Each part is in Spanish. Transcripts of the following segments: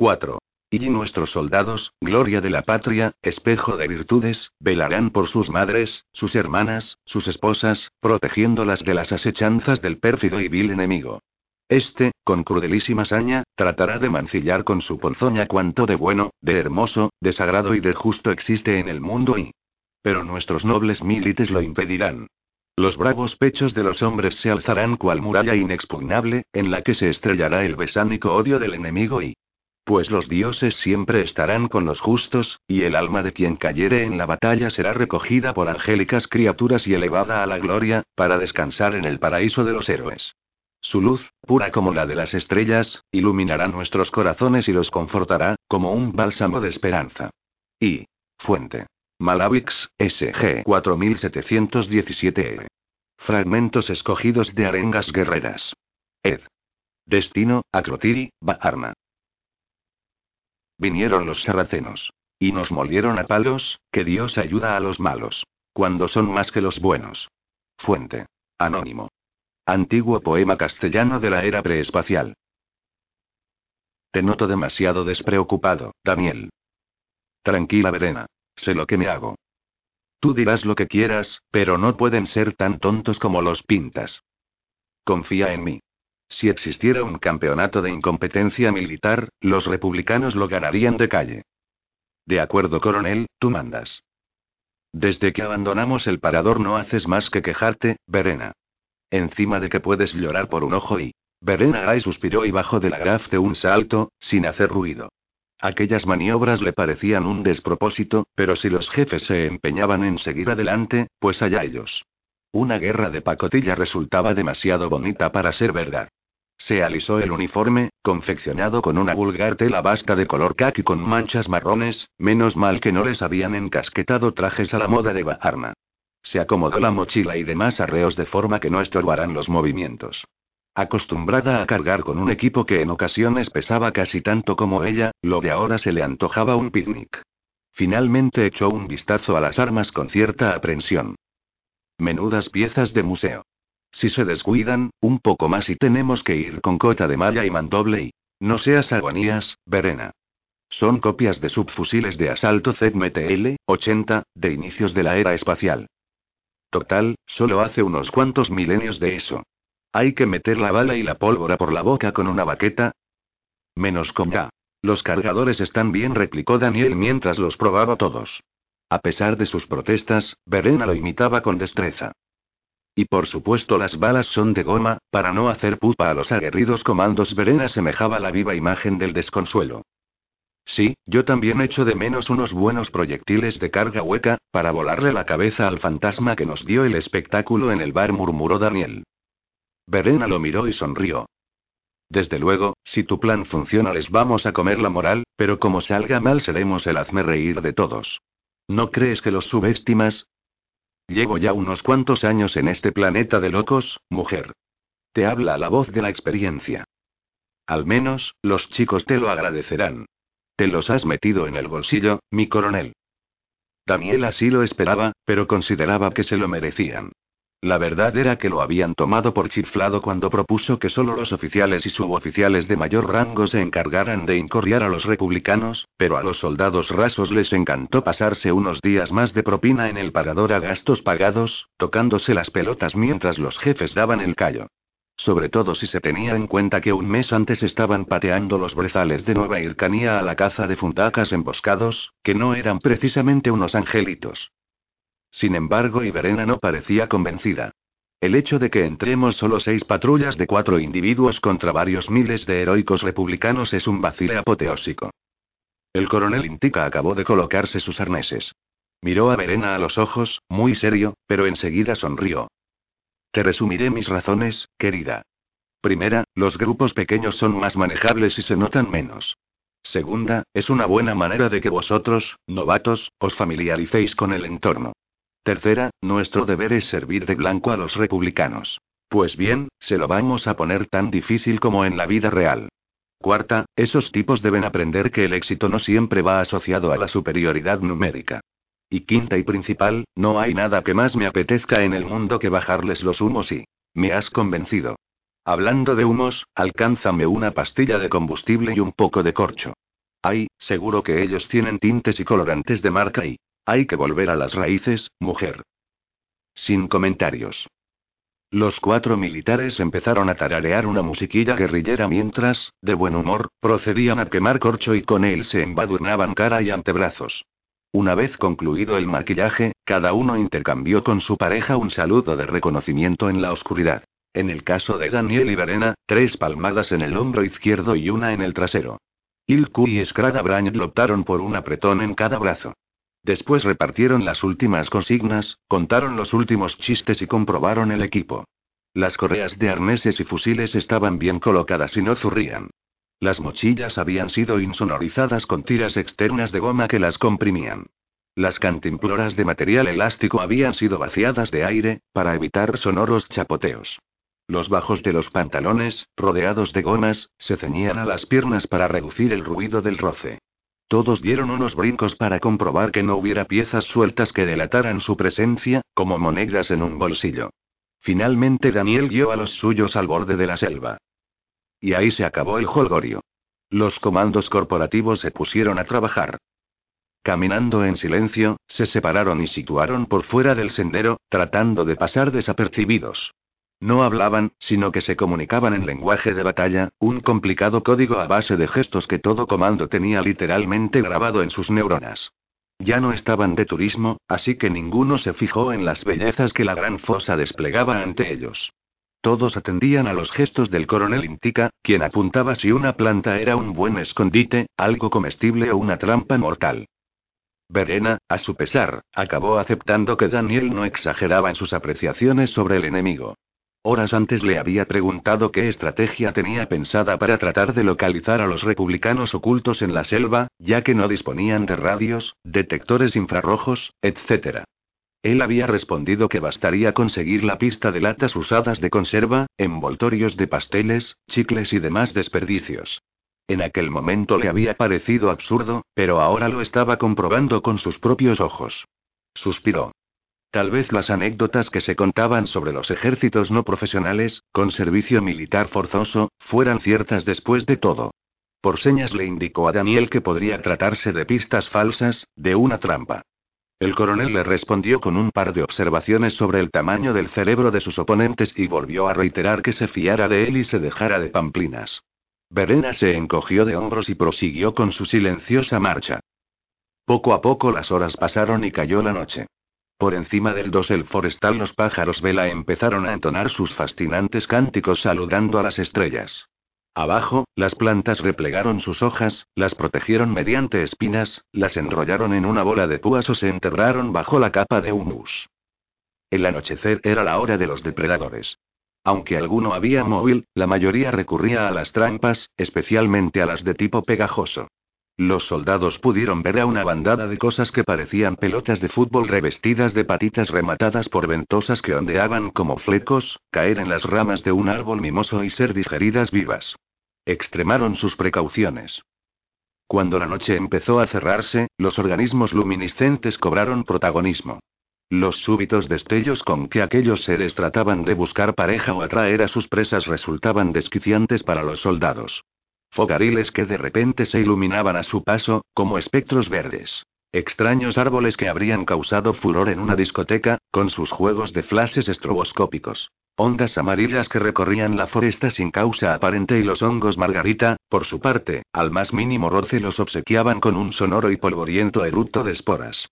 4. Y nuestros soldados, gloria de la patria, espejo de virtudes, velarán por sus madres, sus hermanas, sus esposas, protegiéndolas de las asechanzas del pérfido y vil enemigo. Este, con crudelísima saña, tratará de mancillar con su ponzoña cuanto de bueno, de hermoso, de sagrado y de justo existe en el mundo y... Pero nuestros nobles milites lo impedirán. Los bravos pechos de los hombres se alzarán cual muralla inexpugnable, en la que se estrellará el besánico odio del enemigo y... Pues los dioses siempre estarán con los justos, y el alma de quien cayere en la batalla será recogida por angélicas criaturas y elevada a la gloria, para descansar en el paraíso de los héroes. Su luz, pura como la de las estrellas, iluminará nuestros corazones y los confortará, como un bálsamo de esperanza. Y. Fuente. Malavix, SG 4717E. Fragmentos escogidos de arengas guerreras. Ed. Destino, Acrotiri, Baarna. Vinieron los sarracenos. Y nos molieron a palos, que Dios ayuda a los malos. Cuando son más que los buenos. Fuente. Anónimo. Antiguo poema castellano de la era preespacial. Te noto demasiado despreocupado, Daniel. Tranquila, Verena. Sé lo que me hago. Tú dirás lo que quieras, pero no pueden ser tan tontos como los pintas. Confía en mí. Si existiera un campeonato de incompetencia militar, los republicanos lo ganarían de calle. De acuerdo, coronel, tú mandas. Desde que abandonamos el parador no haces más que quejarte, Verena. Encima de que puedes llorar por un ojo y... Verena Gay suspiró y bajó de la graf de un salto, sin hacer ruido. Aquellas maniobras le parecían un despropósito, pero si los jefes se empeñaban en seguir adelante, pues allá ellos. Una guerra de pacotilla resultaba demasiado bonita para ser verdad. Se alisó el uniforme, confeccionado con una vulgar tela basta de color khaki con manchas marrones, menos mal que no les habían encasquetado trajes a la moda de Baharna. Se acomodó la mochila y demás arreos de forma que no estorbaran los movimientos. Acostumbrada a cargar con un equipo que en ocasiones pesaba casi tanto como ella, lo de ahora se le antojaba un picnic. Finalmente echó un vistazo a las armas con cierta aprensión. Menudas piezas de museo. Si se descuidan, un poco más y tenemos que ir con cota de malla y mandoble y... No seas agonías, Verena. Son copias de subfusiles de asalto ZMTL, 80, de inicios de la era espacial. Total, solo hace unos cuantos milenios de eso. Hay que meter la bala y la pólvora por la boca con una baqueta. Menos con ya. Los cargadores están bien, replicó Daniel mientras los probaba todos. A pesar de sus protestas, Verena lo imitaba con destreza. Y por supuesto las balas son de goma, para no hacer pupa a los aguerridos comandos. Verena semejaba la viva imagen del desconsuelo. Sí, yo también echo de menos unos buenos proyectiles de carga hueca, para volarle la cabeza al fantasma que nos dio el espectáculo en el bar, murmuró Daniel. Verena lo miró y sonrió. Desde luego, si tu plan funciona les vamos a comer la moral, pero como salga mal seremos el hazme reír de todos. ¿No crees que los subestimas? Llevo ya unos cuantos años en este planeta de locos, mujer. Te habla la voz de la experiencia. Al menos, los chicos te lo agradecerán. Te los has metido en el bolsillo, mi coronel. Daniel así lo esperaba, pero consideraba que se lo merecían. La verdad era que lo habían tomado por chiflado cuando propuso que solo los oficiales y suboficiales de mayor rango se encargaran de incorriar a los republicanos, pero a los soldados rasos les encantó pasarse unos días más de propina en el parador a gastos pagados, tocándose las pelotas mientras los jefes daban el callo. Sobre todo si se tenía en cuenta que un mes antes estaban pateando los brezales de Nueva Hircanía a la caza de fundacas emboscados, que no eran precisamente unos angelitos. Sin embargo, Iberena no parecía convencida. El hecho de que entremos solo seis patrullas de cuatro individuos contra varios miles de heroicos republicanos es un vacile apoteósico. El coronel Intica acabó de colocarse sus arneses. Miró a Verena a los ojos, muy serio, pero enseguida sonrió. Te resumiré mis razones, querida. Primera, los grupos pequeños son más manejables y se notan menos. Segunda, es una buena manera de que vosotros, novatos, os familiaricéis con el entorno. Tercera, nuestro deber es servir de blanco a los republicanos. Pues bien, se lo vamos a poner tan difícil como en la vida real. Cuarta, esos tipos deben aprender que el éxito no siempre va asociado a la superioridad numérica. Y quinta y principal, no hay nada que más me apetezca en el mundo que bajarles los humos y... Me has convencido. Hablando de humos, alcánzame una pastilla de combustible y un poco de corcho. Ay, seguro que ellos tienen tintes y colorantes de marca y... Hay que volver a las raíces, mujer. Sin comentarios. Los cuatro militares empezaron a tararear una musiquilla guerrillera mientras, de buen humor, procedían a quemar corcho y con él se embadurnaban cara y antebrazos. Una vez concluido el maquillaje, cada uno intercambió con su pareja un saludo de reconocimiento en la oscuridad. En el caso de Daniel y Verena, tres palmadas en el hombro izquierdo y una en el trasero. Ilku y Scrada Brand optaron por un apretón en cada brazo. Después repartieron las últimas consignas, contaron los últimos chistes y comprobaron el equipo. Las correas de arneses y fusiles estaban bien colocadas y no zurrían. Las mochillas habían sido insonorizadas con tiras externas de goma que las comprimían. Las cantimploras de material elástico habían sido vaciadas de aire, para evitar sonoros chapoteos. Los bajos de los pantalones, rodeados de gomas, se ceñían a las piernas para reducir el ruido del roce. Todos dieron unos brincos para comprobar que no hubiera piezas sueltas que delataran su presencia, como monedas en un bolsillo. Finalmente Daniel guió a los suyos al borde de la selva. Y ahí se acabó el holgorio. Los comandos corporativos se pusieron a trabajar. Caminando en silencio, se separaron y situaron por fuera del sendero, tratando de pasar desapercibidos. No hablaban, sino que se comunicaban en lenguaje de batalla, un complicado código a base de gestos que todo comando tenía literalmente grabado en sus neuronas. Ya no estaban de turismo, así que ninguno se fijó en las bellezas que la gran fosa desplegaba ante ellos. Todos atendían a los gestos del coronel Intica, quien apuntaba si una planta era un buen escondite, algo comestible o una trampa mortal. Verena, a su pesar, acabó aceptando que Daniel no exageraba en sus apreciaciones sobre el enemigo. Horas antes le había preguntado qué estrategia tenía pensada para tratar de localizar a los republicanos ocultos en la selva, ya que no disponían de radios, detectores infrarrojos, etc. Él había respondido que bastaría conseguir la pista de latas usadas de conserva, envoltorios de pasteles, chicles y demás desperdicios. En aquel momento le había parecido absurdo, pero ahora lo estaba comprobando con sus propios ojos. Suspiró. Tal vez las anécdotas que se contaban sobre los ejércitos no profesionales, con servicio militar forzoso, fueran ciertas después de todo. Por señas le indicó a Daniel que podría tratarse de pistas falsas, de una trampa. El coronel le respondió con un par de observaciones sobre el tamaño del cerebro de sus oponentes y volvió a reiterar que se fiara de él y se dejara de pamplinas. Verena se encogió de hombros y prosiguió con su silenciosa marcha. Poco a poco las horas pasaron y cayó la noche. Por encima del dosel forestal los pájaros vela empezaron a entonar sus fascinantes cánticos saludando a las estrellas. Abajo, las plantas replegaron sus hojas, las protegieron mediante espinas, las enrollaron en una bola de púas o se enterraron bajo la capa de humus. El anochecer era la hora de los depredadores. Aunque alguno había móvil, la mayoría recurría a las trampas, especialmente a las de tipo pegajoso. Los soldados pudieron ver a una bandada de cosas que parecían pelotas de fútbol revestidas de patitas rematadas por ventosas que ondeaban como flecos, caer en las ramas de un árbol mimoso y ser digeridas vivas. Extremaron sus precauciones. Cuando la noche empezó a cerrarse, los organismos luminiscentes cobraron protagonismo. Los súbitos destellos con que aquellos seres trataban de buscar pareja o atraer a sus presas resultaban desquiciantes para los soldados. Fogariles que de repente se iluminaban a su paso, como espectros verdes. Extraños árboles que habrían causado furor en una discoteca, con sus juegos de flashes estroboscópicos. Ondas amarillas que recorrían la foresta sin causa aparente y los hongos margarita, por su parte, al más mínimo roce los obsequiaban con un sonoro y polvoriento eructo de esporas.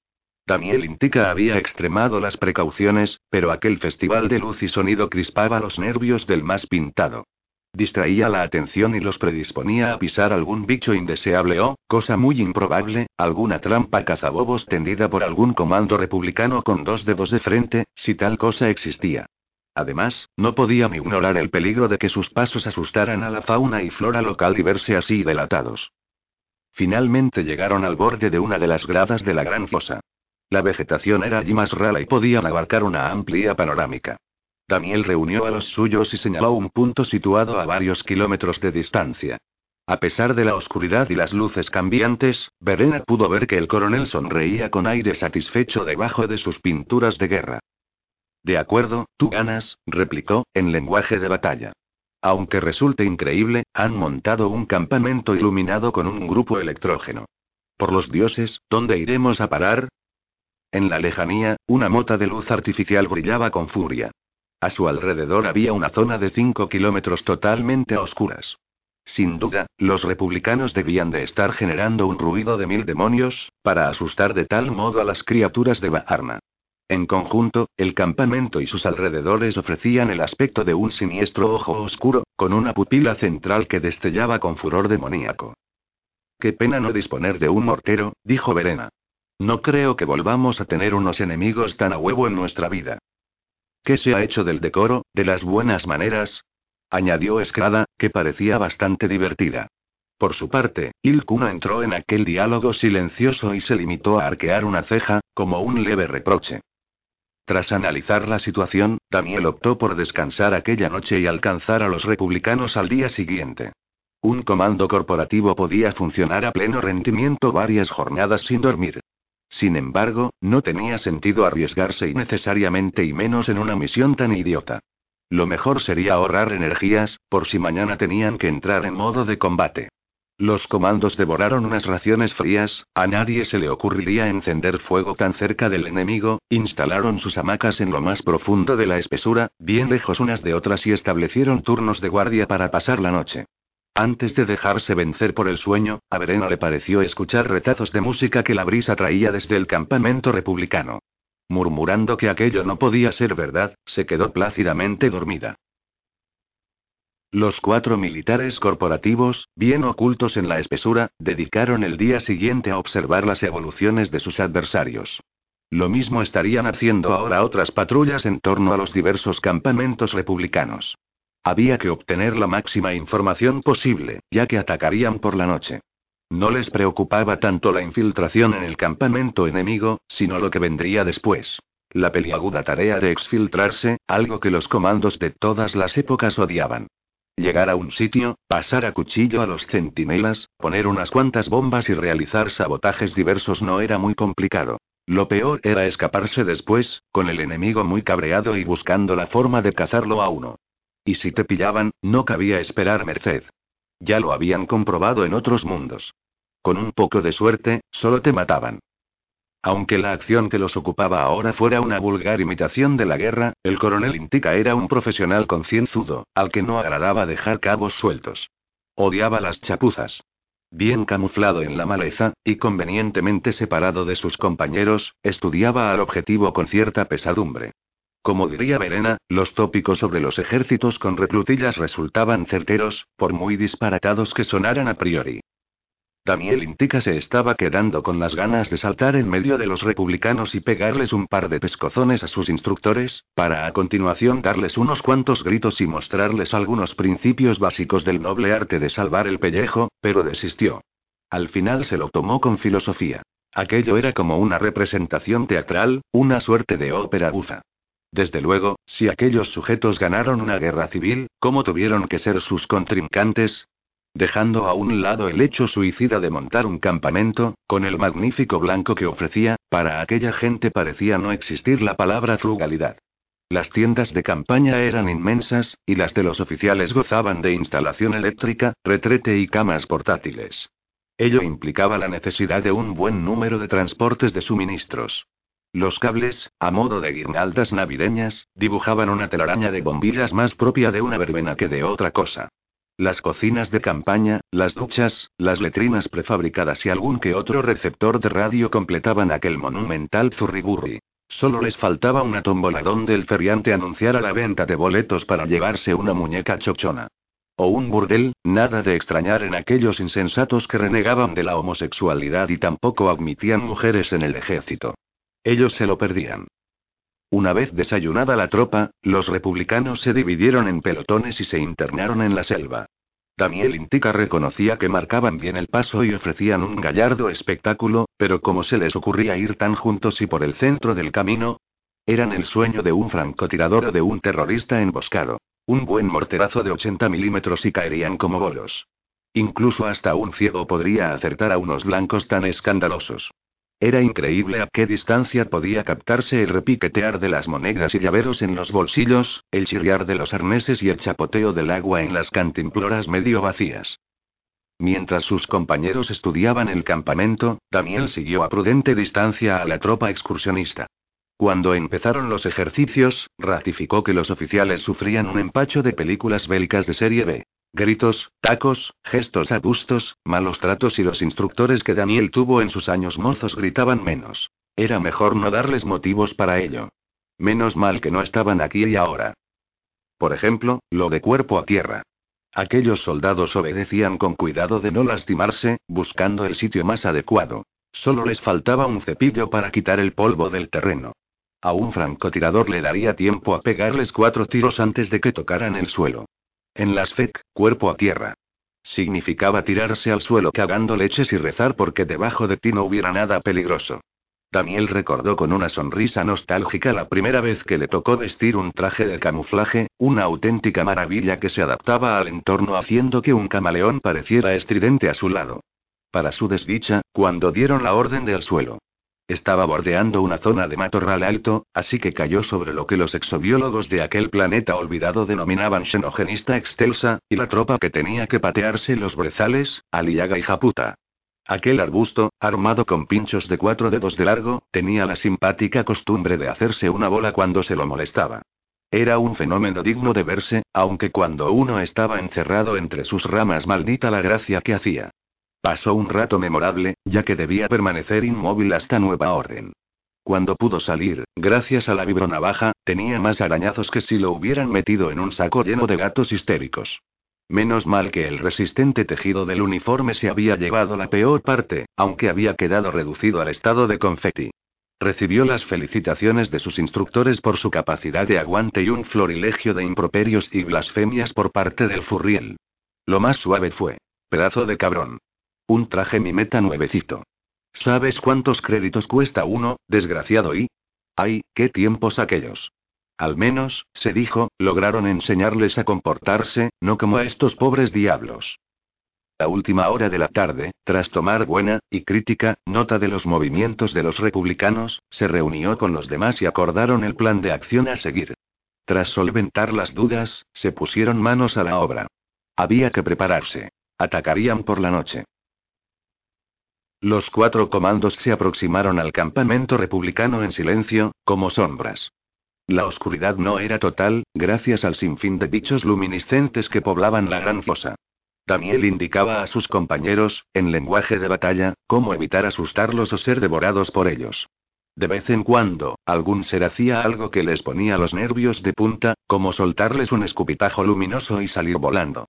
Daniel Intica había extremado las precauciones, pero aquel festival de luz y sonido crispaba los nervios del más pintado. Distraía la atención y los predisponía a pisar algún bicho indeseable o, cosa muy improbable, alguna trampa cazabobos tendida por algún comando republicano con dos dedos de frente, si tal cosa existía. Además, no podían ignorar el peligro de que sus pasos asustaran a la fauna y flora local y verse así delatados. Finalmente llegaron al borde de una de las gradas de la gran fosa. La vegetación era allí más rala y podían abarcar una amplia panorámica. Daniel reunió a los suyos y señaló un punto situado a varios kilómetros de distancia. A pesar de la oscuridad y las luces cambiantes, Verena pudo ver que el coronel sonreía con aire satisfecho debajo de sus pinturas de guerra. De acuerdo, tú ganas, replicó, en lenguaje de batalla. Aunque resulte increíble, han montado un campamento iluminado con un grupo electrógeno. Por los dioses, ¿dónde iremos a parar? En la lejanía, una mota de luz artificial brillaba con furia. A su alrededor había una zona de 5 kilómetros totalmente a oscuras. Sin duda, los republicanos debían de estar generando un ruido de mil demonios, para asustar de tal modo a las criaturas de Baharna. En conjunto, el campamento y sus alrededores ofrecían el aspecto de un siniestro ojo oscuro, con una pupila central que destellaba con furor demoníaco. Qué pena no disponer de un mortero, dijo Verena. No creo que volvamos a tener unos enemigos tan a huevo en nuestra vida. ¿Qué se ha hecho del decoro, de las buenas maneras? añadió Escada, que parecía bastante divertida. Por su parte, Ilkuno entró en aquel diálogo silencioso y se limitó a arquear una ceja, como un leve reproche. Tras analizar la situación, Daniel optó por descansar aquella noche y alcanzar a los republicanos al día siguiente. Un comando corporativo podía funcionar a pleno rendimiento varias jornadas sin dormir. Sin embargo, no tenía sentido arriesgarse innecesariamente y menos en una misión tan idiota. Lo mejor sería ahorrar energías, por si mañana tenían que entrar en modo de combate. Los comandos devoraron unas raciones frías, a nadie se le ocurriría encender fuego tan cerca del enemigo, instalaron sus hamacas en lo más profundo de la espesura, bien lejos unas de otras y establecieron turnos de guardia para pasar la noche. Antes de dejarse vencer por el sueño, a Verena le pareció escuchar retazos de música que la brisa traía desde el campamento republicano. Murmurando que aquello no podía ser verdad, se quedó plácidamente dormida. Los cuatro militares corporativos, bien ocultos en la espesura, dedicaron el día siguiente a observar las evoluciones de sus adversarios. Lo mismo estarían haciendo ahora otras patrullas en torno a los diversos campamentos republicanos. Había que obtener la máxima información posible, ya que atacarían por la noche. No les preocupaba tanto la infiltración en el campamento enemigo, sino lo que vendría después. La peliaguda tarea de exfiltrarse, algo que los comandos de todas las épocas odiaban. Llegar a un sitio, pasar a cuchillo a los centinelas, poner unas cuantas bombas y realizar sabotajes diversos no era muy complicado. Lo peor era escaparse después, con el enemigo muy cabreado y buscando la forma de cazarlo a uno. Y si te pillaban, no cabía esperar merced. Ya lo habían comprobado en otros mundos. Con un poco de suerte, solo te mataban. Aunque la acción que los ocupaba ahora fuera una vulgar imitación de la guerra, el coronel Intica era un profesional concienzudo, al que no agradaba dejar cabos sueltos. Odiaba las chapuzas. Bien camuflado en la maleza, y convenientemente separado de sus compañeros, estudiaba al objetivo con cierta pesadumbre. Como diría Verena, los tópicos sobre los ejércitos con reclutillas resultaban certeros, por muy disparatados que sonaran a priori. Daniel Intica se estaba quedando con las ganas de saltar en medio de los republicanos y pegarles un par de pescozones a sus instructores, para a continuación darles unos cuantos gritos y mostrarles algunos principios básicos del noble arte de salvar el pellejo, pero desistió. Al final se lo tomó con filosofía. Aquello era como una representación teatral, una suerte de ópera bufa. Desde luego, si aquellos sujetos ganaron una guerra civil, ¿cómo tuvieron que ser sus contrincantes? Dejando a un lado el hecho suicida de montar un campamento, con el magnífico blanco que ofrecía, para aquella gente parecía no existir la palabra frugalidad. Las tiendas de campaña eran inmensas, y las de los oficiales gozaban de instalación eléctrica, retrete y camas portátiles. Ello implicaba la necesidad de un buen número de transportes de suministros. Los cables, a modo de guirnaldas navideñas, dibujaban una telaraña de bombillas más propia de una verbena que de otra cosa. Las cocinas de campaña, las duchas, las letrinas prefabricadas y algún que otro receptor de radio completaban aquel monumental zurriburri. Solo les faltaba una tómbola donde el feriante anunciara la venta de boletos para llevarse una muñeca chochona. O un burdel, nada de extrañar en aquellos insensatos que renegaban de la homosexualidad y tampoco admitían mujeres en el ejército. Ellos se lo perdían. Una vez desayunada la tropa, los republicanos se dividieron en pelotones y se internaron en la selva. Daniel Intica reconocía que marcaban bien el paso y ofrecían un gallardo espectáculo, pero como se les ocurría ir tan juntos y por el centro del camino, eran el sueño de un francotirador o de un terrorista emboscado. Un buen morterazo de 80 milímetros y caerían como bolos. Incluso hasta un ciego podría acertar a unos blancos tan escandalosos. Era increíble a qué distancia podía captarse el repiquetear de las monedas y llaveros en los bolsillos, el chirriar de los arneses y el chapoteo del agua en las cantimploras medio vacías. Mientras sus compañeros estudiaban el campamento, Daniel siguió a prudente distancia a la tropa excursionista. Cuando empezaron los ejercicios, ratificó que los oficiales sufrían un empacho de películas bélicas de serie B. Gritos, tacos, gestos adustos, malos tratos y los instructores que Daniel tuvo en sus años mozos gritaban menos. Era mejor no darles motivos para ello. Menos mal que no estaban aquí y ahora. Por ejemplo, lo de cuerpo a tierra. Aquellos soldados obedecían con cuidado de no lastimarse, buscando el sitio más adecuado. Solo les faltaba un cepillo para quitar el polvo del terreno. A un francotirador le daría tiempo a pegarles cuatro tiros antes de que tocaran el suelo. En las FEC, cuerpo a tierra. Significaba tirarse al suelo cagando leches y rezar porque debajo de ti no hubiera nada peligroso. Daniel recordó con una sonrisa nostálgica la primera vez que le tocó vestir un traje de camuflaje, una auténtica maravilla que se adaptaba al entorno haciendo que un camaleón pareciera estridente a su lado. Para su desdicha, cuando dieron la orden del suelo. Estaba bordeando una zona de matorral alto, así que cayó sobre lo que los exobiólogos de aquel planeta olvidado denominaban xenogenista excelsa, y la tropa que tenía que patearse los brezales, Aliaga y Japuta. Aquel arbusto, armado con pinchos de cuatro dedos de largo, tenía la simpática costumbre de hacerse una bola cuando se lo molestaba. Era un fenómeno digno de verse, aunque cuando uno estaba encerrado entre sus ramas maldita la gracia que hacía. Pasó un rato memorable, ya que debía permanecer inmóvil hasta nueva orden. Cuando pudo salir, gracias a la vibronavaja, tenía más arañazos que si lo hubieran metido en un saco lleno de gatos histéricos. Menos mal que el resistente tejido del uniforme se había llevado la peor parte, aunque había quedado reducido al estado de confeti. Recibió las felicitaciones de sus instructores por su capacidad de aguante y un florilegio de improperios y blasfemias por parte del furriel. Lo más suave fue. Pedazo de cabrón. Un traje mi meta nuevecito. ¿Sabes cuántos créditos cuesta uno, desgraciado y? ¡Ay, qué tiempos aquellos! Al menos, se dijo, lograron enseñarles a comportarse, no como a estos pobres diablos. A última hora de la tarde, tras tomar buena, y crítica, nota de los movimientos de los republicanos, se reunió con los demás y acordaron el plan de acción a seguir. Tras solventar las dudas, se pusieron manos a la obra. Había que prepararse. Atacarían por la noche. Los cuatro comandos se aproximaron al campamento republicano en silencio, como sombras. La oscuridad no era total, gracias al sinfín de bichos luminiscentes que poblaban la gran fosa. Daniel indicaba a sus compañeros, en lenguaje de batalla, cómo evitar asustarlos o ser devorados por ellos. De vez en cuando, algún ser hacía algo que les ponía los nervios de punta, como soltarles un escupitajo luminoso y salir volando.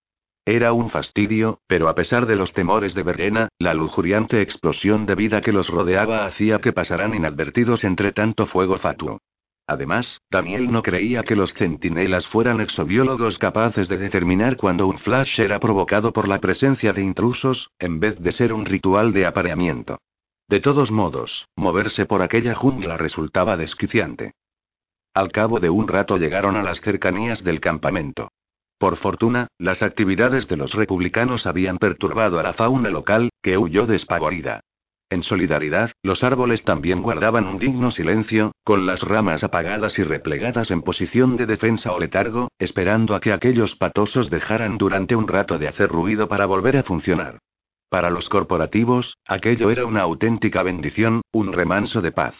Era un fastidio, pero a pesar de los temores de Verena, la lujuriante explosión de vida que los rodeaba hacía que pasaran inadvertidos entre tanto fuego fatuo. Además, Daniel no creía que los centinelas fueran exobiólogos capaces de determinar cuando un flash era provocado por la presencia de intrusos, en vez de ser un ritual de apareamiento. De todos modos, moverse por aquella jungla resultaba desquiciante. Al cabo de un rato llegaron a las cercanías del campamento. Por fortuna, las actividades de los republicanos habían perturbado a la fauna local, que huyó despavorida. En solidaridad, los árboles también guardaban un digno silencio, con las ramas apagadas y replegadas en posición de defensa o letargo, esperando a que aquellos patosos dejaran durante un rato de hacer ruido para volver a funcionar. Para los corporativos, aquello era una auténtica bendición, un remanso de paz.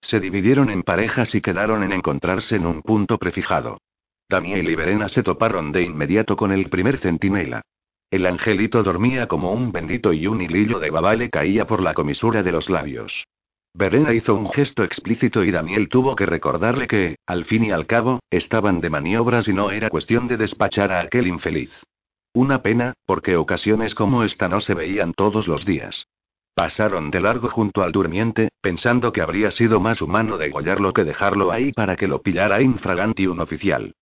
Se dividieron en parejas y quedaron en encontrarse en un punto prefijado. Daniel y Verena se toparon de inmediato con el primer centinela. El angelito dormía como un bendito y un hilillo de baba le caía por la comisura de los labios. Verena hizo un gesto explícito y Daniel tuvo que recordarle que, al fin y al cabo, estaban de maniobras y no era cuestión de despachar a aquel infeliz. Una pena, porque ocasiones como esta no se veían todos los días. Pasaron de largo junto al durmiente, pensando que habría sido más humano degollarlo que dejarlo ahí para que lo pillara infraganti un oficial.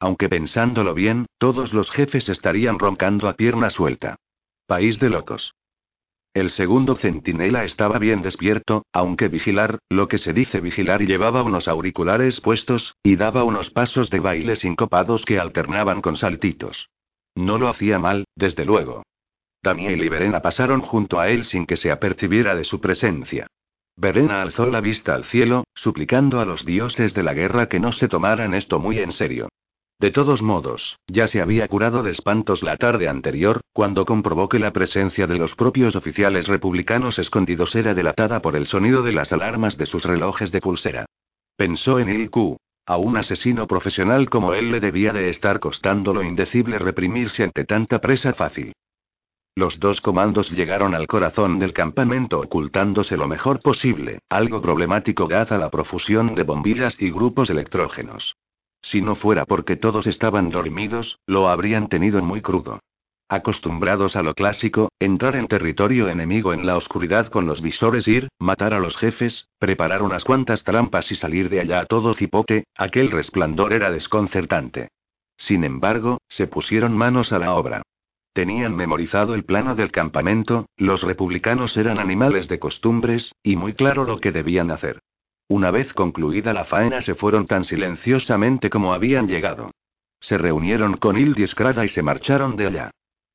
Aunque pensándolo bien, todos los jefes estarían roncando a pierna suelta. País de locos. El segundo centinela estaba bien despierto, aunque vigilar, lo que se dice vigilar, llevaba unos auriculares puestos, y daba unos pasos de baile sincopados que alternaban con saltitos. No lo hacía mal, desde luego. Daniel y Verena pasaron junto a él sin que se apercibiera de su presencia. Verena alzó la vista al cielo, suplicando a los dioses de la guerra que no se tomaran esto muy en serio. De todos modos, ya se había curado de espantos la tarde anterior, cuando comprobó que la presencia de los propios oficiales republicanos escondidos era delatada por el sonido de las alarmas de sus relojes de pulsera. Pensó en Il Q. A un asesino profesional como él le debía de estar costando lo indecible reprimirse ante tanta presa fácil. Los dos comandos llegaron al corazón del campamento ocultándose lo mejor posible, algo problemático dada la profusión de bombillas y grupos electrógenos. Si no fuera porque todos estaban dormidos, lo habrían tenido muy crudo. Acostumbrados a lo clásico, entrar en territorio enemigo en la oscuridad con los visores, ir, matar a los jefes, preparar unas cuantas trampas y salir de allá a todo cipote, aquel resplandor era desconcertante. Sin embargo, se pusieron manos a la obra. Tenían memorizado el plano del campamento, los republicanos eran animales de costumbres, y muy claro lo que debían hacer. Una vez concluida la faena se fueron tan silenciosamente como habían llegado. Se reunieron con Hildi y se marcharon de allá.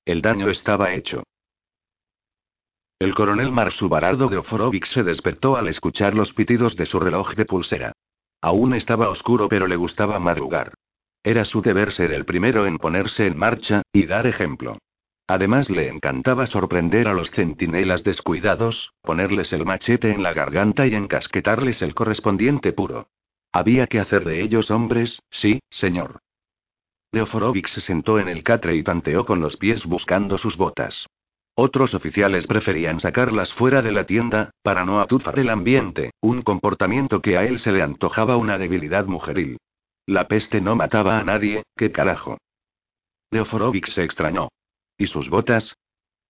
El daño estaba hecho. El coronel Marsubarardo de Oforovic se despertó al escuchar los pitidos de su reloj de pulsera. Aún estaba oscuro pero le gustaba madrugar. Era su deber ser el primero en ponerse en marcha, y dar ejemplo. Además le encantaba sorprender a los centinelas descuidados, ponerles el machete en la garganta y encasquetarles el correspondiente puro. Había que hacer de ellos hombres, sí, señor. Leoforovic se sentó en el catre y tanteó con los pies buscando sus botas. Otros oficiales preferían sacarlas fuera de la tienda, para no atufar el ambiente, un comportamiento que a él se le antojaba una debilidad mujeril. La peste no mataba a nadie, ¿qué carajo? Leoforovic se extrañó. ¿Y sus botas?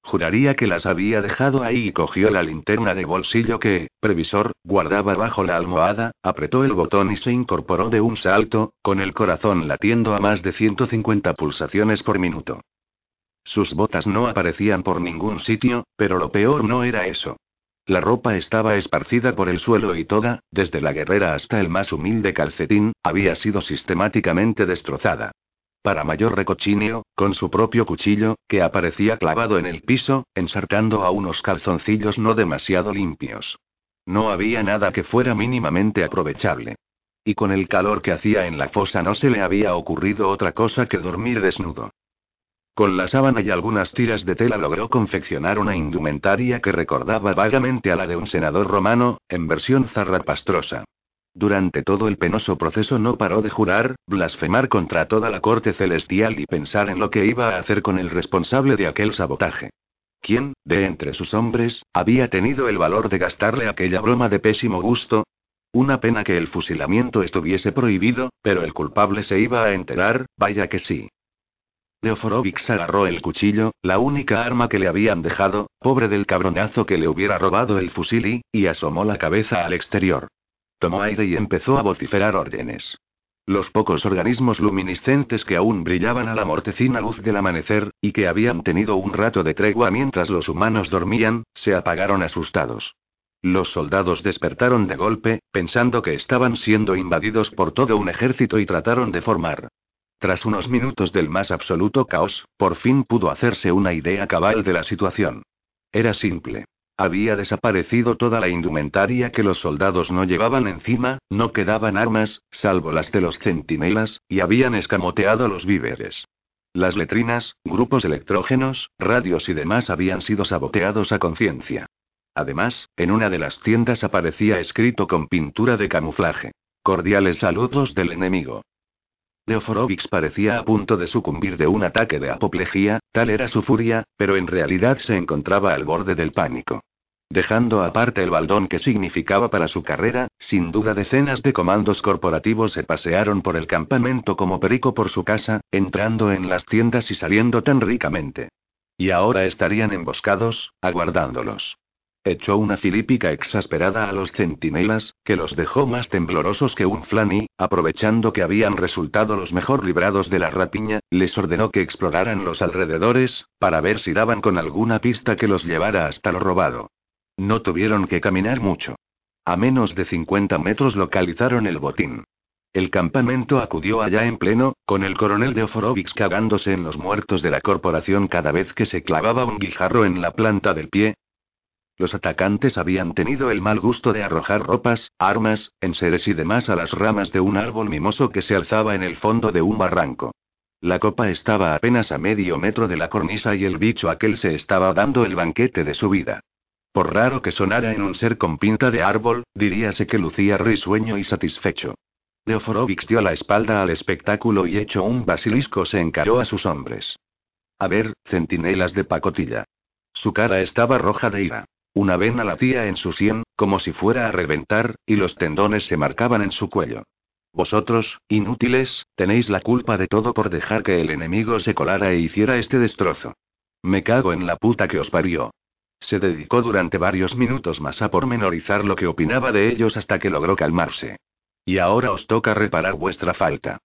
Juraría que las había dejado ahí y cogió la linterna de bolsillo que, previsor, guardaba bajo la almohada, apretó el botón y se incorporó de un salto, con el corazón latiendo a más de 150 pulsaciones por minuto. Sus botas no aparecían por ningún sitio, pero lo peor no era eso. La ropa estaba esparcida por el suelo y toda, desde la guerrera hasta el más humilde calcetín, había sido sistemáticamente destrozada. Para mayor recochinio, con su propio cuchillo, que aparecía clavado en el piso, ensartando a unos calzoncillos no demasiado limpios. No había nada que fuera mínimamente aprovechable. Y con el calor que hacía en la fosa no se le había ocurrido otra cosa que dormir desnudo. Con la sábana y algunas tiras de tela logró confeccionar una indumentaria que recordaba vagamente a la de un senador romano, en versión zarrapastrosa. Durante todo el penoso proceso no paró de jurar, blasfemar contra toda la corte celestial y pensar en lo que iba a hacer con el responsable de aquel sabotaje. ¿Quién, de entre sus hombres, había tenido el valor de gastarle aquella broma de pésimo gusto? Una pena que el fusilamiento estuviese prohibido, pero el culpable se iba a enterar, vaya que sí. Leoforovix agarró el cuchillo, la única arma que le habían dejado, pobre del cabronazo que le hubiera robado el fusil y, y asomó la cabeza al exterior. Tomó aire y empezó a vociferar órdenes. Los pocos organismos luminiscentes que aún brillaban a la mortecina luz del amanecer, y que habían tenido un rato de tregua mientras los humanos dormían, se apagaron asustados. Los soldados despertaron de golpe, pensando que estaban siendo invadidos por todo un ejército y trataron de formar. Tras unos minutos del más absoluto caos, por fin pudo hacerse una idea cabal de la situación. Era simple. Había desaparecido toda la indumentaria que los soldados no llevaban encima, no quedaban armas, salvo las de los centinelas, y habían escamoteado los víveres. Las letrinas, grupos electrógenos, radios y demás habían sido saboteados a conciencia. Además, en una de las tiendas aparecía escrito con pintura de camuflaje. Cordiales saludos del enemigo. Leoforovix parecía a punto de sucumbir de un ataque de apoplejía, tal era su furia, pero en realidad se encontraba al borde del pánico. Dejando aparte el baldón que significaba para su carrera, sin duda decenas de comandos corporativos se pasearon por el campamento como perico por su casa, entrando en las tiendas y saliendo tan ricamente. Y ahora estarían emboscados, aguardándolos. Echó una filípica exasperada a los centinelas, que los dejó más temblorosos que un flan y, aprovechando que habían resultado los mejor librados de la rapiña, les ordenó que exploraran los alrededores, para ver si daban con alguna pista que los llevara hasta lo robado. No tuvieron que caminar mucho. A menos de 50 metros localizaron el botín. El campamento acudió allá en pleno, con el coronel de Oforovix cagándose en los muertos de la corporación cada vez que se clavaba un guijarro en la planta del pie, Los atacantes habían tenido el mal gusto de arrojar ropas, armas, enseres y demás a las ramas de un árbol mimoso que se alzaba en el fondo de un barranco. La copa estaba apenas a medio metro de la cornisa y el bicho aquel se estaba dando el banquete de su vida. Por raro que sonara en un ser con pinta de árbol, diríase que lucía risueño y satisfecho. Deoforovix dio la espalda al espectáculo y hecho un basilisco se encaró a sus hombres. A ver, centinelas de pacotilla. Su cara estaba roja de ira. Una vena latía en su sien, como si fuera a reventar, y los tendones se marcaban en su cuello. Vosotros, inútiles, tenéis la culpa de todo por dejar que el enemigo se colara e hiciera este destrozo. Me cago en la puta que os parió. Se dedicó durante varios minutos más a pormenorizar lo que opinaba de ellos hasta que logró calmarse. Y ahora os toca reparar vuestra falta.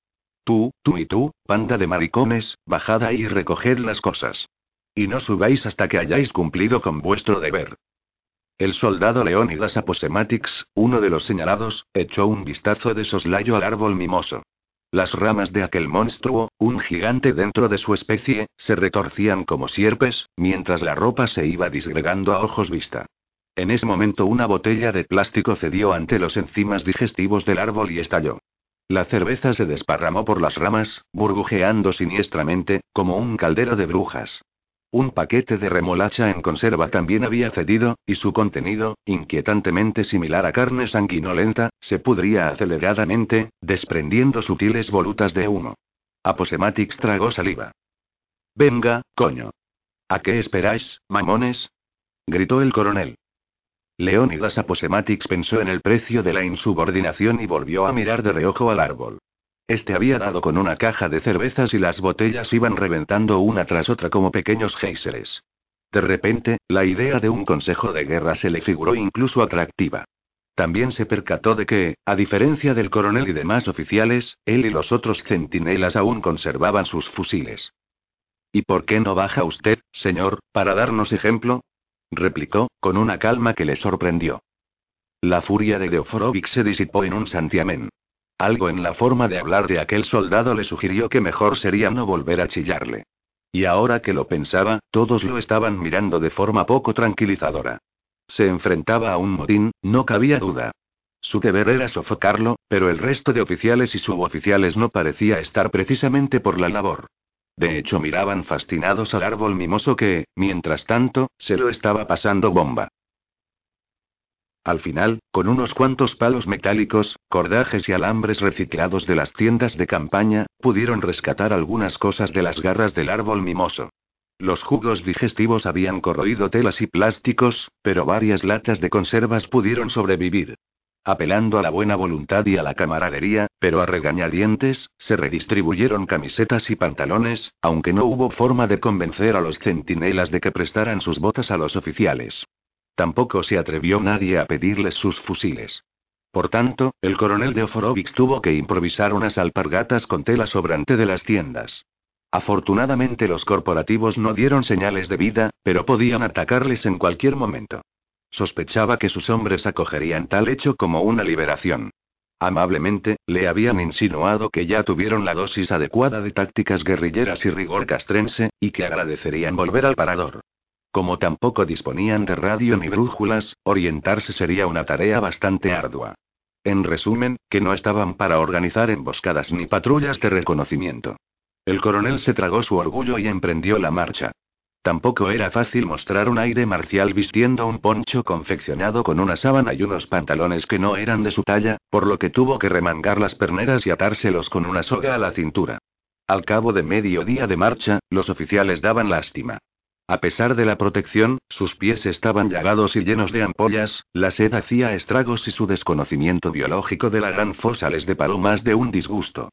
Tú, tú y tú, panda de maricones, bajad ahí y recoged las cosas. Y no subáis hasta que hayáis cumplido con vuestro deber. El soldado Leónidas Aposematix, uno de los señalados, echó un vistazo de soslayo al árbol mimoso. Las ramas de aquel monstruo, un gigante dentro de su especie, se retorcían como sierpes, mientras la ropa se iba disgregando a ojos vista. En ese momento una botella de plástico cedió ante los enzimas digestivos del árbol y estalló. La cerveza se desparramó por las ramas, burbujeando siniestramente, como un caldero de brujas. Un paquete de remolacha en conserva también había cedido, y su contenido, inquietantemente similar a carne sanguinolenta, se pudría aceleradamente, desprendiendo sutiles volutas de humo. Aposematix tragó saliva. Venga, coño. ¿A qué esperáis, mamones? gritó el coronel. Leónidas Aposematix pensó en el precio de la insubordinación y volvió a mirar de reojo al árbol. Este había dado con una caja de cervezas y las botellas iban reventando una tras otra como pequeños géiseres. De repente, la idea de un consejo de guerra se le figuró incluso atractiva. También se percató de que, a diferencia del coronel y demás oficiales, él y los otros centinelas aún conservaban sus fusiles. ¿Y por qué no baja usted, señor, para darnos ejemplo? replicó, con una calma que le sorprendió. La furia de Deoforovic se disipó en un santiamén. Algo en la forma de hablar de aquel soldado le sugirió que mejor sería no volver a chillarle. Y ahora que lo pensaba, todos lo estaban mirando de forma poco tranquilizadora. Se enfrentaba a un motín, no cabía duda. Su deber era sofocarlo, pero el resto de oficiales y suboficiales no parecía estar precisamente por la labor. De hecho, miraban fascinados al árbol mimoso que, mientras tanto, se lo estaba pasando bomba. Al final, con unos cuantos palos metálicos, cordajes y alambres reciclados de las tiendas de campaña, pudieron rescatar algunas cosas de las garras del árbol mimoso. Los jugos digestivos habían corroído telas y plásticos, pero varias latas de conservas pudieron sobrevivir. Apelando a la buena voluntad y a la camaradería, pero a regañadientes, se redistribuyeron camisetas y pantalones, aunque no hubo forma de convencer a los centinelas de que prestaran sus botas a los oficiales. Tampoco se atrevió nadie a pedirles sus fusiles. Por tanto, el coronel de Oforovix tuvo que improvisar unas alpargatas con tela sobrante de las tiendas. Afortunadamente los corporativos no dieron señales de vida, pero podían atacarles en cualquier momento. Sospechaba que sus hombres acogerían tal hecho como una liberación. Amablemente, le habían insinuado que ya tuvieron la dosis adecuada de tácticas guerrilleras y rigor castrense, y que agradecerían volver al parador. Como tampoco disponían de radio ni brújulas, orientarse sería una tarea bastante ardua. En resumen, que no estaban para organizar emboscadas ni patrullas de reconocimiento. El coronel se tragó su orgullo y emprendió la marcha. Tampoco era fácil mostrar un aire marcial vistiendo un poncho confeccionado con una sábana y unos pantalones que no eran de su talla, por lo que tuvo que remangar las perneras y atárselos con una soga a la cintura. Al cabo de medio día de marcha, los oficiales daban lástima. A pesar de la protección, sus pies estaban llagados y llenos de ampollas, la sed hacía estragos y su desconocimiento biológico de la gran fosa les deparó más de un disgusto.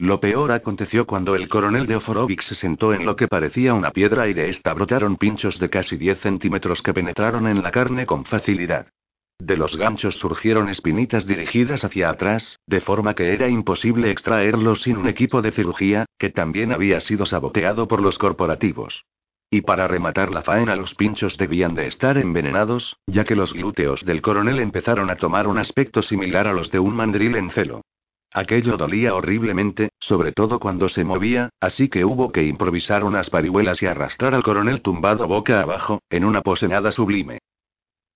Lo peor aconteció cuando el coronel de Oforovic se sentó en lo que parecía una piedra y de esta brotaron pinchos de casi 10 centímetros que penetraron en la carne con facilidad. De los ganchos surgieron espinitas dirigidas hacia atrás, de forma que era imposible extraerlos sin un equipo de cirugía, que también había sido saboteado por los corporativos. Y para rematar la faena los pinchos debían de estar envenenados, ya que los glúteos del coronel empezaron a tomar un aspecto similar a los de un mandril en celo. Aquello dolía horriblemente, sobre todo cuando se movía, así que hubo que improvisar unas parihuelas y arrastrar al coronel tumbado boca abajo, en una pose nada sublime.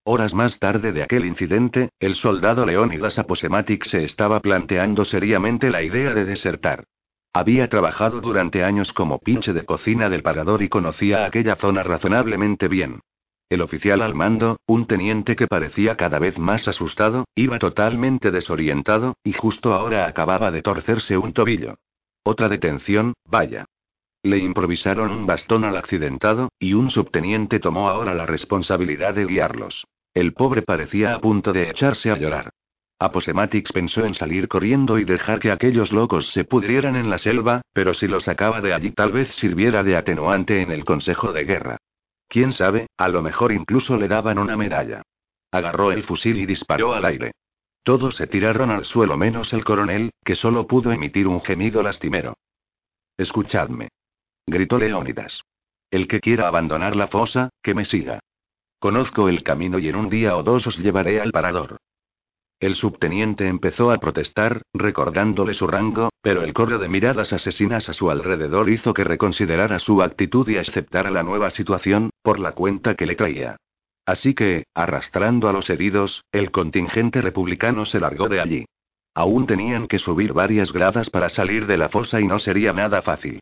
Horas más tarde de aquel incidente, el soldado Leonidas Aposematic se estaba planteando seriamente la idea de desertar. Había trabajado durante años como pinche de cocina del parador y conocía aquella zona razonablemente bien. El oficial al mando, un teniente que parecía cada vez más asustado, iba totalmente desorientado, y justo ahora acababa de torcerse un tobillo. Otra detención, vaya. Le improvisaron un bastón al accidentado, y un subteniente tomó ahora la responsabilidad de guiarlos. El pobre parecía a punto de echarse a llorar. Aposematics pensó en salir corriendo y dejar que aquellos locos se pudrieran en la selva, pero si lo sacaba de allí tal vez sirviera de atenuante en el Consejo de Guerra. Quién sabe, a lo mejor incluso le daban una medalla. Agarró el fusil y disparó al aire. Todos se tiraron al suelo menos el coronel, que solo pudo emitir un gemido lastimero. Escuchadme. Gritó Leónidas. El que quiera abandonar la fosa, que me siga. Conozco el camino y en un día o dos os llevaré al parador. El subteniente empezó a protestar, recordándole su rango, pero el correo de miradas asesinas a su alrededor hizo que reconsiderara su actitud y aceptara la nueva situación, por la cuenta que le traía. Así que, arrastrando a los heridos, el contingente republicano se largó de allí. Aún tenían que subir varias gradas para salir de la fosa y no sería nada fácil.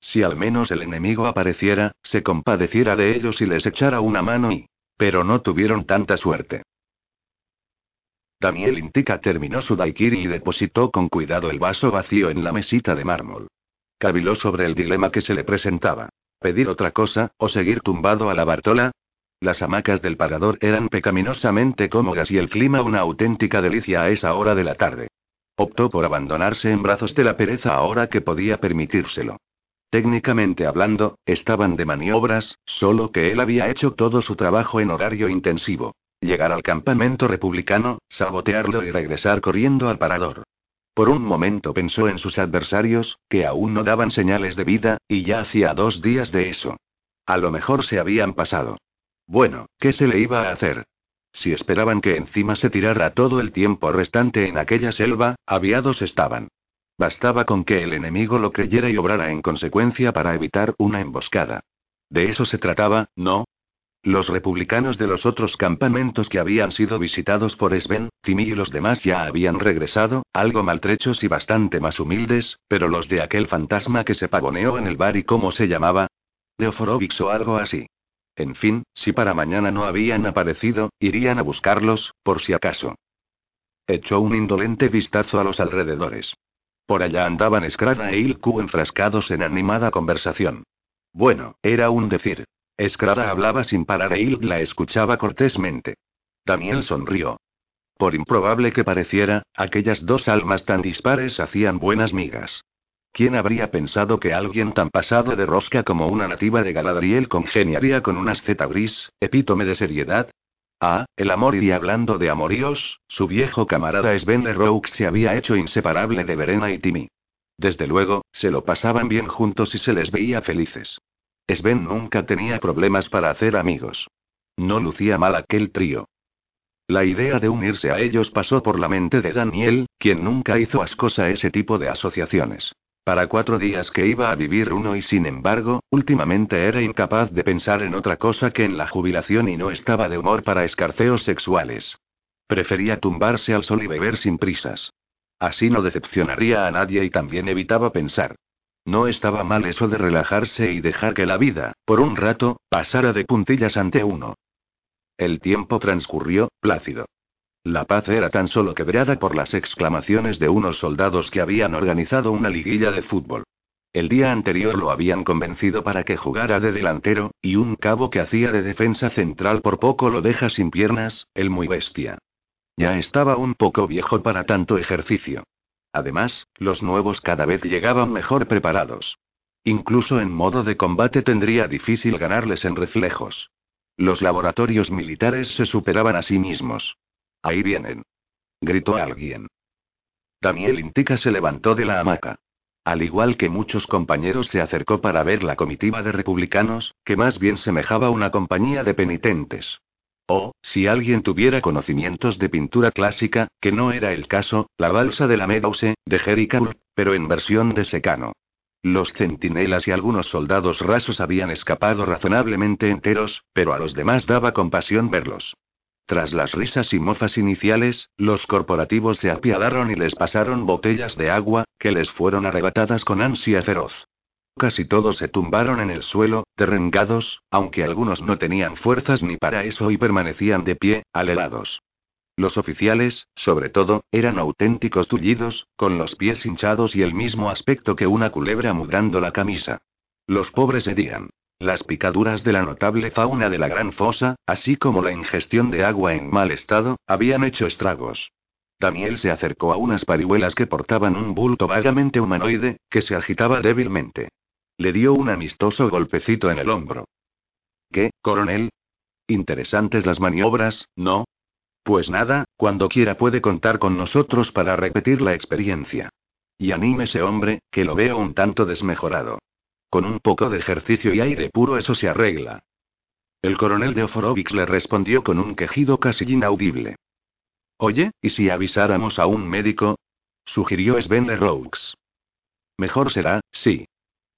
Si al menos el enemigo apareciera, se compadeciera de ellos y les echara una mano y... Pero no tuvieron tanta suerte. Daniel Intica terminó su daiquiri y depositó con cuidado el vaso vacío en la mesita de mármol. Caviló sobre el dilema que se le presentaba. ¿Pedir otra cosa, o seguir tumbado a la Bartola? Las hamacas del parador eran pecaminosamente cómodas y el clima una auténtica delicia a esa hora de la tarde. Optó por abandonarse en brazos de la pereza ahora que podía permitírselo. Técnicamente hablando, estaban de maniobras, solo que él había hecho todo su trabajo en horario intensivo. Llegar al campamento republicano, sabotearlo y regresar corriendo al parador. Por un momento pensó en sus adversarios, que aún no daban señales de vida, y ya hacía dos días de eso. A lo mejor se habían pasado. Bueno, ¿qué se le iba a hacer? Si esperaban que encima se tirara todo el tiempo restante en aquella selva, aviados estaban. Bastaba con que el enemigo lo creyera y obrara en consecuencia para evitar una emboscada. De eso se trataba, ¿no? Los republicanos de los otros campamentos que habían sido visitados por Sven, Timmy y los demás ya habían regresado, algo maltrechos y bastante más humildes, pero los de aquel fantasma que se pavoneó en el bar y cómo se llamaba, Leoforovix o algo así. En fin, si para mañana no habían aparecido, irían a buscarlos, por si acaso. Echó un indolente vistazo a los alrededores. Por allá andaban Scrada e Ilku enfrascados en animada conversación. Bueno, era un decir. Scrada hablaba sin parar e Ilk la escuchaba cortésmente. Daniel sonrió. Por improbable que pareciera, aquellas dos almas tan dispares hacían buenas migas. ¿Quién habría pensado que alguien tan pasado de rosca como una nativa de Galadriel congeniaría con un asceta gris, epítome de seriedad, Ah, el amor y hablando de amoríos, su viejo camarada Sven Leroux se había hecho inseparable de Verena y Timmy. Desde luego, se lo pasaban bien juntos y se les veía felices. Sven nunca tenía problemas para hacer amigos. No lucía mal aquel trío. La idea de unirse a ellos pasó por la mente de Daniel, quien nunca hizo ascosa ese tipo de asociaciones. Para cuatro días que iba a vivir uno y sin embargo, últimamente era incapaz de pensar en otra cosa que en la jubilación y no estaba de humor para escarceos sexuales. Prefería tumbarse al sol y beber sin prisas. Así no decepcionaría a nadie y también evitaba pensar. No estaba mal eso de relajarse y dejar que la vida, por un rato, pasara de puntillas ante uno. El tiempo transcurrió, plácido. La paz era tan solo quebrada por las exclamaciones de unos soldados que habían organizado una liguilla de fútbol. El día anterior lo habían convencido para que jugara de delantero, y un cabo que hacía de defensa central por poco lo deja sin piernas, el muy bestia. Ya estaba un poco viejo para tanto ejercicio. Además, los nuevos cada vez llegaban mejor preparados. Incluso en modo de combate tendría difícil ganarles en reflejos. Los laboratorios militares se superaban a sí mismos. Ahí vienen. Gritó alguien. Daniel Intica se levantó de la hamaca. Al igual que muchos compañeros se acercó para ver la comitiva de republicanos, que más bien semejaba una compañía de penitentes. O, si alguien tuviera conocimientos de pintura clásica, que no era el caso, la balsa de la Meadows, de Jericho, pero en versión de secano. Los centinelas y algunos soldados rasos habían escapado razonablemente enteros, pero a los demás daba compasión verlos. Tras las risas y mofas iniciales, los corporativos se apiadaron y les pasaron botellas de agua, que les fueron arrebatadas con ansia feroz. Casi todos se tumbaron en el suelo, derrengados, aunque algunos no tenían fuerzas ni para eso y permanecían de pie, alelados. Los oficiales, sobre todo, eran auténticos tullidos, con los pies hinchados y el mismo aspecto que una culebra mudando la camisa. Los pobres herían. Las picaduras de la notable fauna de la gran fosa, así como la ingestión de agua en mal estado, habían hecho estragos. Daniel se acercó a unas parihuelas que portaban un bulto vagamente humanoide, que se agitaba débilmente. Le dio un amistoso golpecito en el hombro. ¿Qué, coronel? Interesantes las maniobras, ¿no? Pues nada, cuando quiera puede contar con nosotros para repetir la experiencia. Y anímese, hombre, que lo veo un tanto desmejorado. Con un poco de ejercicio y aire puro eso se arregla. El coronel de Oforovix le respondió con un quejido casi inaudible. Oye, ¿y si avisáramos a un médico? sugirió Sven Roux. Mejor será, sí.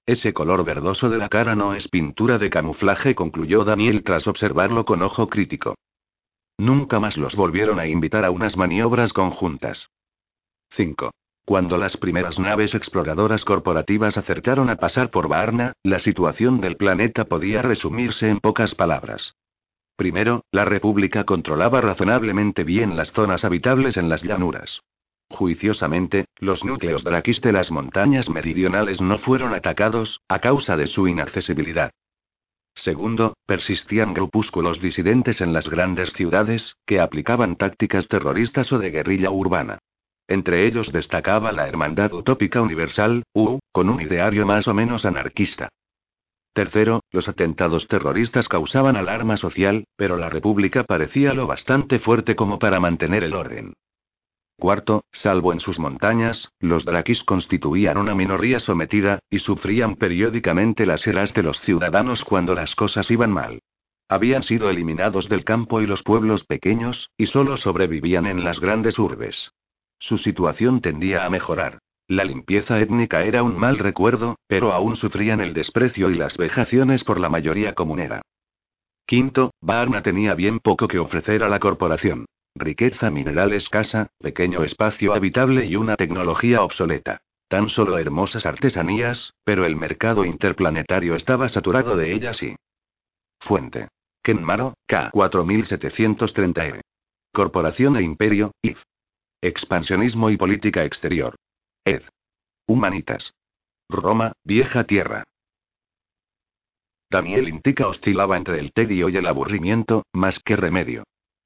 Ese color verdoso de la cara no es pintura de camuflaje, concluyó Daniel tras observarlo con ojo crítico. Nunca más los volvieron a invitar a unas maniobras conjuntas. 5. Cuando las primeras naves exploradoras corporativas acertaron a pasar por Varna, la situación del planeta podía resumirse en pocas palabras. Primero, la República controlaba razonablemente bien las zonas habitables en las llanuras. Juiciosamente, los núcleos draquis de las montañas meridionales no fueron atacados, a causa de su inaccesibilidad. Segundo, persistían grupúsculos disidentes en las grandes ciudades, que aplicaban tácticas terroristas o de guerrilla urbana. Entre ellos destacaba la Hermandad Utópica Universal, U, con un ideario más o menos anarquista. Tercero, los atentados terroristas causaban alarma social, pero la República parecía lo bastante fuerte como para mantener el orden. Cuarto, salvo en sus montañas, los draquis constituían una minoría sometida, y sufrían periódicamente las eras de los ciudadanos cuando las cosas iban mal. Habían sido eliminados del campo y los pueblos pequeños, y solo sobrevivían en las grandes urbes. Su situación tendía a mejorar. La limpieza étnica era un mal recuerdo, pero aún sufrían el desprecio y las vejaciones por la mayoría comunera. Quinto, Varna tenía bien poco que ofrecer a la corporación. Riqueza mineral escasa, pequeño espacio habitable y una tecnología obsoleta. Tan solo hermosas artesanías, pero el mercado interplanetario estaba saturado de ellas y. Fuente. Kenmaro, K. 4730E. Corporación e Imperio, IF. Expansionismo y política exterior. Ed. Humanitas. Roma, vieja tierra. Daniel Intica oscilaba entre el tedio y el aburrimiento, más que remedio.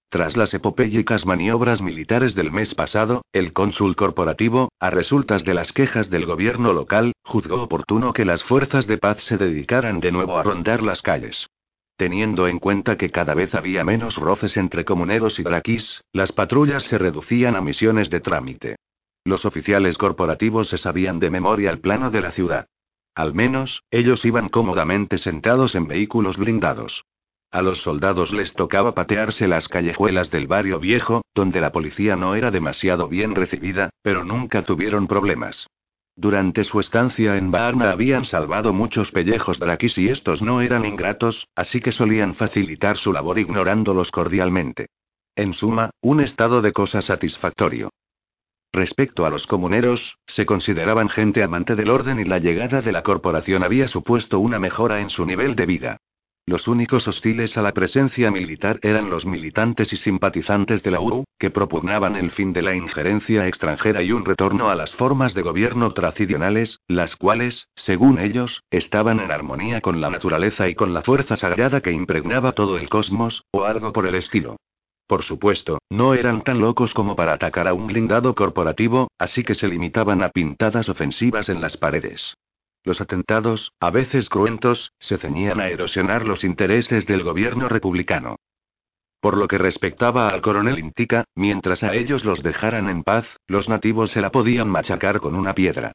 Tras las epopélicas maniobras militares del mes pasado, el cónsul corporativo, a resultas de las quejas del gobierno local, juzgó oportuno que las fuerzas de paz se dedicaran de nuevo a rondar las calles. Teniendo en cuenta que cada vez había menos roces entre comuneros y draquis, las patrullas se reducían a misiones de trámite. Los oficiales corporativos se sabían de memoria el plano de la ciudad. Al menos, ellos iban cómodamente sentados en vehículos blindados. A los soldados les tocaba patearse las callejuelas del barrio viejo, donde la policía no era demasiado bien recibida, pero nunca tuvieron problemas. Durante su estancia en Varna habían salvado muchos pellejos draquis y estos no eran ingratos, así que solían facilitar su labor ignorándolos cordialmente. En suma, un estado de cosas satisfactorio. Respecto a los comuneros, se consideraban gente amante del orden y la llegada de la corporación había supuesto una mejora en su nivel de vida. Los únicos hostiles a la presencia militar eran los militantes y simpatizantes de la URU, que propugnaban el fin de la injerencia extranjera y un retorno a las formas de gobierno tradicionales, las cuales, según ellos, estaban en armonía con la naturaleza y con la fuerza sagrada que impregnaba todo el cosmos, o algo por el estilo. Por supuesto, no eran tan locos como para atacar a un blindado corporativo, así que se limitaban a pintadas ofensivas en las paredes. Los atentados, a veces cruentos, se ceñían a erosionar los intereses del gobierno republicano. Por lo que respectaba al coronel Intica, mientras a ellos los dejaran en paz, los nativos se la podían machacar con una piedra.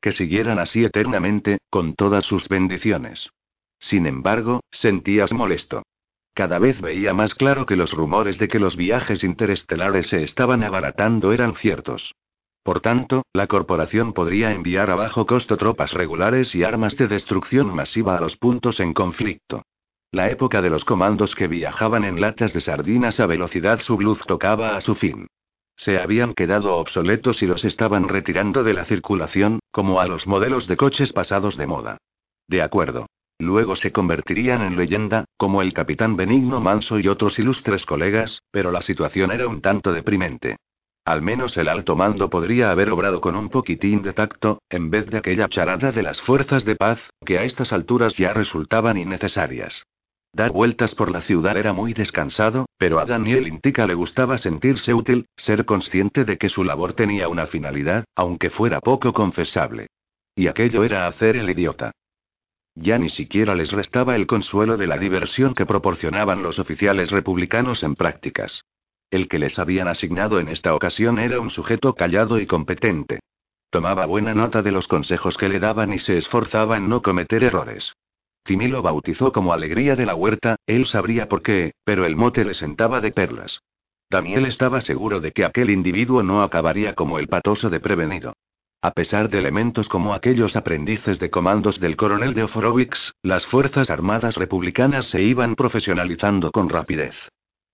Que siguieran así eternamente, con todas sus bendiciones. Sin embargo, sentías molesto. Cada vez veía más claro que los rumores de que los viajes interestelares se estaban abaratando eran ciertos. Por tanto, la corporación podría enviar a bajo costo tropas regulares y armas de destrucción masiva a los puntos en conflicto. La época de los comandos que viajaban en latas de sardinas a velocidad subluz tocaba a su fin. Se habían quedado obsoletos y los estaban retirando de la circulación, como a los modelos de coches pasados de moda. De acuerdo. Luego se convertirían en leyenda, como el capitán Benigno Manso y otros ilustres colegas, pero la situación era un tanto deprimente. Al menos el alto mando podría haber obrado con un poquitín de tacto, en vez de aquella charada de las fuerzas de paz, que a estas alturas ya resultaban innecesarias. Dar vueltas por la ciudad era muy descansado, pero a Daniel Intica le gustaba sentirse útil, ser consciente de que su labor tenía una finalidad, aunque fuera poco confesable. Y aquello era hacer el idiota. Ya ni siquiera les restaba el consuelo de la diversión que proporcionaban los oficiales republicanos en prácticas. El que les habían asignado en esta ocasión era un sujeto callado y competente. Tomaba buena nota de los consejos que le daban y se esforzaba en no cometer errores. Timmy lo bautizó como Alegría de la Huerta, él sabría por qué, pero el mote le sentaba de perlas. Daniel estaba seguro de que aquel individuo no acabaría como el patoso de prevenido. A pesar de elementos como aquellos aprendices de comandos del coronel de Oforowicz, las Fuerzas Armadas Republicanas se iban profesionalizando con rapidez.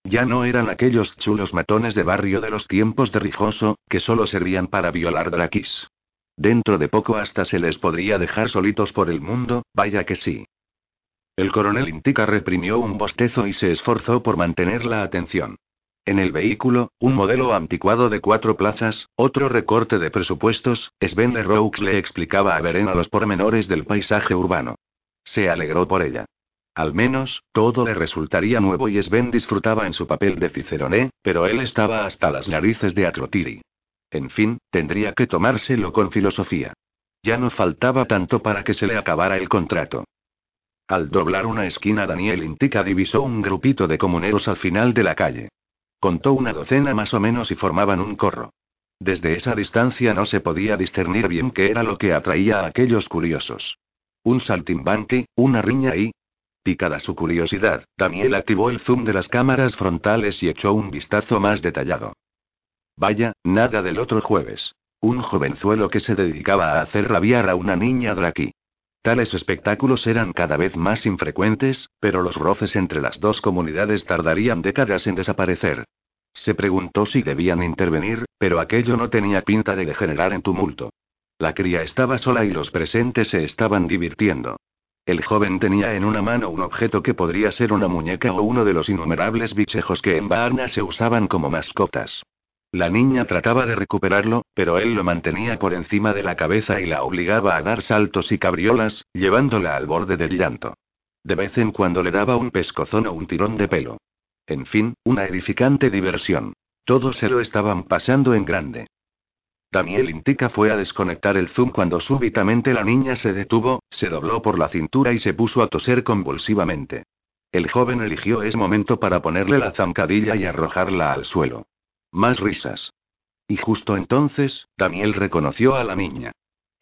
Ya no eran aquellos chulos matones de barrio de los tiempos de Rijoso, que solo servían para violar draquis. Dentro de poco hasta se les podría dejar solitos por el mundo, vaya que sí. El coronel Intica reprimió un bostezo y se esforzó por mantener la atención. En el vehículo, un modelo anticuado de cuatro plazas, otro recorte de presupuestos, Sven Roux le explicaba a Verena los pormenores del paisaje urbano. Se alegró por ella. Al menos, todo le resultaría nuevo y Sven disfrutaba en su papel de Cicerone, pero él estaba hasta las narices de Atrotiri. En fin, tendría que tomárselo con filosofía. Ya no faltaba tanto para que se le acabara el contrato. Al doblar una esquina Daniel Intica divisó un grupito de comuneros al final de la calle. Contó una docena más o menos y formaban un corro. Desde esa distancia no se podía discernir bien qué era lo que atraía a aquellos curiosos. Un saltimbanqui, una riña y... Picada su curiosidad, Daniel activó el zoom de las cámaras frontales y echó un vistazo más detallado. Vaya, nada del otro jueves. Un jovenzuelo que se dedicaba a hacer rabiar a una niña draqui. Tales espectáculos eran cada vez más infrecuentes, pero los roces entre las dos comunidades tardarían décadas en desaparecer. Se preguntó si debían intervenir, pero aquello no tenía pinta de degenerar en tumulto. La cría estaba sola y los presentes se estaban divirtiendo. El joven tenía en una mano un objeto que podría ser una muñeca o uno de los innumerables bichejos que en Varna se usaban como mascotas. La niña trataba de recuperarlo, pero él lo mantenía por encima de la cabeza y la obligaba a dar saltos y cabriolas, llevándola al borde del llanto. De vez en cuando le daba un pescozón o un tirón de pelo. En fin, una edificante diversión. Todos se lo estaban pasando en grande. Daniel Intica fue a desconectar el zoom cuando súbitamente la niña se detuvo, se dobló por la cintura y se puso a toser convulsivamente. El joven eligió ese momento para ponerle la zancadilla y arrojarla al suelo. Más risas. Y justo entonces, Daniel reconoció a la niña.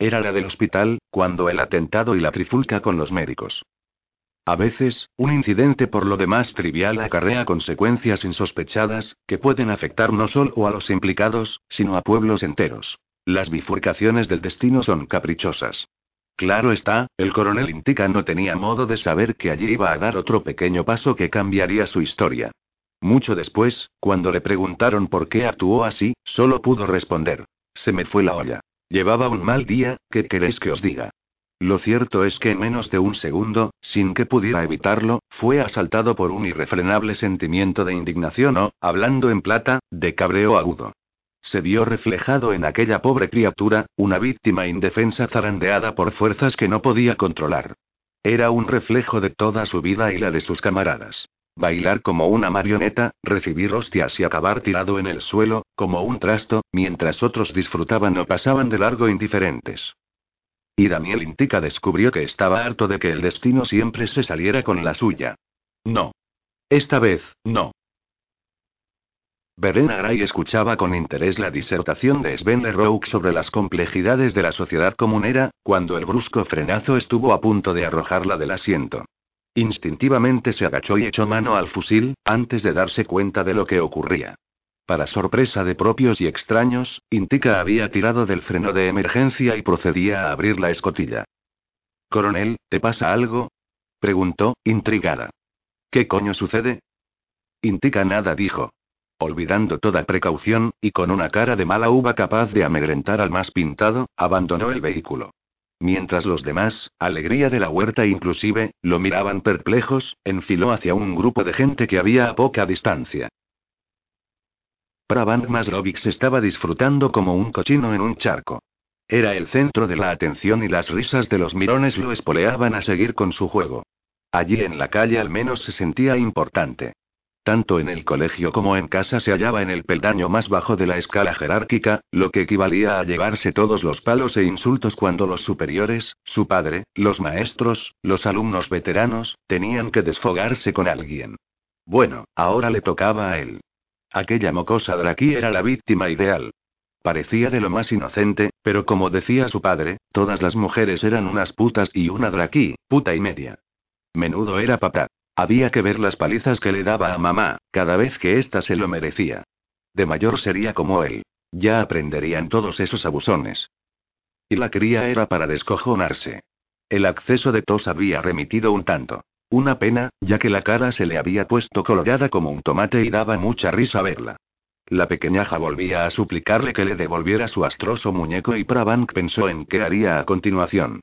Era la del hospital, cuando el atentado y la trifulca con los médicos. A veces, un incidente por lo demás trivial acarrea consecuencias insospechadas, que pueden afectar no solo a los implicados, sino a pueblos enteros. Las bifurcaciones del destino son caprichosas. Claro está, el coronel Intica no tenía modo de saber que allí iba a dar otro pequeño paso que cambiaría su historia. Mucho después, cuando le preguntaron por qué actuó así, solo pudo responder. Se me fue la olla. Llevaba un mal día, ¿qué queréis que os diga? Lo cierto es que en menos de un segundo, sin que pudiera evitarlo, fue asaltado por un irrefrenable sentimiento de indignación o, hablando en plata, de cabreo agudo. Se vio reflejado en aquella pobre criatura, una víctima indefensa zarandeada por fuerzas que no podía controlar. Era un reflejo de toda su vida y la de sus camaradas. Bailar como una marioneta, recibir hostias y acabar tirado en el suelo, como un trasto, mientras otros disfrutaban o pasaban de largo indiferentes. Y Daniel Intica descubrió que estaba harto de que el destino siempre se saliera con la suya. No. Esta vez, no. Verena Gray escuchaba con interés la disertación de Sven Leroux sobre las complejidades de la sociedad comunera, cuando el brusco frenazo estuvo a punto de arrojarla del asiento. Instintivamente se agachó y echó mano al fusil, antes de darse cuenta de lo que ocurría. Para sorpresa de propios y extraños, Intica había tirado del freno de emergencia y procedía a abrir la escotilla. Coronel, ¿te pasa algo? preguntó, intrigada. ¿Qué coño sucede? Intica nada dijo. Olvidando toda precaución, y con una cara de mala uva capaz de amedrentar al más pintado, abandonó el vehículo. Mientras los demás, alegría de la huerta inclusive, lo miraban perplejos, enfiló hacia un grupo de gente que había a poca distancia. Pravant Maslovic estaba disfrutando como un cochino en un charco. Era el centro de la atención y las risas de los mirones lo espoleaban a seguir con su juego. Allí en la calle al menos se sentía importante. Tanto en el colegio como en casa se hallaba en el peldaño más bajo de la escala jerárquica, lo que equivalía a llevarse todos los palos e insultos cuando los superiores, su padre, los maestros, los alumnos veteranos, tenían que desfogarse con alguien. Bueno, ahora le tocaba a él. Aquella mocosa Draki era la víctima ideal. Parecía de lo más inocente, pero como decía su padre, todas las mujeres eran unas putas y una Draki, puta y media. Menudo era papá. Había que ver las palizas que le daba a mamá, cada vez que ésta se lo merecía. De mayor sería como él. Ya aprenderían todos esos abusones. Y la cría era para descojonarse. El acceso de tos había remitido un tanto. Una pena, ya que la cara se le había puesto colorada como un tomate y daba mucha risa verla. La pequeñaja volvía a suplicarle que le devolviera su astroso muñeco y Prabank pensó en qué haría a continuación.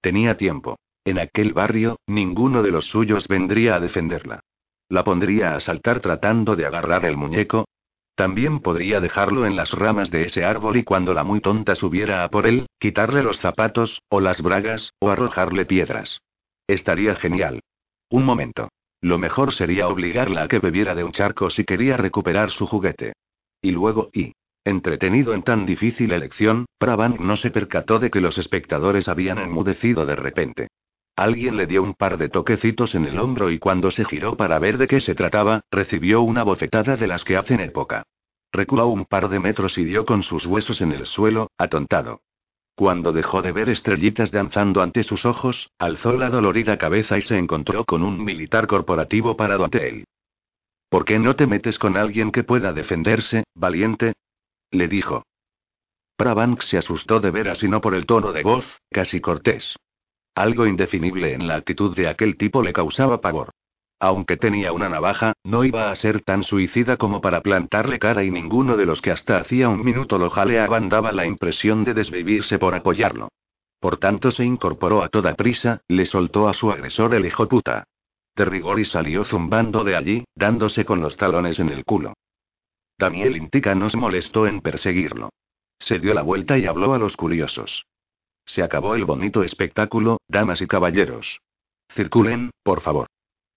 Tenía tiempo. En aquel barrio, ninguno de los suyos vendría a defenderla. La pondría a saltar tratando de agarrar el muñeco. También podría dejarlo en las ramas de ese árbol y cuando la muy tonta subiera a por él, quitarle los zapatos, o las bragas, o arrojarle piedras. Estaría genial. Un momento. Lo mejor sería obligarla a que bebiera de un charco si quería recuperar su juguete. Y luego, y. Entretenido en tan difícil elección, Pravan no se percató de que los espectadores habían enmudecido de repente. Alguien le dio un par de toquecitos en el hombro y cuando se giró para ver de qué se trataba, recibió una bofetada de las que hacen época. Reculó un par de metros y dio con sus huesos en el suelo, atontado. Cuando dejó de ver estrellitas danzando ante sus ojos, alzó la dolorida cabeza y se encontró con un militar corporativo parado ante él. ¿Por qué no te metes con alguien que pueda defenderse, valiente? le dijo. Prabank se asustó de veras y no por el tono de voz, casi cortés. Algo indefinible en la actitud de aquel tipo le causaba pavor. Aunque tenía una navaja, no iba a ser tan suicida como para plantarle cara y ninguno de los que hasta hacía un minuto lo jaleaban daba la impresión de desvivirse por apoyarlo. Por tanto se incorporó a toda prisa, le soltó a su agresor el hijo puta. De rigor y salió zumbando de allí, dándose con los talones en el culo. Daniel Intica no se molestó en perseguirlo. Se dio la vuelta y habló a los curiosos. Se acabó el bonito espectáculo, damas y caballeros. Circulen, por favor.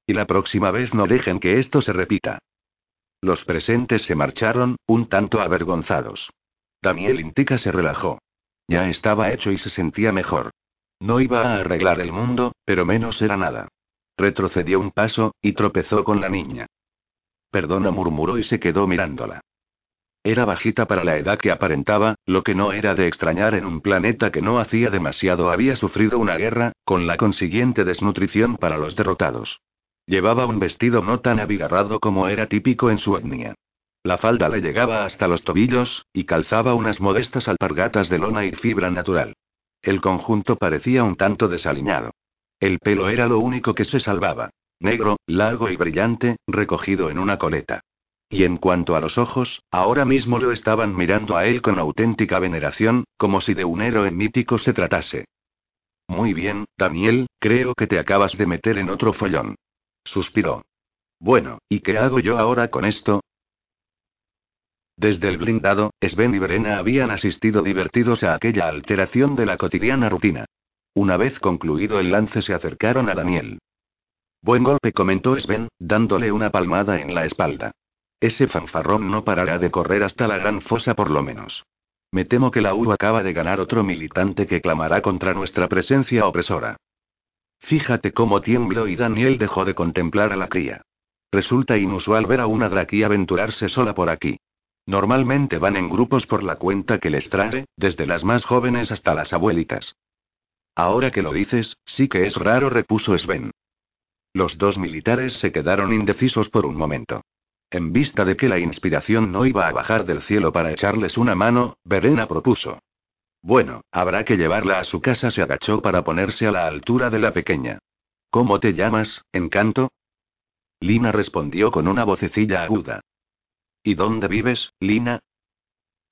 Y la próxima vez no dejen que esto se repita. Los presentes se marcharon, un tanto avergonzados. Daniel Intica se relajó. Ya estaba hecho y se sentía mejor. No iba a arreglar el mundo, pero menos era nada. Retrocedió un paso, y tropezó con la niña. Perdona, murmuró y se quedó mirándola. Era bajita para la edad que aparentaba, lo que no era de extrañar en un planeta que no hacía demasiado había sufrido una guerra, con la consiguiente desnutrición para los derrotados. Llevaba un vestido no tan abigarrado como era típico en su etnia. La falda le llegaba hasta los tobillos, y calzaba unas modestas alpargatas de lona y fibra natural. El conjunto parecía un tanto desaliñado. El pelo era lo único que se salvaba. Negro, largo y brillante, recogido en una coleta. Y en cuanto a los ojos, ahora mismo lo estaban mirando a él con auténtica veneración, como si de un héroe mítico se tratase. Muy bien, Daniel, creo que te acabas de meter en otro follón. Suspiró. Bueno, ¿y qué hago yo ahora con esto? Desde el blindado, Sven y Verena habían asistido divertidos a aquella alteración de la cotidiana rutina. Una vez concluido el lance se acercaron a Daniel. Buen golpe, comentó Sven, dándole una palmada en la espalda. Ese fanfarrón no parará de correr hasta la gran fosa por lo menos. Me temo que la U acaba de ganar otro militante que clamará contra nuestra presencia opresora. Fíjate cómo tiembló y Daniel dejó de contemplar a la cría. Resulta inusual ver a una draki aventurarse sola por aquí. Normalmente van en grupos por la cuenta que les trae, desde las más jóvenes hasta las abuelitas. Ahora que lo dices, sí que es raro, repuso Sven. Los dos militares se quedaron indecisos por un momento. En vista de que la inspiración no iba a bajar del cielo para echarles una mano, Verena propuso. Bueno, habrá que llevarla a su casa. Se agachó para ponerse a la altura de la pequeña. ¿Cómo te llamas, encanto? Lina respondió con una vocecilla aguda. ¿Y dónde vives, Lina?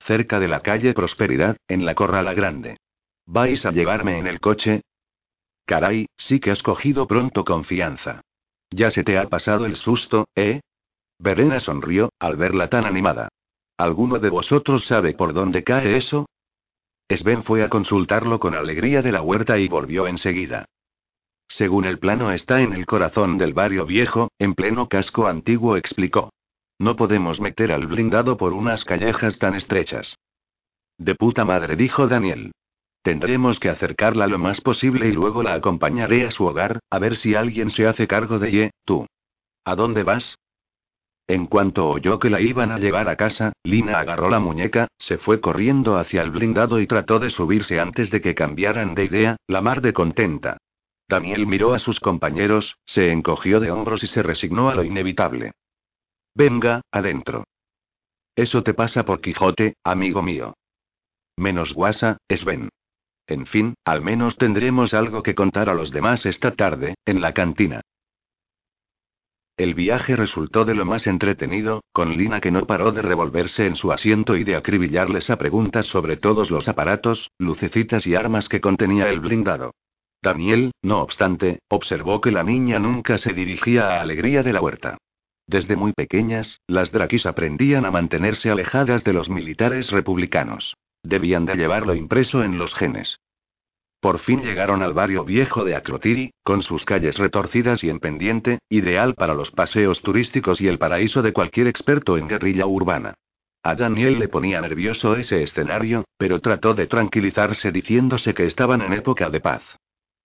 Cerca de la calle Prosperidad, en la Corrala Grande. ¿Vais a llevarme en el coche? Caray, sí que has cogido pronto confianza. Ya se te ha pasado el susto, ¿eh? Verena sonrió, al verla tan animada. ¿Alguno de vosotros sabe por dónde cae eso? Sven fue a consultarlo con alegría de la huerta y volvió enseguida. Según el plano está en el corazón del barrio viejo, en pleno casco antiguo explicó. No podemos meter al blindado por unas callejas tan estrechas. De puta madre, dijo Daniel. Tendremos que acercarla lo más posible y luego la acompañaré a su hogar, a ver si alguien se hace cargo de ella, tú. ¿A dónde vas? En cuanto oyó que la iban a llevar a casa, Lina agarró la muñeca, se fue corriendo hacia el blindado y trató de subirse antes de que cambiaran de idea, la mar de contenta. Daniel miró a sus compañeros, se encogió de hombros y se resignó a lo inevitable. Venga, adentro. Eso te pasa por Quijote, amigo mío. Menos guasa, Sven. En fin, al menos tendremos algo que contar a los demás esta tarde, en la cantina. El viaje resultó de lo más entretenido, con Lina que no paró de revolverse en su asiento y de acribillarles a preguntas sobre todos los aparatos, lucecitas y armas que contenía el blindado. Daniel, no obstante, observó que la niña nunca se dirigía a Alegría de la Huerta. Desde muy pequeñas, las Drakis aprendían a mantenerse alejadas de los militares republicanos. Debían de llevarlo impreso en los genes. Por fin llegaron al barrio viejo de Acrotiri, con sus calles retorcidas y en pendiente, ideal para los paseos turísticos y el paraíso de cualquier experto en guerrilla urbana. A Daniel le ponía nervioso ese escenario, pero trató de tranquilizarse diciéndose que estaban en época de paz.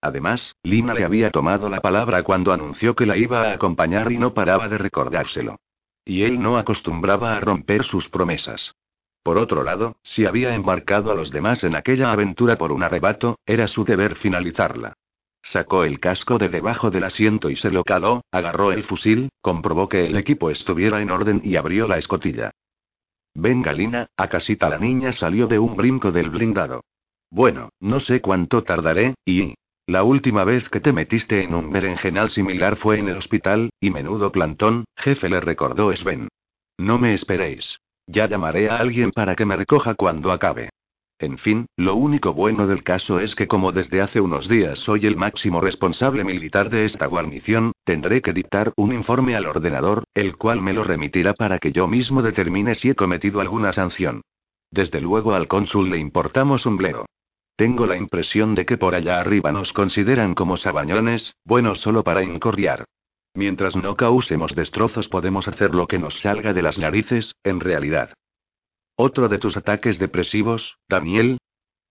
Además, Lina le había tomado la palabra cuando anunció que la iba a acompañar y no paraba de recordárselo. Y él no acostumbraba a romper sus promesas. Por otro lado, si había embarcado a los demás en aquella aventura por un arrebato, era su deber finalizarla. Sacó el casco de debajo del asiento y se lo caló, agarró el fusil, comprobó que el equipo estuviera en orden y abrió la escotilla. Venga, Lina, a casita la niña salió de un brinco del blindado. Bueno, no sé cuánto tardaré, y... La última vez que te metiste en un berenjenal similar fue en el hospital, y menudo plantón, jefe le recordó Sven. No me esperéis. Ya llamaré a alguien para que me recoja cuando acabe. En fin, lo único bueno del caso es que como desde hace unos días soy el máximo responsable militar de esta guarnición, tendré que dictar un informe al ordenador, el cual me lo remitirá para que yo mismo determine si he cometido alguna sanción. Desde luego al cónsul le importamos un bledo. Tengo la impresión de que por allá arriba nos consideran como sabañones, buenos solo para incorriar. Mientras no causemos destrozos podemos hacer lo que nos salga de las narices, en realidad. ¿Otro de tus ataques depresivos, Daniel?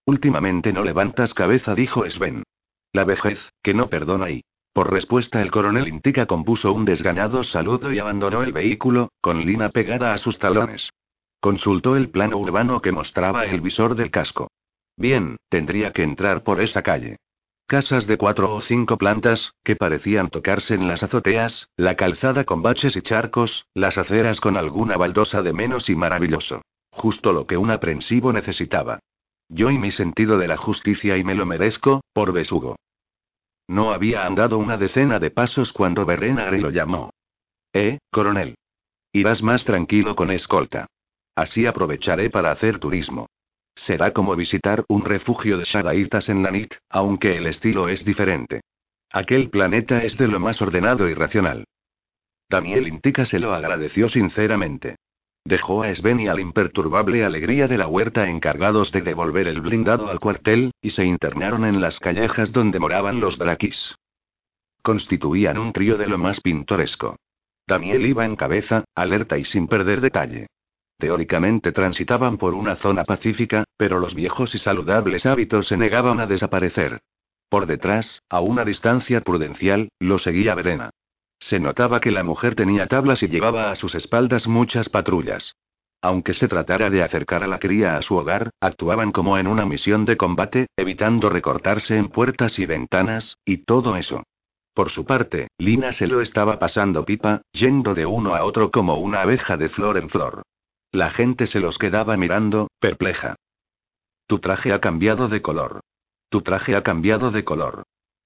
Últimamente no levantas cabeza, dijo Sven. La vejez, que no perdona y... Por respuesta el coronel Intica compuso un desgañado saludo y abandonó el vehículo, con Lina pegada a sus talones. Consultó el plano urbano que mostraba el visor del casco. Bien, tendría que entrar por esa calle. Casas de cuatro o cinco plantas, que parecían tocarse en las azoteas, la calzada con baches y charcos, las aceras con alguna baldosa de menos y maravilloso. Justo lo que un aprensivo necesitaba. Yo y mi sentido de la justicia y me lo merezco, por besugo. No había andado una decena de pasos cuando Berrenagre lo llamó. Eh, coronel. Irás más tranquilo con escolta. Así aprovecharé para hacer turismo. Será como visitar un refugio de Shadaitas en Nanit, aunque el estilo es diferente. Aquel planeta es de lo más ordenado y racional. Daniel Intica se lo agradeció sinceramente. Dejó a Sven y al imperturbable Alegría de la Huerta encargados de devolver el blindado al cuartel, y se internaron en las callejas donde moraban los Drakis. Constituían un trío de lo más pintoresco. Daniel iba en cabeza, alerta y sin perder detalle. Teóricamente transitaban por una zona pacífica, pero los viejos y saludables hábitos se negaban a desaparecer. Por detrás, a una distancia prudencial, lo seguía Verena. Se notaba que la mujer tenía tablas y llevaba a sus espaldas muchas patrullas. Aunque se tratara de acercar a la cría a su hogar, actuaban como en una misión de combate, evitando recortarse en puertas y ventanas, y todo eso. Por su parte, Lina se lo estaba pasando pipa, yendo de uno a otro como una abeja de flor en flor. La gente se los quedaba mirando, perpleja. Tu traje ha cambiado de color. Tu traje ha cambiado de color.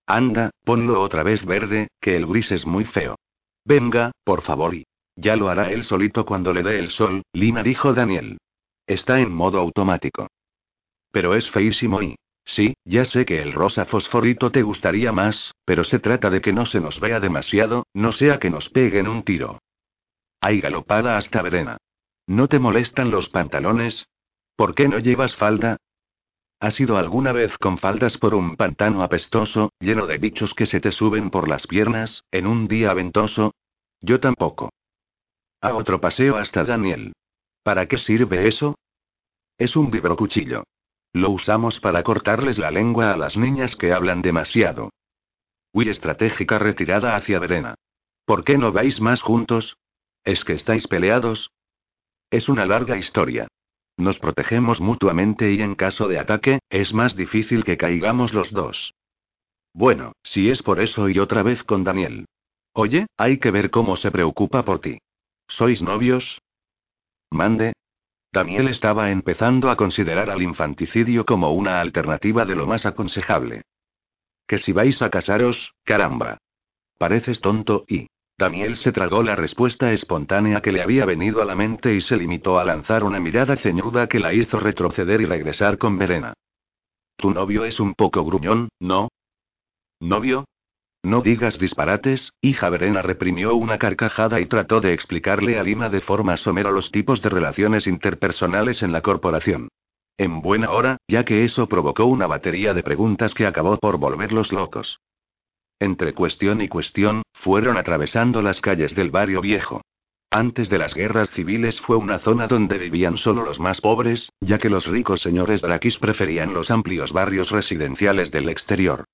Anda, ponlo otra vez verde, que el gris es muy feo. Venga, por favor y. Ya lo hará él solito cuando le dé el sol, Lina dijo Daniel. Está en modo automático. Pero es feísimo y. Sí, ya sé que el rosa fosforito te gustaría más, pero se trata de que no se nos vea demasiado, no sea que nos peguen un tiro. Hay galopada hasta Verena. ¿No te molestan los pantalones? ¿Por qué no llevas falda? ¿Has ido alguna vez con faldas por un pantano apestoso, lleno de bichos que se te suben por las piernas, en un día ventoso? Yo tampoco. A otro paseo hasta Daniel. ¿Para qué sirve eso? Es un vibrocuchillo. Lo usamos para cortarles la lengua a las niñas que hablan demasiado. Uy, estratégica retirada hacia Verena. ¿Por qué no vais más juntos? ¿Es que estáis peleados? Es una larga historia. Nos protegemos mutuamente y en caso de ataque, es más difícil que caigamos los dos. Bueno, si es por eso y otra vez con Daniel. Oye, hay que ver cómo se preocupa por ti. ¿Sois novios? Mande. Daniel estaba empezando a considerar al infanticidio como una alternativa de lo más aconsejable. Que si vais a casaros, caramba. Pareces tonto y... Daniel se tragó la respuesta espontánea que le había venido a la mente y se limitó a lanzar una mirada ceñuda que la hizo retroceder y regresar con Verena. Tu novio es un poco gruñón, ¿no? ¿Novio? No digas disparates, hija Verena reprimió una carcajada y trató de explicarle a Lina de forma somera los tipos de relaciones interpersonales en la corporación. En buena hora, ya que eso provocó una batería de preguntas que acabó por volverlos locos. Entre cuestión y cuestión, fueron atravesando las calles del barrio viejo. Antes de las guerras civiles fue una zona donde vivían solo los más pobres, ya que los ricos señores Drakis preferían los amplios barrios residenciales del exterior.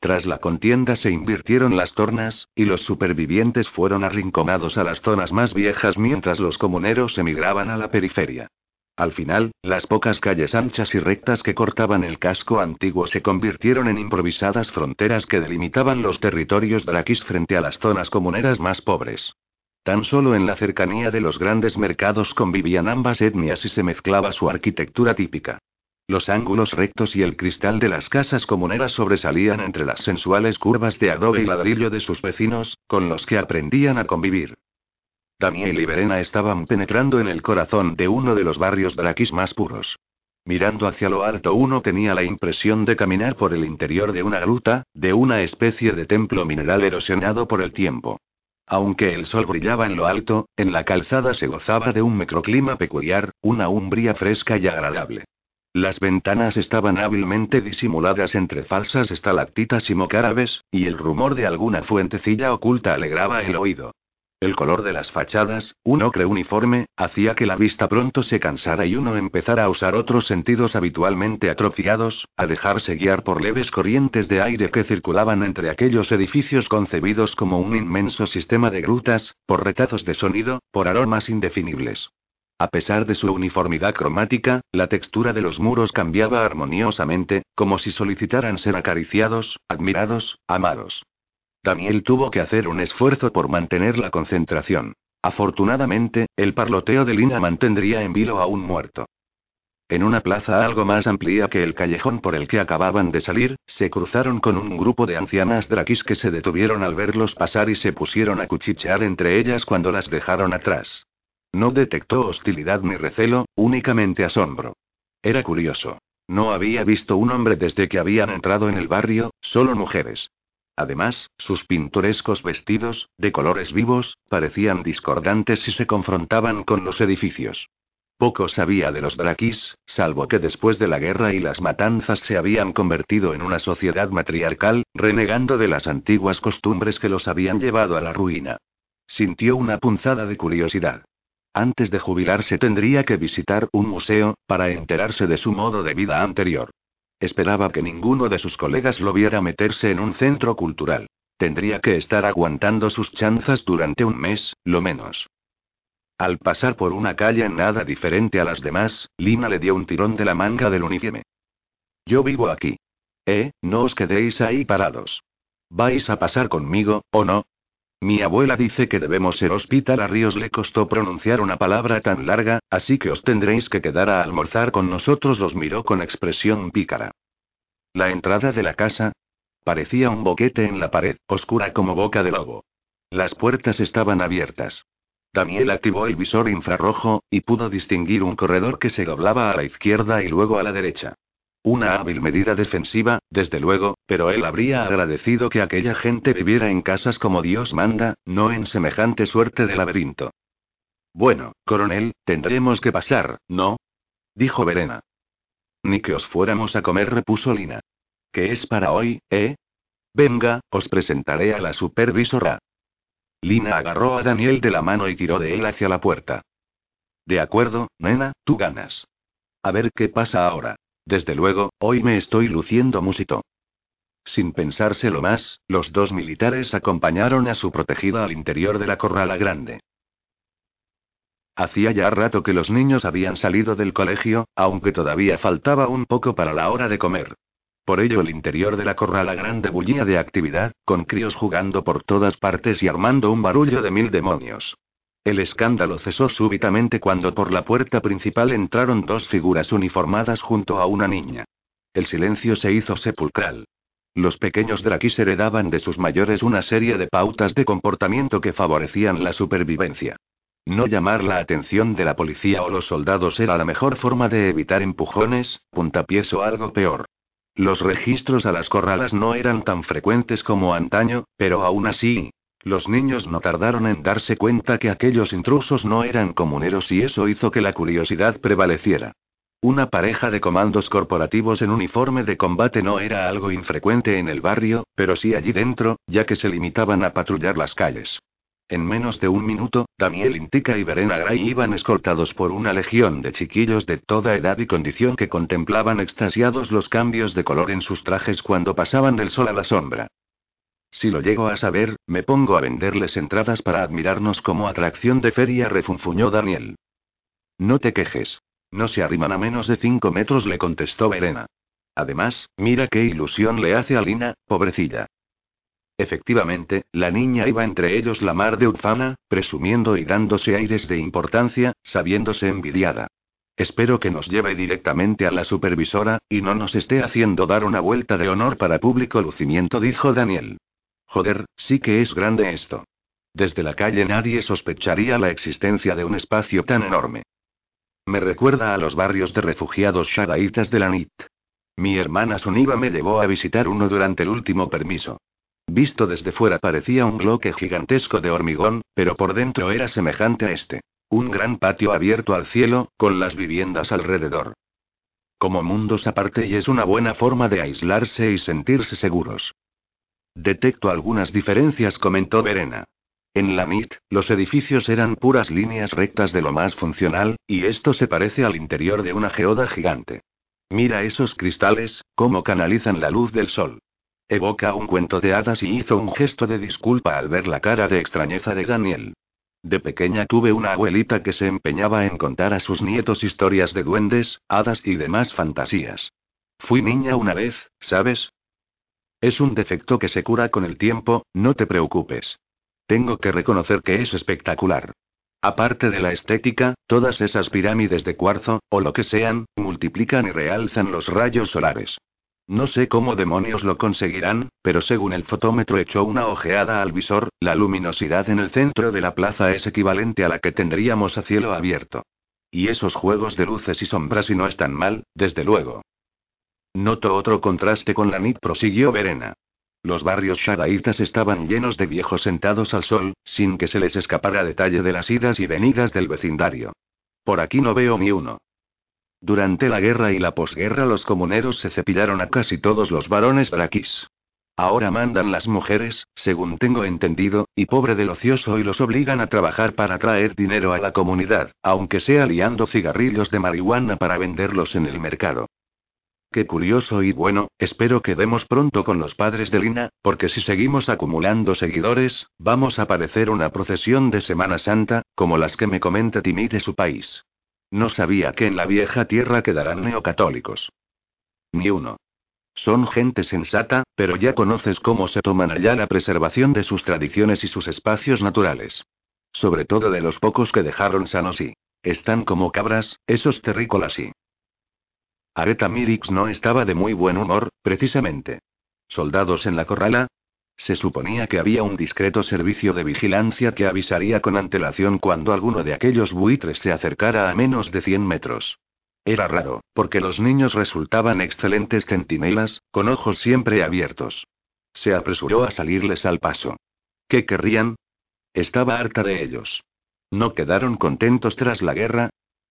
Tras la contienda se invirtieron las tornas, y los supervivientes fueron arrinconados a las zonas más viejas mientras los comuneros emigraban a la periferia. Al final, las pocas calles anchas y rectas que cortaban el casco antiguo se convirtieron en improvisadas fronteras que delimitaban los territorios draquis frente a las zonas comuneras más pobres. Tan solo en la cercanía de los grandes mercados convivían ambas etnias y se mezclaba su arquitectura típica. Los ángulos rectos y el cristal de las casas comuneras sobresalían entre las sensuales curvas de adobe y ladrillo de sus vecinos, con los que aprendían a convivir. Daniel y Verena estaban penetrando en el corazón de uno de los barrios draquis más puros. Mirando hacia lo alto uno tenía la impresión de caminar por el interior de una gruta, de una especie de templo mineral erosionado por el tiempo. Aunque el sol brillaba en lo alto, en la calzada se gozaba de un microclima peculiar, una umbría fresca y agradable. Las ventanas estaban hábilmente disimuladas entre falsas estalactitas y mocárabes, y el rumor de alguna fuentecilla oculta alegraba el oído. El color de las fachadas, un ocre uniforme, hacía que la vista pronto se cansara y uno empezara a usar otros sentidos habitualmente atrofiados, a dejarse guiar por leves corrientes de aire que circulaban entre aquellos edificios concebidos como un inmenso sistema de grutas, por retazos de sonido, por aromas indefinibles. A pesar de su uniformidad cromática, la textura de los muros cambiaba armoniosamente, como si solicitaran ser acariciados, admirados, amados. Daniel tuvo que hacer un esfuerzo por mantener la concentración. Afortunadamente, el parloteo de Lina mantendría en vilo a un muerto. En una plaza algo más amplia que el callejón por el que acababan de salir, se cruzaron con un grupo de ancianas draquis que se detuvieron al verlos pasar y se pusieron a cuchichear entre ellas cuando las dejaron atrás. No detectó hostilidad ni recelo, únicamente asombro. Era curioso. No había visto un hombre desde que habían entrado en el barrio, solo mujeres. Además, sus pintorescos vestidos, de colores vivos, parecían discordantes si se confrontaban con los edificios. Poco sabía de los draquis, salvo que después de la guerra y las matanzas se habían convertido en una sociedad matriarcal, renegando de las antiguas costumbres que los habían llevado a la ruina. Sintió una punzada de curiosidad. Antes de jubilarse tendría que visitar un museo, para enterarse de su modo de vida anterior. Esperaba que ninguno de sus colegas lo viera meterse en un centro cultural. Tendría que estar aguantando sus chanzas durante un mes, lo menos. Al pasar por una calle nada diferente a las demás, Lina le dio un tirón de la manga del uniforme. Yo vivo aquí. Eh, no os quedéis ahí parados. ¿Vais a pasar conmigo, o no? Mi abuela dice que debemos ir hospital. A Ríos le costó pronunciar una palabra tan larga, así que os tendréis que quedar a almorzar con nosotros. Los miró con expresión pícara. La entrada de la casa parecía un boquete en la pared, oscura como boca de lobo. Las puertas estaban abiertas. Daniel activó el visor infrarrojo, y pudo distinguir un corredor que se doblaba a la izquierda y luego a la derecha. Una hábil medida defensiva, desde luego, pero él habría agradecido que aquella gente viviera en casas como Dios manda, no en semejante suerte de laberinto. Bueno, coronel, tendremos que pasar, ¿no? dijo Verena. Ni que os fuéramos a comer, repuso Lina. ¿Qué es para hoy, eh? Venga, os presentaré a la supervisora. Lina agarró a Daniel de la mano y tiró de él hacia la puerta. De acuerdo, nena, tú ganas. A ver qué pasa ahora. Desde luego, hoy me estoy luciendo musito. Sin pensárselo más, los dos militares acompañaron a su protegida al interior de la corrala grande. Hacía ya rato que los niños habían salido del colegio, aunque todavía faltaba un poco para la hora de comer. Por ello el interior de la corrala grande bullía de actividad, con críos jugando por todas partes y armando un barullo de mil demonios. El escándalo cesó súbitamente cuando por la puerta principal entraron dos figuras uniformadas junto a una niña. El silencio se hizo sepulcral. Los pequeños Drakis heredaban de sus mayores una serie de pautas de comportamiento que favorecían la supervivencia. No llamar la atención de la policía o los soldados era la mejor forma de evitar empujones, puntapiés o algo peor. Los registros a las corralas no eran tan frecuentes como antaño, pero aún así, los niños no tardaron en darse cuenta que aquellos intrusos no eran comuneros y eso hizo que la curiosidad prevaleciera. Una pareja de comandos corporativos en uniforme de combate no era algo infrecuente en el barrio, pero sí allí dentro, ya que se limitaban a patrullar las calles. En menos de un minuto, Daniel Intica y Verena Gray iban escoltados por una legión de chiquillos de toda edad y condición que contemplaban extasiados los cambios de color en sus trajes cuando pasaban del sol a la sombra. Si lo llego a saber, me pongo a venderles entradas para admirarnos como atracción de feria, refunfuñó Daniel. No te quejes. No se arriman a menos de cinco metros, le contestó Verena. Además, mira qué ilusión le hace a Lina, pobrecilla. Efectivamente, la niña iba entre ellos la mar de ufana, presumiendo y dándose aires de importancia, sabiéndose envidiada. Espero que nos lleve directamente a la supervisora, y no nos esté haciendo dar una vuelta de honor para público lucimiento, dijo Daniel. Joder, sí que es grande esto. Desde la calle nadie sospecharía la existencia de un espacio tan enorme. Me recuerda a los barrios de refugiados shadaitas de la NIT. Mi hermana Suniva me llevó a visitar uno durante el último permiso. Visto desde fuera parecía un bloque gigantesco de hormigón, pero por dentro era semejante a este. Un gran patio abierto al cielo, con las viviendas alrededor. Como mundos aparte y es una buena forma de aislarse y sentirse seguros. Detecto algunas diferencias, comentó Verena. En la MIT, los edificios eran puras líneas rectas de lo más funcional, y esto se parece al interior de una geoda gigante. Mira esos cristales, cómo canalizan la luz del sol. Evoca un cuento de hadas y hizo un gesto de disculpa al ver la cara de extrañeza de Daniel. De pequeña tuve una abuelita que se empeñaba en contar a sus nietos historias de duendes, hadas y demás fantasías. Fui niña una vez, ¿sabes? Es un defecto que se cura con el tiempo, no te preocupes. Tengo que reconocer que es espectacular. Aparte de la estética, todas esas pirámides de cuarzo, o lo que sean, multiplican y realzan los rayos solares. No sé cómo demonios lo conseguirán, pero según el fotómetro echó una ojeada al visor, la luminosidad en el centro de la plaza es equivalente a la que tendríamos a cielo abierto. Y esos juegos de luces y sombras y no están mal, desde luego. Noto otro contraste con la NIT, prosiguió Verena. Los barrios shadaitas estaban llenos de viejos sentados al sol, sin que se les escapara detalle de las idas y venidas del vecindario. Por aquí no veo ni uno. Durante la guerra y la posguerra los comuneros se cepillaron a casi todos los varones braquis. Ahora mandan las mujeres, según tengo entendido, y pobre del ocioso y los obligan a trabajar para traer dinero a la comunidad, aunque sea liando cigarrillos de marihuana para venderlos en el mercado. Qué curioso y bueno, espero que demos pronto con los padres de Lina, porque si seguimos acumulando seguidores, vamos a parecer una procesión de Semana Santa, como las que me comenta Timmy de su país. No sabía que en la vieja tierra quedarán neocatólicos. Ni uno. Son gente sensata, pero ya conoces cómo se toman allá la preservación de sus tradiciones y sus espacios naturales. Sobre todo de los pocos que dejaron sanos y. Están como cabras, esos terrícolas y. Areta Mirix no estaba de muy buen humor, precisamente. ¿Soldados en la corrala? Se suponía que había un discreto servicio de vigilancia que avisaría con antelación cuando alguno de aquellos buitres se acercara a menos de 100 metros. Era raro, porque los niños resultaban excelentes centinelas, con ojos siempre abiertos. Se apresuró a salirles al paso. ¿Qué querrían? Estaba harta de ellos. ¿No quedaron contentos tras la guerra?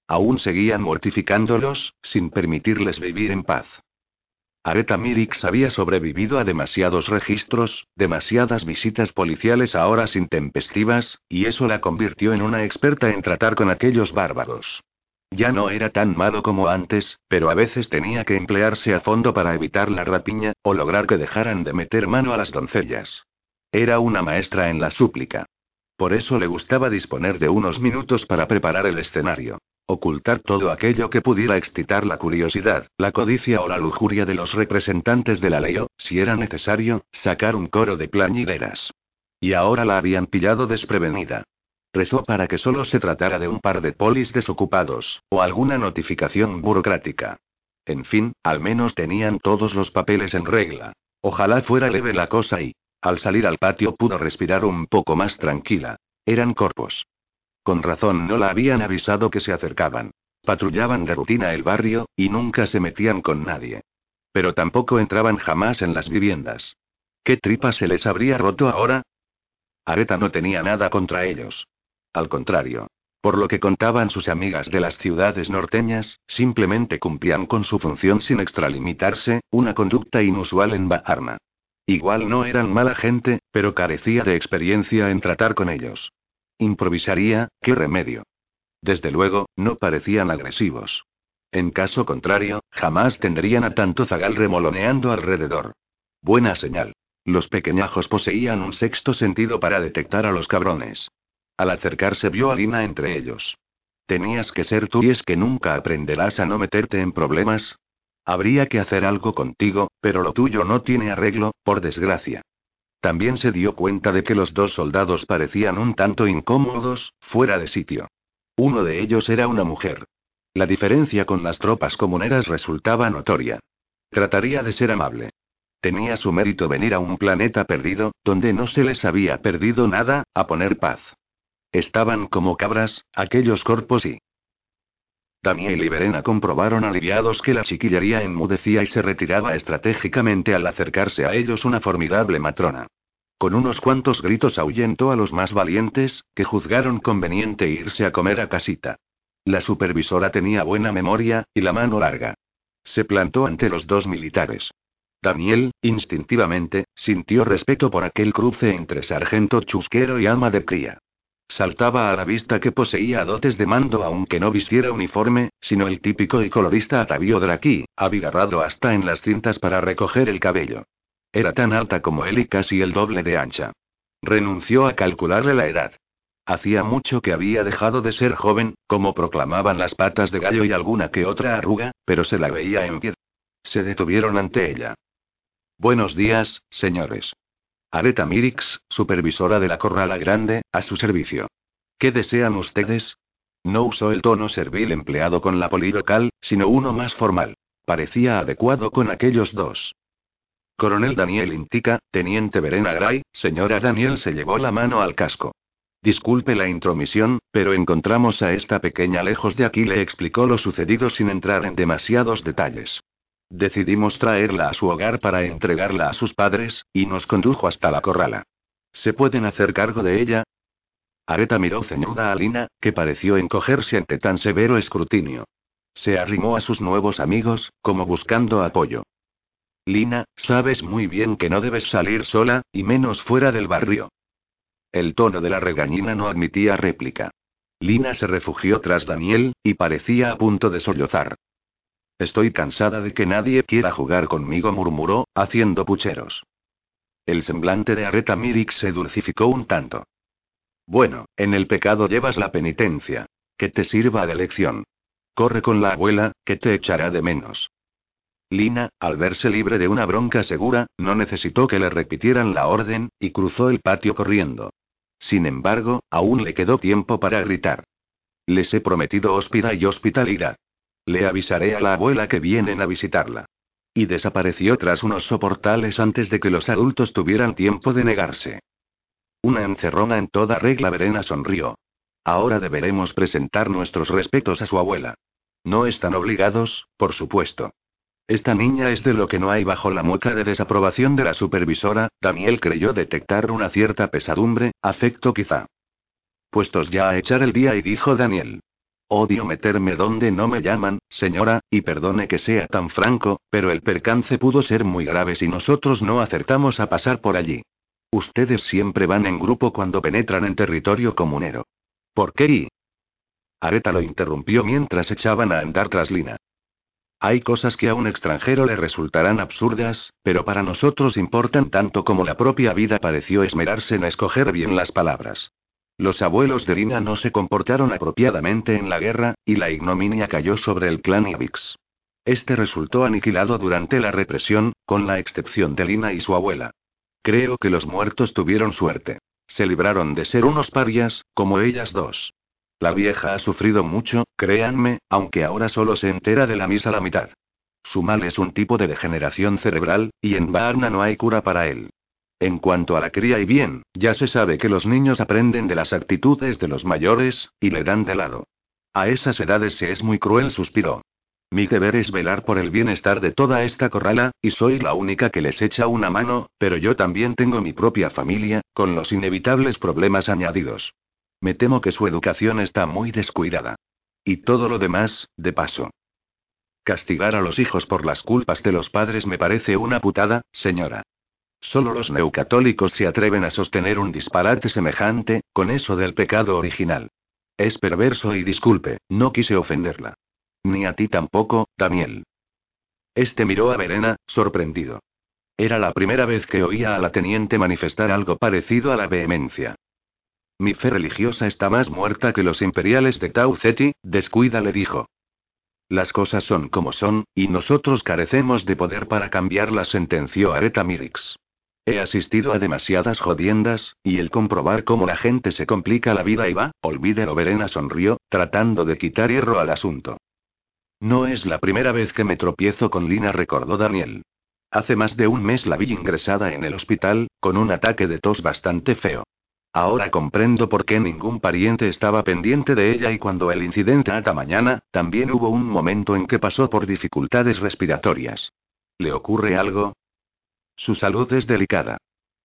Aún seguían mortificándolos, sin permitirles vivir en paz. Areta Mirix había sobrevivido a demasiados registros, demasiadas visitas policiales a horas intempestivas, y eso la convirtió en una experta en tratar con aquellos bárbaros. Ya no era tan malo como antes, pero a veces tenía que emplearse a fondo para evitar la rapiña, o lograr que dejaran de meter mano a las doncellas. Era una maestra en la súplica. Por eso le gustaba disponer de unos minutos para preparar el escenario. Ocultar todo aquello que pudiera excitar la curiosidad, la codicia o la lujuria de los representantes de la ley o, si era necesario, sacar un coro de plañideras. Y ahora la habían pillado desprevenida. Rezó para que solo se tratara de un par de polis desocupados, o alguna notificación burocrática. En fin, al menos tenían todos los papeles en regla. Ojalá fuera leve la cosa y, al salir al patio pudo respirar un poco más tranquila. Eran corpos. Con razón no la habían avisado que se acercaban. Patrullaban de rutina el barrio, y nunca se metían con nadie. Pero tampoco entraban jamás en las viviendas. ¿Qué tripa se les habría roto ahora? Areta no tenía nada contra ellos. Al contrario. Por lo que contaban sus amigas de las ciudades norteñas, simplemente cumplían con su función sin extralimitarse, una conducta inusual en Baharna. Igual no eran mala gente, pero carecía de experiencia en tratar con ellos. Improvisaría, ¿qué remedio? Desde luego, no parecían agresivos. En caso contrario, jamás tendrían a tanto zagal remoloneando alrededor. Buena señal. Los pequeñajos poseían un sexto sentido para detectar a los cabrones. Al acercarse vio a Lina entre ellos. Tenías que ser tú y es que nunca aprenderás a no meterte en problemas. Habría que hacer algo contigo, pero lo tuyo no tiene arreglo, por desgracia. También se dio cuenta de que los dos soldados parecían un tanto incómodos, fuera de sitio. Uno de ellos era una mujer. La diferencia con las tropas comuneras resultaba notoria. Trataría de ser amable. Tenía su mérito venir a un planeta perdido, donde no se les había perdido nada, a poner paz. Estaban como cabras, aquellos corpos y... Daniel y Verena comprobaron aliviados que la chiquillería enmudecía y se retiraba estratégicamente al acercarse a ellos una formidable matrona. Con unos cuantos gritos ahuyentó a los más valientes, que juzgaron conveniente irse a comer a casita. La supervisora tenía buena memoria, y la mano larga. Se plantó ante los dos militares. Daniel, instintivamente, sintió respeto por aquel cruce entre sargento chusquero y ama de cría. Saltaba a la vista que poseía dotes de mando aunque no vistiera uniforme, sino el típico y colorista atavío draqui, abigarrado hasta en las cintas para recoger el cabello. Era tan alta como él y casi el doble de ancha. Renunció a calcularle la edad. Hacía mucho que había dejado de ser joven, como proclamaban las patas de gallo y alguna que otra arruga, pero se la veía en pie. Se detuvieron ante ella. Buenos días, señores. Areta Mirix, supervisora de la Corrala Grande, a su servicio. ¿Qué desean ustedes? No usó el tono servil empleado con la poli local, sino uno más formal. Parecía adecuado con aquellos dos. Coronel Daniel Intica, Teniente Verena Gray, señora Daniel se llevó la mano al casco. Disculpe la intromisión, pero encontramos a esta pequeña lejos de aquí, le explicó lo sucedido sin entrar en demasiados detalles. Decidimos traerla a su hogar para entregarla a sus padres, y nos condujo hasta la corrala. ¿Se pueden hacer cargo de ella? Areta miró ceñuda a Lina, que pareció encogerse ante tan severo escrutinio. Se arrimó a sus nuevos amigos, como buscando apoyo. Lina, sabes muy bien que no debes salir sola, y menos fuera del barrio. El tono de la regañina no admitía réplica. Lina se refugió tras Daniel, y parecía a punto de sollozar. Estoy cansada de que nadie quiera jugar conmigo, murmuró, haciendo pucheros. El semblante de Areta Mirix se dulcificó un tanto. Bueno, en el pecado llevas la penitencia. Que te sirva de lección. Corre con la abuela, que te echará de menos. Lina, al verse libre de una bronca segura, no necesitó que le repitieran la orden, y cruzó el patio corriendo. Sin embargo, aún le quedó tiempo para gritar. Les he prometido hospida y hospitalidad. Le avisaré a la abuela que vienen a visitarla. y desapareció tras unos soportales antes de que los adultos tuvieran tiempo de negarse. Una encerrona en toda regla, Verena sonrió. Ahora deberemos presentar nuestros respetos a su abuela. No están obligados, por supuesto. Esta niña es de lo que no hay bajo la mueca de desaprobación de la supervisora, Daniel creyó detectar una cierta pesadumbre, afecto quizá. Puestos ya a echar el día y dijo Daniel. Odio meterme donde no me llaman, señora, y perdone que sea tan franco, pero el percance pudo ser muy grave si nosotros no acertamos a pasar por allí. Ustedes siempre van en grupo cuando penetran en territorio comunero. ¿Por qué? Areta lo interrumpió mientras echaban a andar tras Lina. Hay cosas que a un extranjero le resultarán absurdas, pero para nosotros importan tanto como la propia vida pareció esmerarse en escoger bien las palabras. Los abuelos de Lina no se comportaron apropiadamente en la guerra, y la ignominia cayó sobre el clan Ibix. Este resultó aniquilado durante la represión, con la excepción de Lina y su abuela. Creo que los muertos tuvieron suerte. Se libraron de ser unos parias, como ellas dos. La vieja ha sufrido mucho, créanme, aunque ahora solo se entera de la misa la mitad. Su mal es un tipo de degeneración cerebral, y en Varna no hay cura para él. En cuanto a la cría y bien, ya se sabe que los niños aprenden de las actitudes de los mayores, y le dan de lado. A esas edades se es muy cruel, suspiró. Mi deber es velar por el bienestar de toda esta corrala, y soy la única que les echa una mano, pero yo también tengo mi propia familia, con los inevitables problemas añadidos. Me temo que su educación está muy descuidada. Y todo lo demás, de paso. Castigar a los hijos por las culpas de los padres me parece una putada, señora. Solo los neucatólicos se atreven a sostener un disparate semejante, con eso del pecado original. Es perverso y disculpe, no quise ofenderla. Ni a ti tampoco, Daniel. Este miró a Verena, sorprendido. Era la primera vez que oía a la teniente manifestar algo parecido a la vehemencia. Mi fe religiosa está más muerta que los imperiales de Tau Ceti, descuida le dijo. Las cosas son como son, y nosotros carecemos de poder para cambiarlas, sentenció Areta Mirix. He asistido a demasiadas jodiendas, y el comprobar cómo la gente se complica la vida y va, olvídelo. Verena sonrió, tratando de quitar hierro al asunto. No es la primera vez que me tropiezo con Lina, recordó Daniel. Hace más de un mes la vi ingresada en el hospital, con un ataque de tos bastante feo. Ahora comprendo por qué ningún pariente estaba pendiente de ella y cuando el incidente ata mañana, también hubo un momento en que pasó por dificultades respiratorias. ¿Le ocurre algo? Su salud es delicada.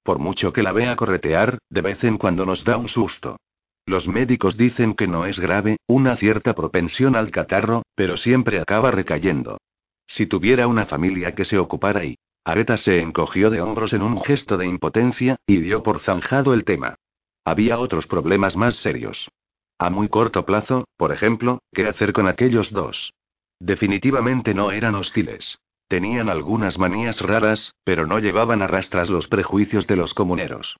Por mucho que la vea corretear, de vez en cuando nos da un susto. Los médicos dicen que no es grave, una cierta propensión al catarro, pero siempre acaba recayendo. Si tuviera una familia que se ocupara y... Areta se encogió de hombros en un gesto de impotencia, y dio por zanjado el tema. Había otros problemas más serios. A muy corto plazo, por ejemplo, ¿qué hacer con aquellos dos? Definitivamente no eran hostiles. Tenían algunas manías raras, pero no llevaban a rastras los prejuicios de los comuneros.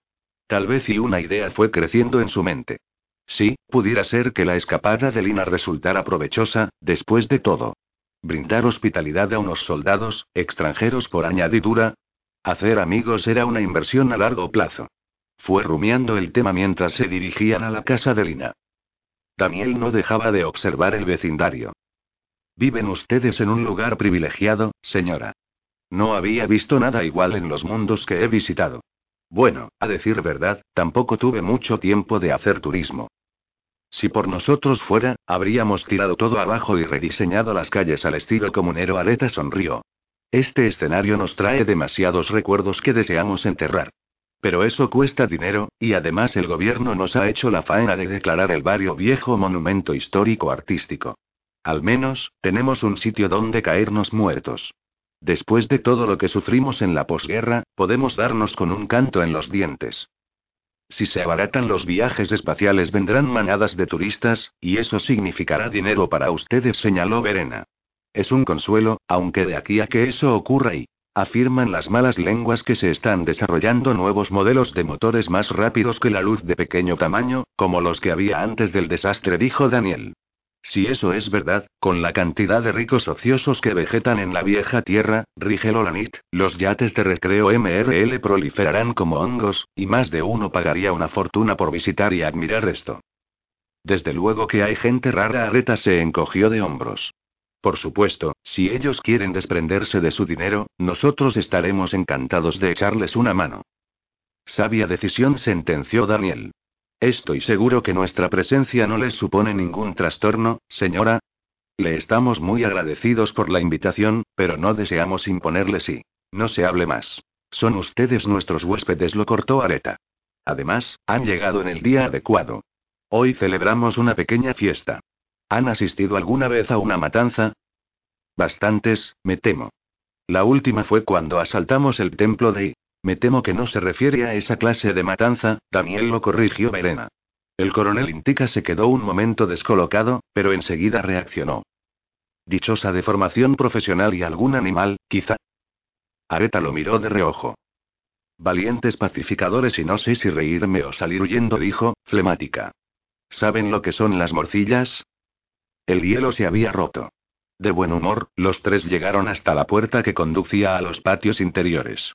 Tal vez y una idea fue creciendo en su mente. Sí, pudiera ser que la escapada de Lina resultara provechosa, después de todo. Brindar hospitalidad a unos soldados, extranjeros por añadidura. Hacer amigos era una inversión a largo plazo. Fue rumiando el tema mientras se dirigían a la casa de Lina. Daniel no dejaba de observar el vecindario. Viven ustedes en un lugar privilegiado, señora. No había visto nada igual en los mundos que he visitado. Bueno, a decir verdad, tampoco tuve mucho tiempo de hacer turismo. Si por nosotros fuera, habríamos tirado todo abajo y rediseñado las calles al estilo comunero. Aleta sonrió. Este escenario nos trae demasiados recuerdos que deseamos enterrar. Pero eso cuesta dinero, y además el gobierno nos ha hecho la faena de declarar el barrio viejo monumento histórico artístico. Al menos, tenemos un sitio donde caernos muertos. Después de todo lo que sufrimos en la posguerra, podemos darnos con un canto en los dientes. Si se abaratan los viajes espaciales vendrán manadas de turistas, y eso significará dinero para ustedes, señaló Verena. Es un consuelo, aunque de aquí a que eso ocurra y, afirman las malas lenguas que se están desarrollando nuevos modelos de motores más rápidos que la luz de pequeño tamaño, como los que había antes del desastre, dijo Daniel. Si eso es verdad, con la cantidad de ricos ociosos que vegetan en la vieja tierra, Rigelolanit, los yates de recreo MRL proliferarán como hongos, y más de uno pagaría una fortuna por visitar y admirar esto. Desde luego que hay gente rara, Areta se encogió de hombros. Por supuesto, si ellos quieren desprenderse de su dinero, nosotros estaremos encantados de echarles una mano. Sabia decisión, sentenció Daniel. Estoy seguro que nuestra presencia no les supone ningún trastorno, señora. Le estamos muy agradecidos por la invitación, pero no deseamos imponerle sí. No se hable más. Son ustedes nuestros huéspedes, lo cortó Areta. Además, han llegado en el día adecuado. Hoy celebramos una pequeña fiesta. ¿Han asistido alguna vez a una matanza? Bastantes, me temo. La última fue cuando asaltamos el templo de... Me temo que no se refiere a esa clase de matanza, Daniel lo corrigió Verena. El coronel Intica se quedó un momento descolocado, pero enseguida reaccionó. Dichosa deformación profesional y algún animal, quizá. Areta lo miró de reojo. Valientes pacificadores y no sé si reírme o salir huyendo, dijo, flemática. ¿Saben lo que son las morcillas? El hielo se había roto. De buen humor, los tres llegaron hasta la puerta que conducía a los patios interiores.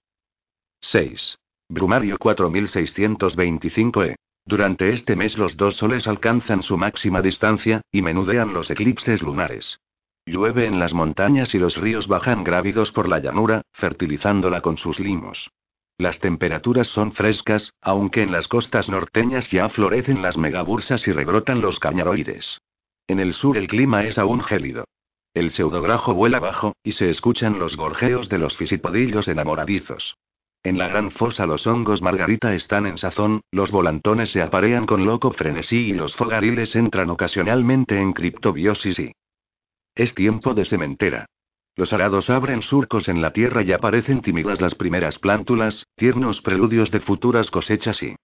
6. Brumario 4625e. Durante este mes los dos soles alcanzan su máxima distancia, y menudean los eclipses lunares. Llueve en las montañas y los ríos bajan grávidos por la llanura, fertilizándola con sus limos. Las temperaturas son frescas, aunque en las costas norteñas ya florecen las megabursas y rebrotan los cañaroides. En el sur el clima es aún gélido. El pseudograjo vuela bajo, y se escuchan los gorjeos de los fisipodillos enamoradizos. En la gran fosa los hongos margarita están en sazón, los volantones se aparean con loco frenesí y los fogariles entran ocasionalmente en criptobiosis y... Es tiempo de sementera. Los arados abren surcos en la tierra y aparecen tímidas las primeras plántulas, tiernos preludios de futuras cosechas y...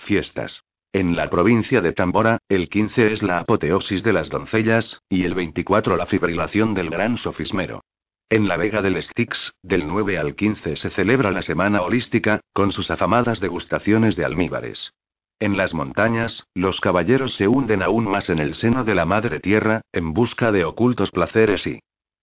Fiestas. En la provincia de Tambora, el 15 es la apoteosis de las doncellas, y el 24 la fibrilación del gran sofismero. En la Vega del Styx, del 9 al 15 se celebra la Semana Holística, con sus afamadas degustaciones de almíbares. En las montañas, los caballeros se hunden aún más en el seno de la Madre Tierra, en busca de ocultos placeres y...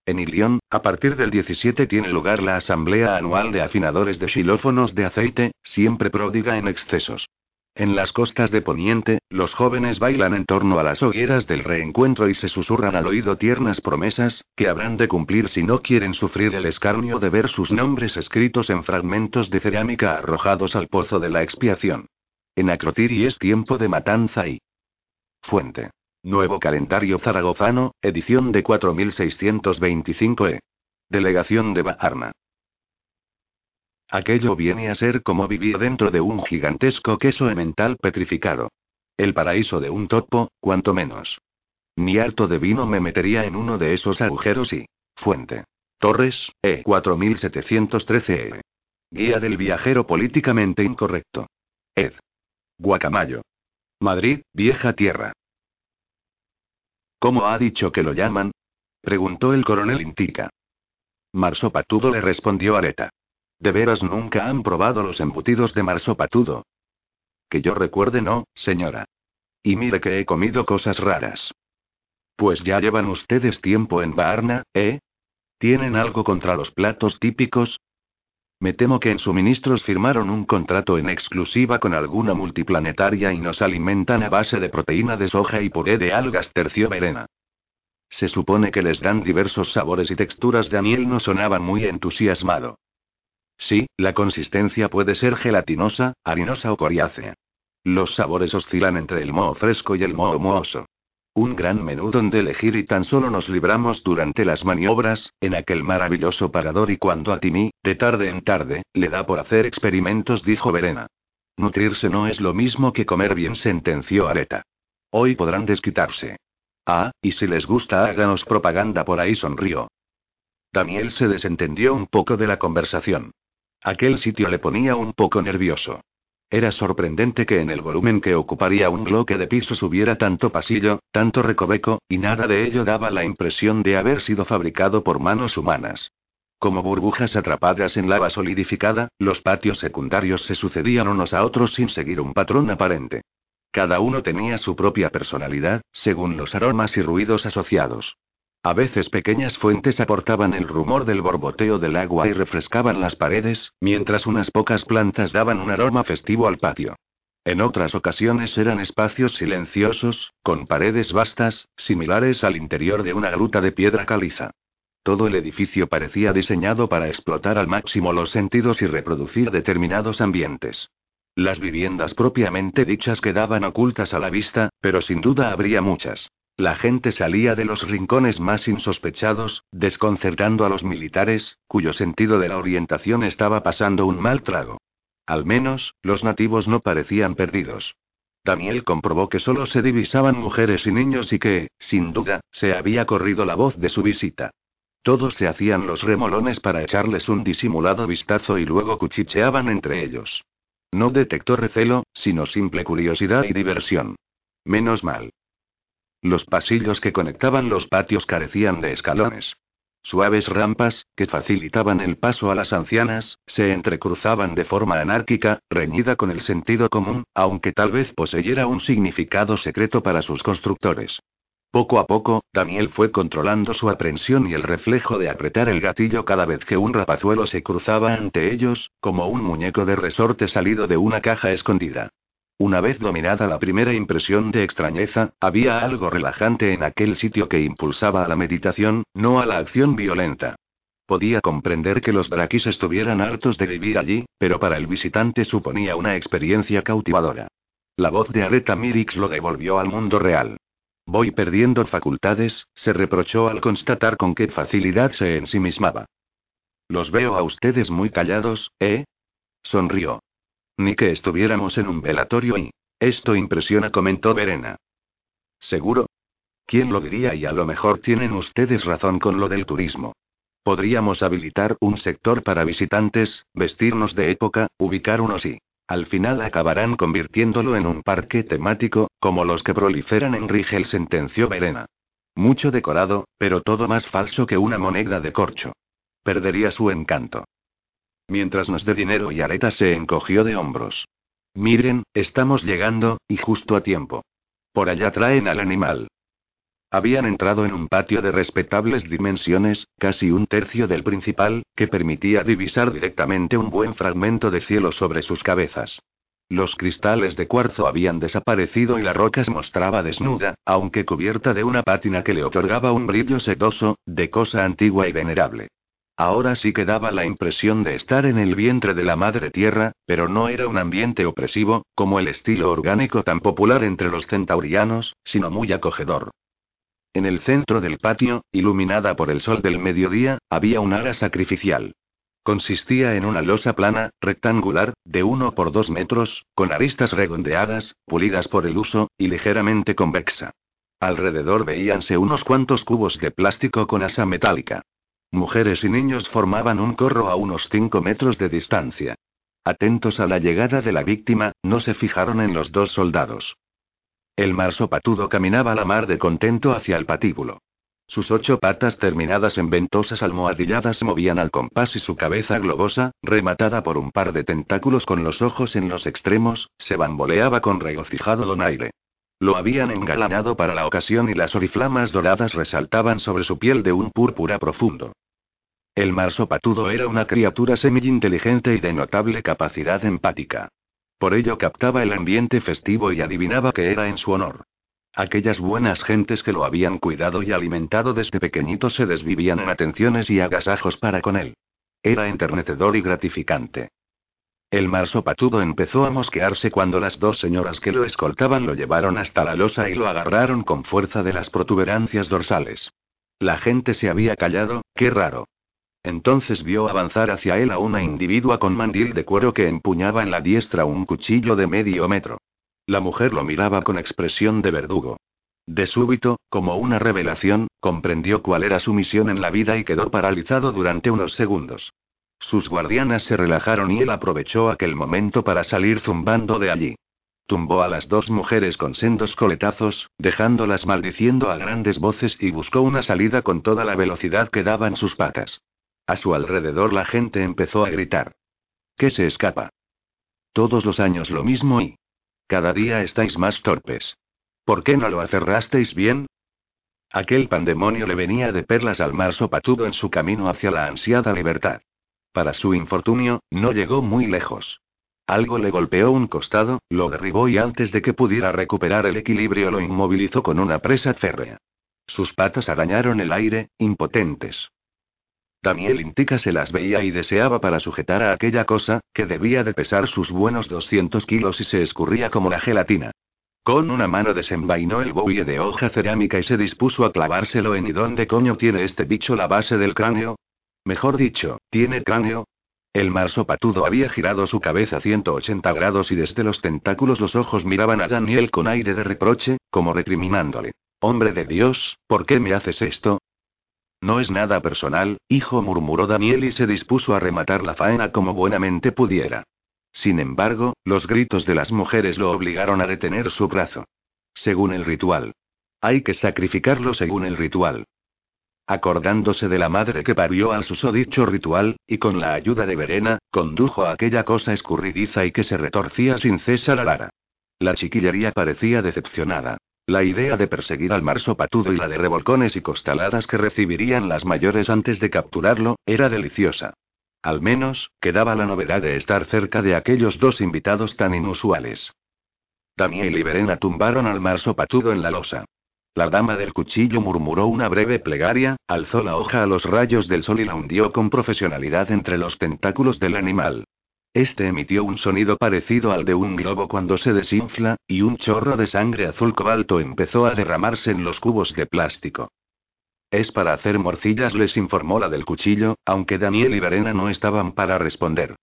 En Ilión, a partir del 17 tiene lugar la Asamblea Anual de Afinadores de Xilófonos de Aceite, siempre pródiga en excesos. En las costas de Poniente, los jóvenes bailan en torno a las hogueras del reencuentro y se susurran al oído tiernas promesas, que habrán de cumplir si no quieren sufrir el escarnio de ver sus nombres escritos en fragmentos de cerámica arrojados al pozo de la expiación. En Acrotiri es tiempo de matanza y... Fuente. Nuevo calendario zaragozano, edición de 4625e. Delegación de Baarna. Aquello viene a ser como vivir dentro de un gigantesco queso emmental petrificado. El paraíso de un topo, cuanto menos. Ni harto de vino me metería en uno de esos agujeros y. Fuente. Torres, E. 4713 E. Guía del viajero políticamente incorrecto. Ed. Guacamayo. Madrid, vieja tierra. ¿Cómo ha dicho que lo llaman? preguntó el coronel Intica. Marsopatudo le respondió Areta. ¿De veras nunca han probado los embutidos de marsopatudo? Que yo recuerde no, señora. Y mire que he comido cosas raras. Pues ya llevan ustedes tiempo en Baarna, ¿eh? ¿Tienen algo contra los platos típicos? Me temo que en suministros firmaron un contrato en exclusiva con alguna multiplanetaria y nos alimentan a base de proteína de soja y puré de algas tercio-verena. Se supone que les dan diversos sabores y texturas. Daniel no sonaba muy entusiasmado. Sí, la consistencia puede ser gelatinosa, harinosa o coriácea. Los sabores oscilan entre el moho fresco y el moho mohoso. Un gran menú donde elegir y tan solo nos libramos durante las maniobras, en aquel maravilloso parador y cuando a Timmy, de tarde en tarde, le da por hacer experimentos, dijo Verena. Nutrirse no es lo mismo que comer bien, sentenció Areta. Hoy podrán desquitarse. Ah, y si les gusta háganos propaganda por ahí, sonrió. Daniel se desentendió un poco de la conversación. Aquel sitio le ponía un poco nervioso. Era sorprendente que en el volumen que ocuparía un bloque de pisos hubiera tanto pasillo, tanto recoveco, y nada de ello daba la impresión de haber sido fabricado por manos humanas. Como burbujas atrapadas en lava solidificada, los patios secundarios se sucedían unos a otros sin seguir un patrón aparente. Cada uno tenía su propia personalidad, según los aromas y ruidos asociados. A veces pequeñas fuentes aportaban el rumor del borboteo del agua y refrescaban las paredes, mientras unas pocas plantas daban un aroma festivo al patio. En otras ocasiones eran espacios silenciosos, con paredes vastas, similares al interior de una gruta de piedra caliza. Todo el edificio parecía diseñado para explotar al máximo los sentidos y reproducir determinados ambientes. Las viviendas propiamente dichas quedaban ocultas a la vista, pero sin duda habría muchas. La gente salía de los rincones más insospechados, desconcertando a los militares, cuyo sentido de la orientación estaba pasando un mal trago. Al menos, los nativos no parecían perdidos. Daniel comprobó que solo se divisaban mujeres y niños y que, sin duda, se había corrido la voz de su visita. Todos se hacían los remolones para echarles un disimulado vistazo y luego cuchicheaban entre ellos. No detectó recelo, sino simple curiosidad y diversión. Menos mal. Los pasillos que conectaban los patios carecían de escalones. Suaves rampas, que facilitaban el paso a las ancianas, se entrecruzaban de forma anárquica, reñida con el sentido común, aunque tal vez poseyera un significado secreto para sus constructores. Poco a poco, Daniel fue controlando su aprensión y el reflejo de apretar el gatillo cada vez que un rapazuelo se cruzaba ante ellos, como un muñeco de resorte salido de una caja escondida. Una vez dominada la primera impresión de extrañeza, había algo relajante en aquel sitio que impulsaba a la meditación, no a la acción violenta. Podía comprender que los Drakis estuvieran hartos de vivir allí, pero para el visitante suponía una experiencia cautivadora. La voz de Areta Mirix lo devolvió al mundo real. Voy perdiendo facultades, se reprochó al constatar con qué facilidad se ensimismaba. Los veo a ustedes muy callados, ¿eh? Sonrió. Ni que estuviéramos en un velatorio y... Esto impresiona, comentó Verena. ¿Seguro? ¿Quién lo diría? Y a lo mejor tienen ustedes razón con lo del turismo. Podríamos habilitar un sector para visitantes, vestirnos de época, ubicar unos y... Al final acabarán convirtiéndolo en un parque temático, como los que proliferan en Rigel, sentenció Verena. Mucho decorado, pero todo más falso que una moneda de corcho. Perdería su encanto. Mientras nos dé dinero y Areta se encogió de hombros. Miren, estamos llegando, y justo a tiempo. Por allá traen al animal. Habían entrado en un patio de respetables dimensiones, casi un tercio del principal, que permitía divisar directamente un buen fragmento de cielo sobre sus cabezas. Los cristales de cuarzo habían desaparecido y la roca se mostraba desnuda, aunque cubierta de una pátina que le otorgaba un brillo sedoso, de cosa antigua y venerable. Ahora sí que daba la impresión de estar en el vientre de la madre tierra, pero no era un ambiente opresivo, como el estilo orgánico tan popular entre los centaurianos, sino muy acogedor. En el centro del patio, iluminada por el sol del mediodía, había un ara sacrificial. Consistía en una losa plana, rectangular, de uno por dos metros, con aristas redondeadas, pulidas por el uso, y ligeramente convexa. Alrededor veíanse unos cuantos cubos de plástico con asa metálica. Mujeres y niños formaban un corro a unos cinco metros de distancia. Atentos a la llegada de la víctima, no se fijaron en los dos soldados. El marsopatudo caminaba a la mar de contento hacia el patíbulo. Sus ocho patas terminadas en ventosas almohadilladas se movían al compás y su cabeza globosa, rematada por un par de tentáculos con los ojos en los extremos, se bamboleaba con regocijado donaire. Lo habían engalanado para la ocasión y las oriflamas doradas resaltaban sobre su piel de un púrpura profundo. El marsopatudo era una criatura semi-inteligente y de notable capacidad empática. Por ello captaba el ambiente festivo y adivinaba que era en su honor. Aquellas buenas gentes que lo habían cuidado y alimentado desde pequeñito se desvivían en atenciones y agasajos para con él. Era enternecedor y gratificante. El marsopatudo empezó a mosquearse cuando las dos señoras que lo escoltaban lo llevaron hasta la losa y lo agarraron con fuerza de las protuberancias dorsales. La gente se había callado, qué raro. Entonces vio avanzar hacia él a una individua con mandil de cuero que empuñaba en la diestra un cuchillo de medio metro. La mujer lo miraba con expresión de verdugo. De súbito, como una revelación, comprendió cuál era su misión en la vida y quedó paralizado durante unos segundos. Sus guardianas se relajaron y él aprovechó aquel momento para salir zumbando de allí. Tumbó a las dos mujeres con sendos coletazos, dejándolas maldiciendo a grandes voces y buscó una salida con toda la velocidad que daban sus patas. A su alrededor la gente empezó a gritar. ¿Qué se escapa? Todos los años lo mismo y... Cada día estáis más torpes. ¿Por qué no lo aferrasteis bien? Aquel pandemonio le venía de perlas al mar sopatudo en su camino hacia la ansiada libertad. Para su infortunio, no llegó muy lejos. Algo le golpeó un costado, lo derribó y antes de que pudiera recuperar el equilibrio lo inmovilizó con una presa férrea. Sus patas arañaron el aire, impotentes. Daniel Intica se las veía y deseaba para sujetar a aquella cosa, que debía de pesar sus buenos 200 kilos y se escurría como la gelatina. Con una mano desenvainó el bowie de hoja cerámica y se dispuso a clavárselo en ¿y dónde coño tiene este bicho la base del cráneo? Mejor dicho, ¿tiene cráneo? El marsopatudo había girado su cabeza 180 grados y desde los tentáculos los ojos miraban a Daniel con aire de reproche, como recriminándole. Hombre de Dios, ¿por qué me haces esto? No es nada personal, hijo, murmuró Daniel y se dispuso a rematar la faena como buenamente pudiera. Sin embargo, los gritos de las mujeres lo obligaron a detener su brazo. Según el ritual. Hay que sacrificarlo según el ritual. Acordándose de la madre que parió al susodicho ritual, y con la ayuda de Verena, condujo a aquella cosa escurridiza y que se retorcía sin cesar a Lara. La chiquillería parecía decepcionada. La idea de perseguir al marsopatudo y la de revolcones y costaladas que recibirían las mayores antes de capturarlo, era deliciosa. Al menos, quedaba la novedad de estar cerca de aquellos dos invitados tan inusuales. Daniel y Verena tumbaron al marsopatudo en la losa. La dama del cuchillo murmuró una breve plegaria, alzó la hoja a los rayos del sol y la hundió con profesionalidad entre los tentáculos del animal. Este emitió un sonido parecido al de un globo cuando se desinfla, y un chorro de sangre azul cobalto empezó a derramarse en los cubos de plástico. Es para hacer morcillas, les informó la del cuchillo, aunque Daniel y Verena no estaban para responder.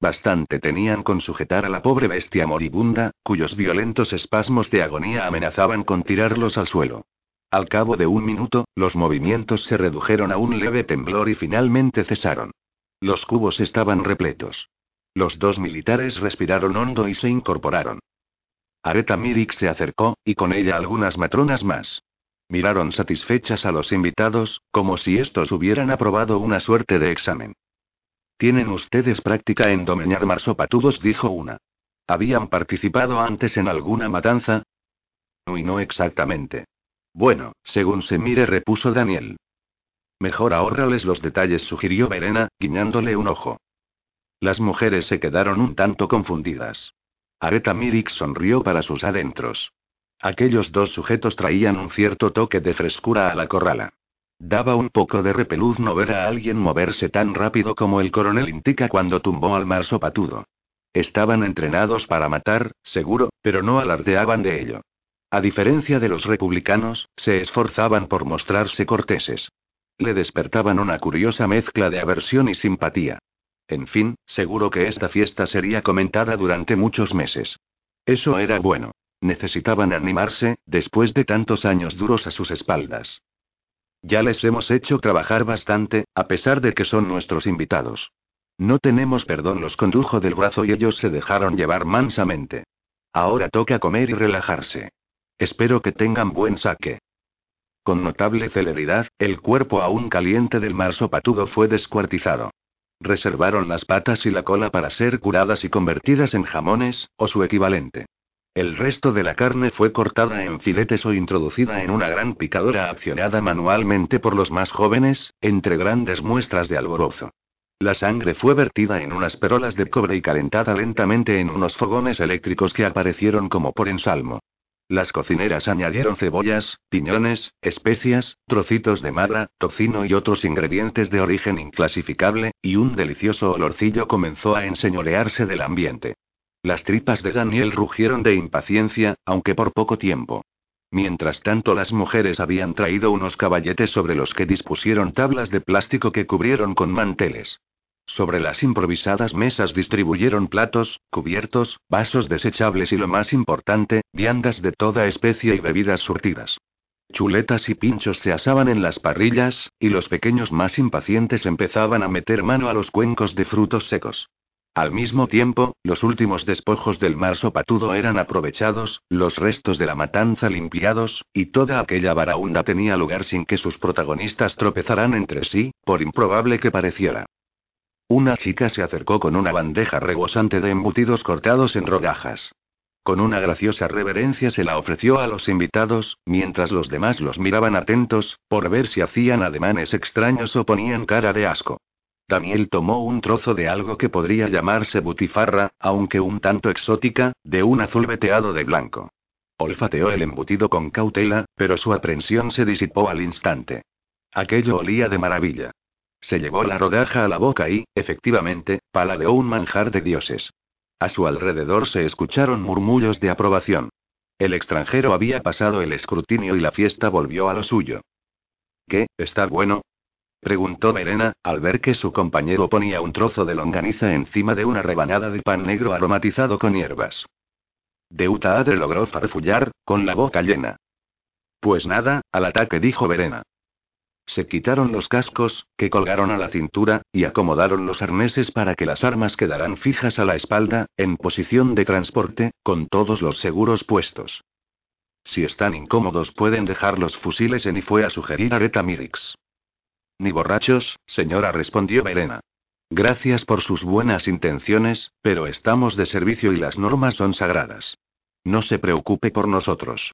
Bastante tenían con sujetar a la pobre bestia moribunda, cuyos violentos espasmos de agonía amenazaban con tirarlos al suelo. Al cabo de un minuto, los movimientos se redujeron a un leve temblor y finalmente cesaron. Los cubos estaban repletos. Los dos militares respiraron hondo y se incorporaron. Areta Mirik se acercó, y con ella algunas matronas más. Miraron satisfechas a los invitados, como si estos hubieran aprobado una suerte de examen. ¿Tienen ustedes práctica en domeñar marsopatudos? dijo una. ¿Habían participado antes en alguna matanza? Y no exactamente. Bueno, según se mire, repuso Daniel. Mejor ahorrales los detalles, sugirió Verena, guiñándole un ojo. Las mujeres se quedaron un tanto confundidas. Areta Mirik sonrió para sus adentros. Aquellos dos sujetos traían un cierto toque de frescura a la corrala. Daba un poco de repeluz no ver a alguien moverse tan rápido como el coronel Intica cuando tumbó al marsopatudo. Estaban entrenados para matar, seguro, pero no alardeaban de ello. A diferencia de los republicanos, se esforzaban por mostrarse corteses. Le despertaban una curiosa mezcla de aversión y simpatía. En fin, seguro que esta fiesta sería comentada durante muchos meses. Eso era bueno. Necesitaban animarse, después de tantos años duros a sus espaldas. Ya les hemos hecho trabajar bastante, a pesar de que son nuestros invitados. No tenemos perdón, los condujo del brazo y ellos se dejaron llevar mansamente. Ahora toca comer y relajarse. Espero que tengan buen saque. Con notable celeridad, el cuerpo aún caliente del marsopatudo fue descuartizado. Reservaron las patas y la cola para ser curadas y convertidas en jamones, o su equivalente. El resto de la carne fue cortada en filetes o introducida en una gran picadora accionada manualmente por los más jóvenes, entre grandes muestras de alborozo. La sangre fue vertida en unas perolas de cobre y calentada lentamente en unos fogones eléctricos que aparecieron como por ensalmo. Las cocineras añadieron cebollas, piñones, especias, trocitos de madra, tocino y otros ingredientes de origen inclasificable, y un delicioso olorcillo comenzó a enseñorearse del ambiente. Las tripas de Daniel rugieron de impaciencia, aunque por poco tiempo. Mientras tanto las mujeres habían traído unos caballetes sobre los que dispusieron tablas de plástico que cubrieron con manteles. Sobre las improvisadas mesas distribuyeron platos, cubiertos, vasos desechables y lo más importante, viandas de toda especie y bebidas surtidas. Chuletas y pinchos se asaban en las parrillas, y los pequeños más impacientes empezaban a meter mano a los cuencos de frutos secos. Al mismo tiempo, los últimos despojos del marsopatudo eran aprovechados, los restos de la matanza limpiados, y toda aquella baraunda tenía lugar sin que sus protagonistas tropezaran entre sí, por improbable que pareciera. Una chica se acercó con una bandeja rebosante de embutidos cortados en rodajas. Con una graciosa reverencia se la ofreció a los invitados, mientras los demás los miraban atentos, por ver si hacían ademanes extraños o ponían cara de asco. Daniel tomó un trozo de algo que podría llamarse butifarra, aunque un tanto exótica, de un azul veteado de blanco. Olfateó el embutido con cautela, pero su aprensión se disipó al instante. Aquello olía de maravilla. Se llevó la rodaja a la boca y, efectivamente, paladeó un manjar de dioses. A su alrededor se escucharon murmullos de aprobación. El extranjero había pasado el escrutinio y la fiesta volvió a lo suyo. ¿Qué, está bueno? preguntó Verena, al ver que su compañero ponía un trozo de longaniza encima de una rebanada de pan negro aromatizado con hierbas. Deutaadre logró farfullar, con la boca llena. Pues nada, al ataque dijo Verena. Se quitaron los cascos, que colgaron a la cintura, y acomodaron los arneses para que las armas quedaran fijas a la espalda, en posición de transporte, con todos los seguros puestos. Si están incómodos pueden dejar los fusiles en y fue a sugerir Areta Mirix. Ni borrachos, señora, respondió Verena. Gracias por sus buenas intenciones, pero estamos de servicio y las normas son sagradas. No se preocupe por nosotros.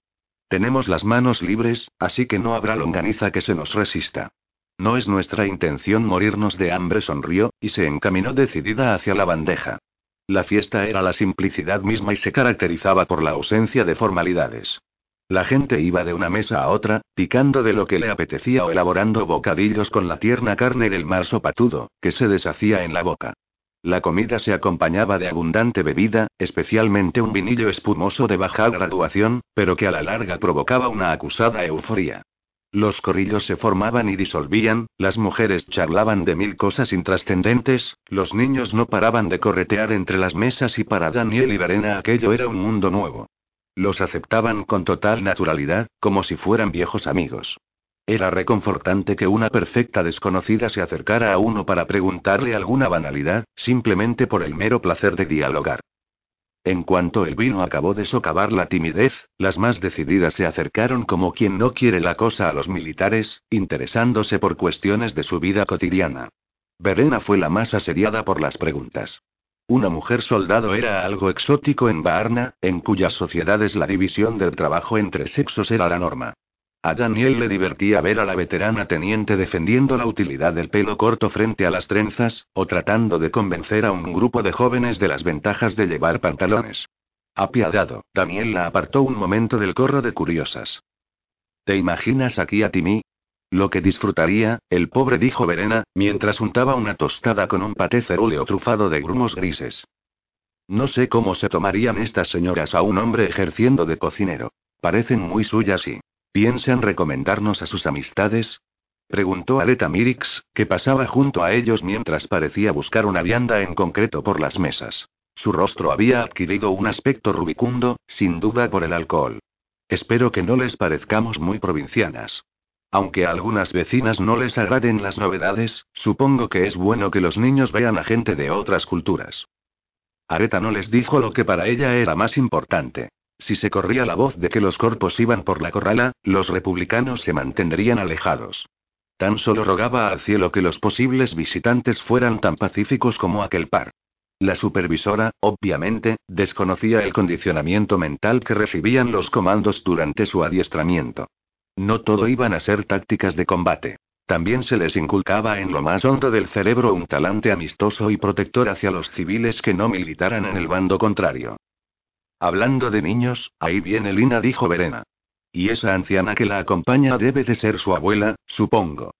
Tenemos las manos libres, así que no habrá longaniza que se nos resista. No es nuestra intención morirnos de hambre, sonrió, y se encaminó decidida hacia la bandeja. La fiesta era la simplicidad misma y se caracterizaba por la ausencia de formalidades. La gente iba de una mesa a otra, picando de lo que le apetecía o elaborando bocadillos con la tierna carne del marzo patudo, que se deshacía en la boca. La comida se acompañaba de abundante bebida, especialmente un vinillo espumoso de baja graduación, pero que a la larga provocaba una acusada euforía. Los corrillos se formaban y disolvían, las mujeres charlaban de mil cosas intrascendentes, los niños no paraban de corretear entre las mesas y para Daniel y Verena aquello era un mundo nuevo. Los aceptaban con total naturalidad, como si fueran viejos amigos. Era reconfortante que una perfecta desconocida se acercara a uno para preguntarle alguna banalidad, simplemente por el mero placer de dialogar. En cuanto el vino acabó de socavar la timidez, las más decididas se acercaron como quien no quiere la cosa a los militares, interesándose por cuestiones de su vida cotidiana. Verena fue la más asediada por las preguntas. Una mujer soldado era algo exótico en Baarna, en cuyas sociedades la división del trabajo entre sexos era la norma. A Daniel le divertía ver a la veterana teniente defendiendo la utilidad del pelo corto frente a las trenzas, o tratando de convencer a un grupo de jóvenes de las ventajas de llevar pantalones. Apiadado, Daniel la apartó un momento del corro de curiosas. ¿Te imaginas aquí a Timmy? Lo que disfrutaría, el pobre dijo Verena, mientras untaba una tostada con un paté cerúleo trufado de grumos grises. No sé cómo se tomarían estas señoras a un hombre ejerciendo de cocinero. Parecen muy suyas y. ¿Piensan recomendarnos a sus amistades? Preguntó Aleta Mirix, que pasaba junto a ellos mientras parecía buscar una vianda en concreto por las mesas. Su rostro había adquirido un aspecto rubicundo, sin duda por el alcohol. Espero que no les parezcamos muy provincianas. Aunque a algunas vecinas no les agraden las novedades, supongo que es bueno que los niños vean a gente de otras culturas. Areta no les dijo lo que para ella era más importante. Si se corría la voz de que los corpos iban por la corrala, los republicanos se mantendrían alejados. Tan solo rogaba al cielo que los posibles visitantes fueran tan pacíficos como aquel par. La supervisora, obviamente, desconocía el condicionamiento mental que recibían los comandos durante su adiestramiento. No todo iban a ser tácticas de combate. También se les inculcaba en lo más hondo del cerebro un talante amistoso y protector hacia los civiles que no militaran en el bando contrario. Hablando de niños, ahí viene Lina, dijo Verena. Y esa anciana que la acompaña debe de ser su abuela, supongo.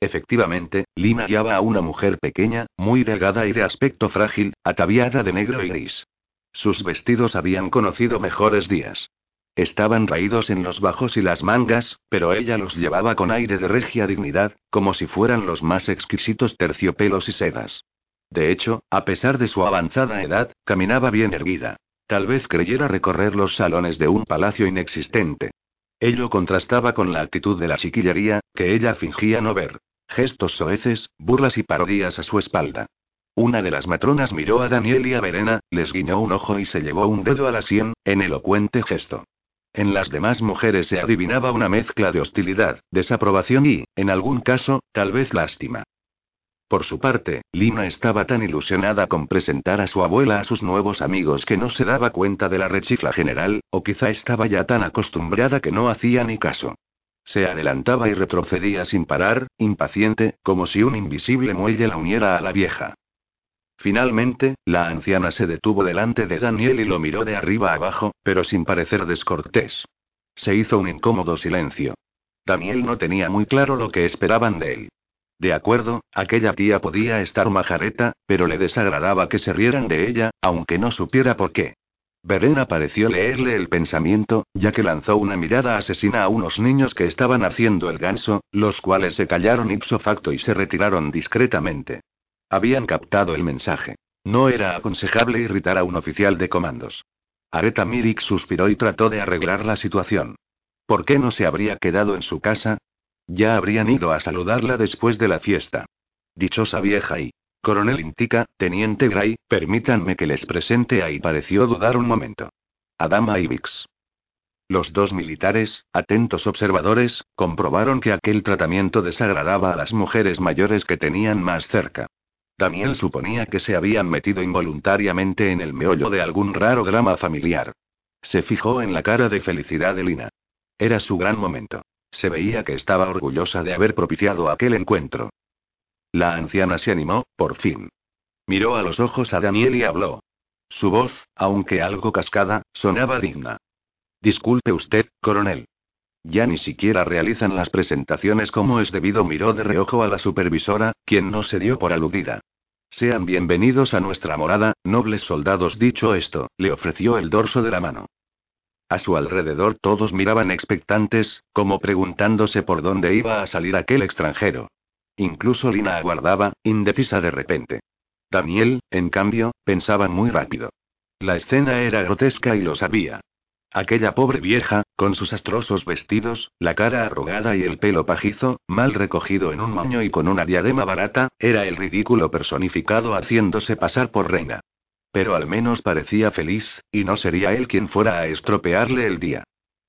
Efectivamente, Lina guiaba a una mujer pequeña, muy delgada y de aspecto frágil, ataviada de negro y gris. Sus vestidos habían conocido mejores días. Estaban raídos en los bajos y las mangas, pero ella los llevaba con aire de regia dignidad, como si fueran los más exquisitos terciopelos y sedas. De hecho, a pesar de su avanzada edad, caminaba bien erguida. Tal vez creyera recorrer los salones de un palacio inexistente. Ello contrastaba con la actitud de la chiquillería, que ella fingía no ver. Gestos soeces, burlas y parodias a su espalda. Una de las matronas miró a Daniel y a Verena, les guiñó un ojo y se llevó un dedo a la sien, en elocuente gesto. En las demás mujeres se adivinaba una mezcla de hostilidad, desaprobación y, en algún caso, tal vez lástima. Por su parte, Lina estaba tan ilusionada con presentar a su abuela a sus nuevos amigos que no se daba cuenta de la rechifla general, o quizá estaba ya tan acostumbrada que no hacía ni caso. Se adelantaba y retrocedía sin parar, impaciente, como si un invisible muelle la uniera a la vieja. Finalmente, la anciana se detuvo delante de Daniel y lo miró de arriba abajo, pero sin parecer descortés. Se hizo un incómodo silencio. Daniel no tenía muy claro lo que esperaban de él. De acuerdo, aquella tía podía estar majareta, pero le desagradaba que se rieran de ella, aunque no supiera por qué. Verena pareció leerle el pensamiento, ya que lanzó una mirada asesina a unos niños que estaban haciendo el ganso, los cuales se callaron ipso facto y se retiraron discretamente. Habían captado el mensaje. No era aconsejable irritar a un oficial de comandos. Areta Mirik suspiró y trató de arreglar la situación. ¿Por qué no se habría quedado en su casa? Ya habrían ido a saludarla después de la fiesta. Dichosa vieja y Coronel Intica, Teniente Gray, permítanme que les presente ahí. Pareció dudar un momento. Adama Ibix. Los dos militares, atentos observadores, comprobaron que aquel tratamiento desagradaba a las mujeres mayores que tenían más cerca. Daniel suponía que se habían metido involuntariamente en el meollo de algún raro drama familiar. Se fijó en la cara de felicidad de Lina. Era su gran momento. Se veía que estaba orgullosa de haber propiciado aquel encuentro. La anciana se animó, por fin. Miró a los ojos a Daniel y habló. Su voz, aunque algo cascada, sonaba digna. Disculpe usted, coronel. Ya ni siquiera realizan las presentaciones como es debido. Miró de reojo a la supervisora, quien no se dio por aludida. Sean bienvenidos a nuestra morada, nobles soldados. Dicho esto, le ofreció el dorso de la mano. A su alrededor todos miraban expectantes, como preguntándose por dónde iba a salir aquel extranjero. Incluso Lina aguardaba, indecisa de repente. Daniel, en cambio, pensaba muy rápido. La escena era grotesca y lo sabía. Aquella pobre vieja, con sus astrosos vestidos, la cara arrugada y el pelo pajizo, mal recogido en un moño y con una diadema barata, era el ridículo personificado haciéndose pasar por reina. Pero al menos parecía feliz, y no sería él quien fuera a estropearle el día.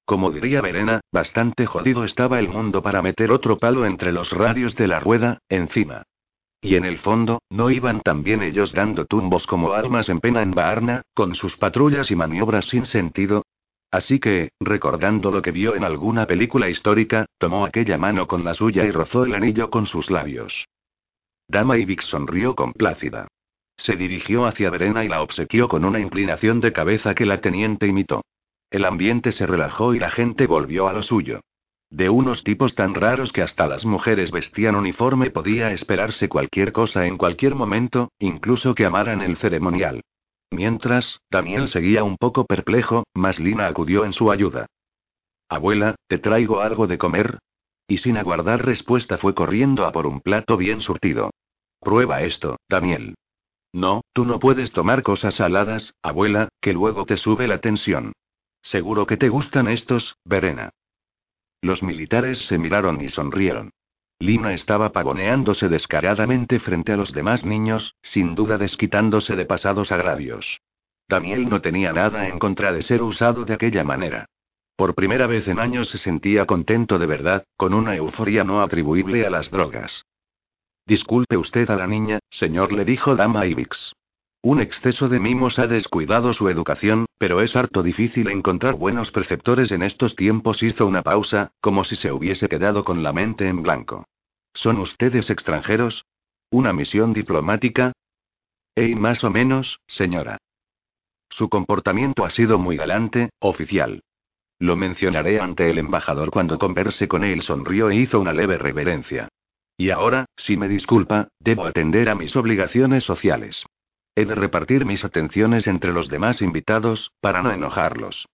Como diría Verena, bastante jodido estaba el mundo para meter otro palo entre los radios de la rueda, encima. Y en el fondo, ¿no iban también ellos dando tumbos como almas en pena en Baarna, con sus patrullas y maniobras sin sentido? Así que, recordando lo que vio en alguna película histórica, tomó aquella mano con la suya y rozó el anillo con sus labios. Dama Ibix sonrió complácida. Se dirigió hacia Verena y la obsequió con una inclinación de cabeza que la teniente imitó. El ambiente se relajó y la gente volvió a lo suyo. De unos tipos tan raros que hasta las mujeres vestían uniforme podía esperarse cualquier cosa en cualquier momento, incluso que amaran el ceremonial. Mientras, Daniel seguía un poco perplejo, mas Lina acudió en su ayuda. Abuela, ¿te traigo algo de comer? Y sin aguardar respuesta fue corriendo a por un plato bien surtido. Prueba esto, Daniel. No, tú no puedes tomar cosas saladas, abuela, que luego te sube la tensión. Seguro que te gustan estos, Verena. Los militares se miraron y sonrieron. Lina estaba pavoneándose descaradamente frente a los demás niños, sin duda desquitándose de pasados agravios. Daniel no tenía nada en contra de ser usado de aquella manera. Por primera vez en años se sentía contento de verdad, con una euforia no atribuible a las drogas. Disculpe usted a la niña, señor, le dijo Dama Ibix. Un exceso de mimos ha descuidado su educación, pero es harto difícil encontrar buenos preceptores en estos tiempos. Hizo una pausa, como si se hubiese quedado con la mente en blanco. ¿Son ustedes extranjeros? ¿Una misión diplomática? Ey, más o menos, señora. Su comportamiento ha sido muy galante, oficial. Lo mencionaré ante el embajador cuando converse con él. Sonrió e hizo una leve reverencia. Y ahora, si me disculpa, debo atender a mis obligaciones sociales. He de repartir mis atenciones entre los demás invitados, para no enojarlos.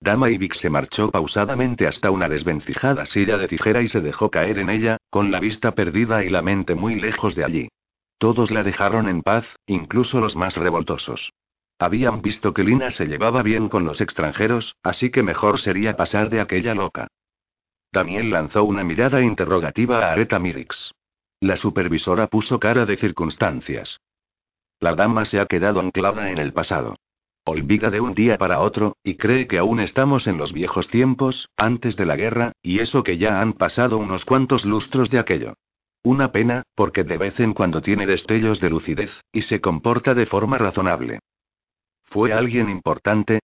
Dama Ibix se marchó pausadamente hasta una desvencijada silla de tijera y se dejó caer en ella, con la vista perdida y la mente muy lejos de allí. Todos la dejaron en paz, incluso los más revoltosos. Habían visto que Lina se llevaba bien con los extranjeros, así que mejor sería pasar de aquella loca. Daniel lanzó una mirada interrogativa a Areta Mirix. La supervisora puso cara de circunstancias. La dama se ha quedado anclada en el pasado. Olvida de un día para otro, y cree que aún estamos en los viejos tiempos, antes de la guerra, y eso que ya han pasado unos cuantos lustros de aquello. Una pena, porque de vez en cuando tiene destellos de lucidez, y se comporta de forma razonable. ¿Fue alguien importante?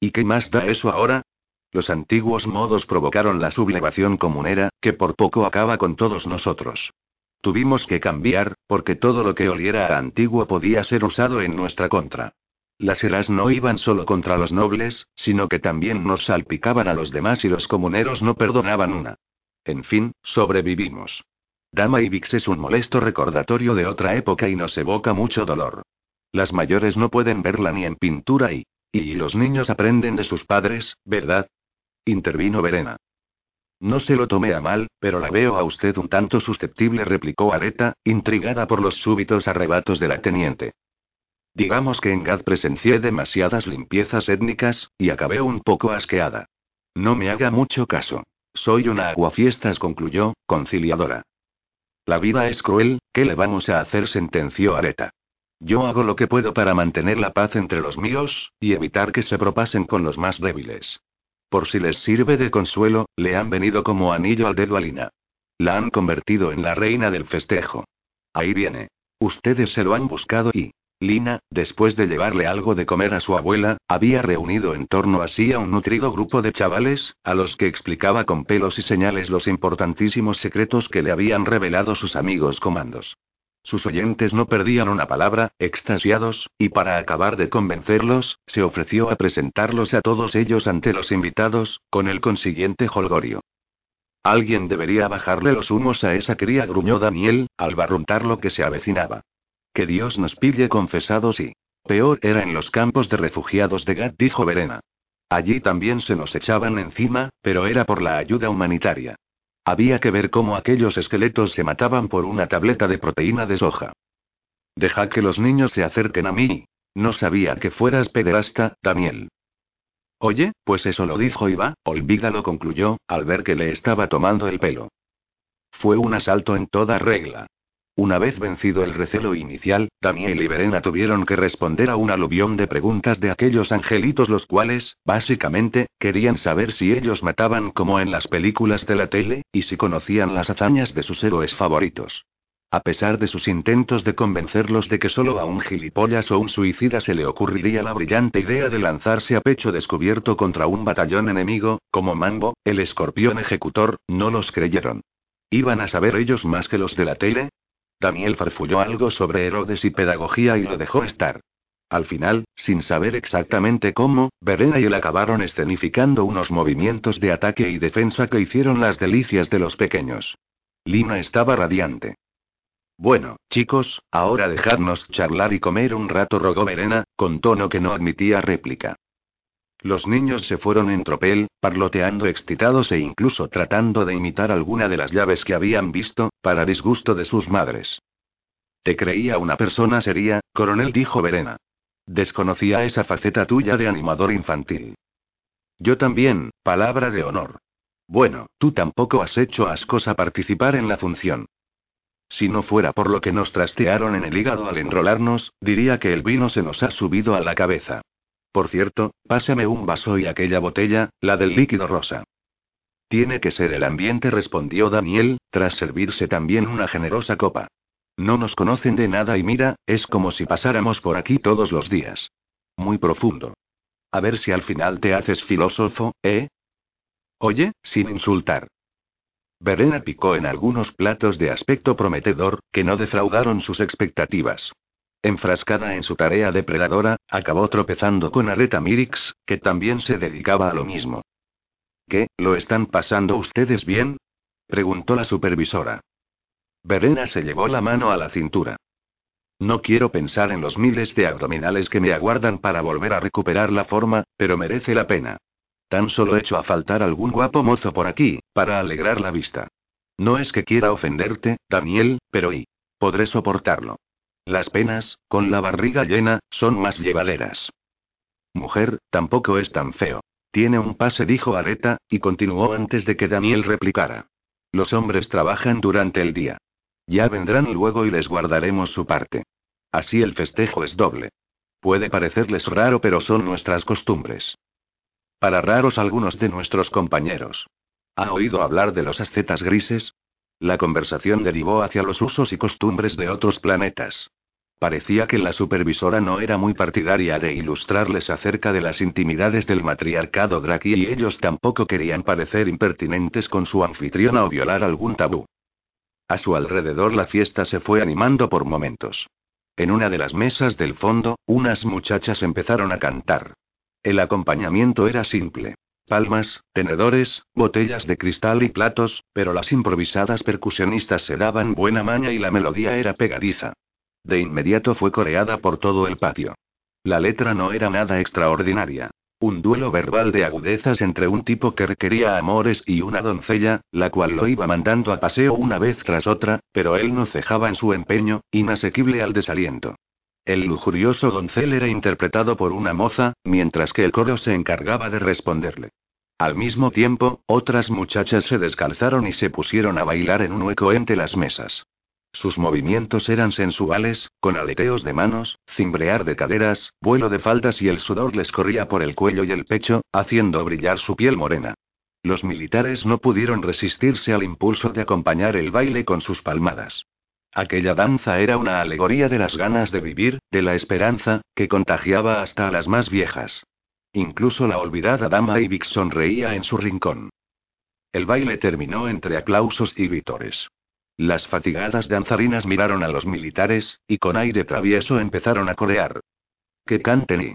¿Y qué más da eso ahora? Los antiguos modos provocaron la sublevación comunera, que por poco acaba con todos nosotros. Tuvimos que cambiar, porque todo lo que oliera a antiguo podía ser usado en nuestra contra. Las eras no iban solo contra los nobles, sino que también nos salpicaban a los demás y los comuneros no perdonaban una. En fin, sobrevivimos. Dama y Vix es un molesto recordatorio de otra época y nos evoca mucho dolor. Las mayores no pueden verla ni en pintura y... Y los niños aprenden de sus padres, ¿verdad? Intervino Verena. No se lo tome a mal, pero la veo a usted un tanto susceptible, replicó Areta, intrigada por los súbitos arrebatos de la teniente. Digamos que en Gad presencié demasiadas limpiezas étnicas, y acabé un poco asqueada. No me haga mucho caso. Soy una aguafiestas, concluyó, conciliadora. La vida es cruel, ¿qué le vamos a hacer? sentenció Areta. Yo hago lo que puedo para mantener la paz entre los míos, y evitar que se propasen con los más débiles. Por si les sirve de consuelo, le han venido como anillo al dedo a Lina. La han convertido en la reina del festejo. Ahí viene. Ustedes se lo han buscado y... Lina, después de llevarle algo de comer a su abuela, había reunido en torno a sí a un nutrido grupo de chavales, a los que explicaba con pelos y señales los importantísimos secretos que le habían revelado sus amigos comandos. Sus oyentes no perdían una palabra, extasiados, y para acabar de convencerlos, se ofreció a presentarlos a todos ellos ante los invitados, con el consiguiente holgorio. Alguien debería bajarle los humos a esa cría, gruñó Daniel, al barruntar lo que se avecinaba. Que Dios nos pille confesados y. Peor era en los campos de refugiados de Gat, dijo Verena. Allí también se nos echaban encima, pero era por la ayuda humanitaria. Había que ver cómo aquellos esqueletos se mataban por una tableta de proteína de soja. Deja que los niños se acerquen a mí. No sabía que fueras pederasta, Daniel. Oye, pues eso lo dijo Iva, olvídalo, concluyó, al ver que le estaba tomando el pelo. Fue un asalto en toda regla. Una vez vencido el recelo inicial, Daniel y Verena tuvieron que responder a un aluvión de preguntas de aquellos angelitos los cuales, básicamente, querían saber si ellos mataban como en las películas de la tele, y si conocían las hazañas de sus héroes favoritos. A pesar de sus intentos de convencerlos de que solo a un gilipollas o un suicida se le ocurriría la brillante idea de lanzarse a pecho descubierto contra un batallón enemigo, como Mambo, el escorpión ejecutor, no los creyeron. ¿Iban a saber ellos más que los de la tele? Daniel farfulló algo sobre Herodes y pedagogía y lo dejó estar. Al final, sin saber exactamente cómo, Verena y él acabaron escenificando unos movimientos de ataque y defensa que hicieron las delicias de los pequeños. Lina estaba radiante. Bueno, chicos, ahora dejadnos charlar y comer un rato, rogó Verena, con tono que no admitía réplica. Los niños se fueron en tropel, parloteando excitados e incluso tratando de imitar alguna de las llaves que habían visto, para disgusto de sus madres. Te creía una persona seria, coronel, dijo Verena. Desconocía esa faceta tuya de animador infantil. Yo también, palabra de honor. Bueno, tú tampoco has hecho ascos a participar en la función. Si no fuera por lo que nos trastearon en el hígado al enrolarnos, diría que el vino se nos ha subido a la cabeza. Por cierto, pásame un vaso y aquella botella, la del líquido rosa. Tiene que ser el ambiente, respondió Daniel, tras servirse también una generosa copa. No nos conocen de nada y mira, es como si pasáramos por aquí todos los días. Muy profundo. A ver si al final te haces filósofo, ¿eh? Oye, sin insultar. Verena picó en algunos platos de aspecto prometedor, que no defraudaron sus expectativas. Enfrascada en su tarea depredadora, acabó tropezando con Areta Mirix, que también se dedicaba a lo mismo. ¿Qué, lo están pasando ustedes bien? preguntó la supervisora. Verena se llevó la mano a la cintura. No quiero pensar en los miles de abdominales que me aguardan para volver a recuperar la forma, pero merece la pena. Tan solo hecho a faltar algún guapo mozo por aquí, para alegrar la vista. No es que quiera ofenderte, Daniel, pero y. Podré soportarlo. Las penas, con la barriga llena, son más llevaderas. Mujer, tampoco es tan feo. Tiene un pase, dijo Areta, y continuó antes de que Daniel replicara. Los hombres trabajan durante el día. Ya vendrán luego y les guardaremos su parte. Así el festejo es doble. Puede parecerles raro, pero son nuestras costumbres. Para raros algunos de nuestros compañeros. ¿Ha oído hablar de los ascetas grises? La conversación derivó hacia los usos y costumbres de otros planetas. Parecía que la supervisora no era muy partidaria de ilustrarles acerca de las intimidades del matriarcado Draki y ellos tampoco querían parecer impertinentes con su anfitriona o violar algún tabú. A su alrededor la fiesta se fue animando por momentos. En una de las mesas del fondo, unas muchachas empezaron a cantar. El acompañamiento era simple. Palmas, tenedores, botellas de cristal y platos, pero las improvisadas percusionistas se daban buena maña y la melodía era pegadiza. De inmediato fue coreada por todo el patio. La letra no era nada extraordinaria. Un duelo verbal de agudezas entre un tipo que requería amores y una doncella, la cual lo iba mandando a paseo una vez tras otra, pero él no cejaba en su empeño, inasequible al desaliento. El lujurioso doncel era interpretado por una moza, mientras que el coro se encargaba de responderle. Al mismo tiempo, otras muchachas se descalzaron y se pusieron a bailar en un hueco entre las mesas. Sus movimientos eran sensuales, con aleteos de manos, cimbrear de caderas, vuelo de faldas y el sudor les corría por el cuello y el pecho, haciendo brillar su piel morena. Los militares no pudieron resistirse al impulso de acompañar el baile con sus palmadas. Aquella danza era una alegoría de las ganas de vivir, de la esperanza, que contagiaba hasta a las más viejas. Incluso la olvidada dama Ibix sonreía en su rincón. El baile terminó entre aplausos y vítores. Las fatigadas danzarinas miraron a los militares, y con aire travieso empezaron a corear. Que canten y.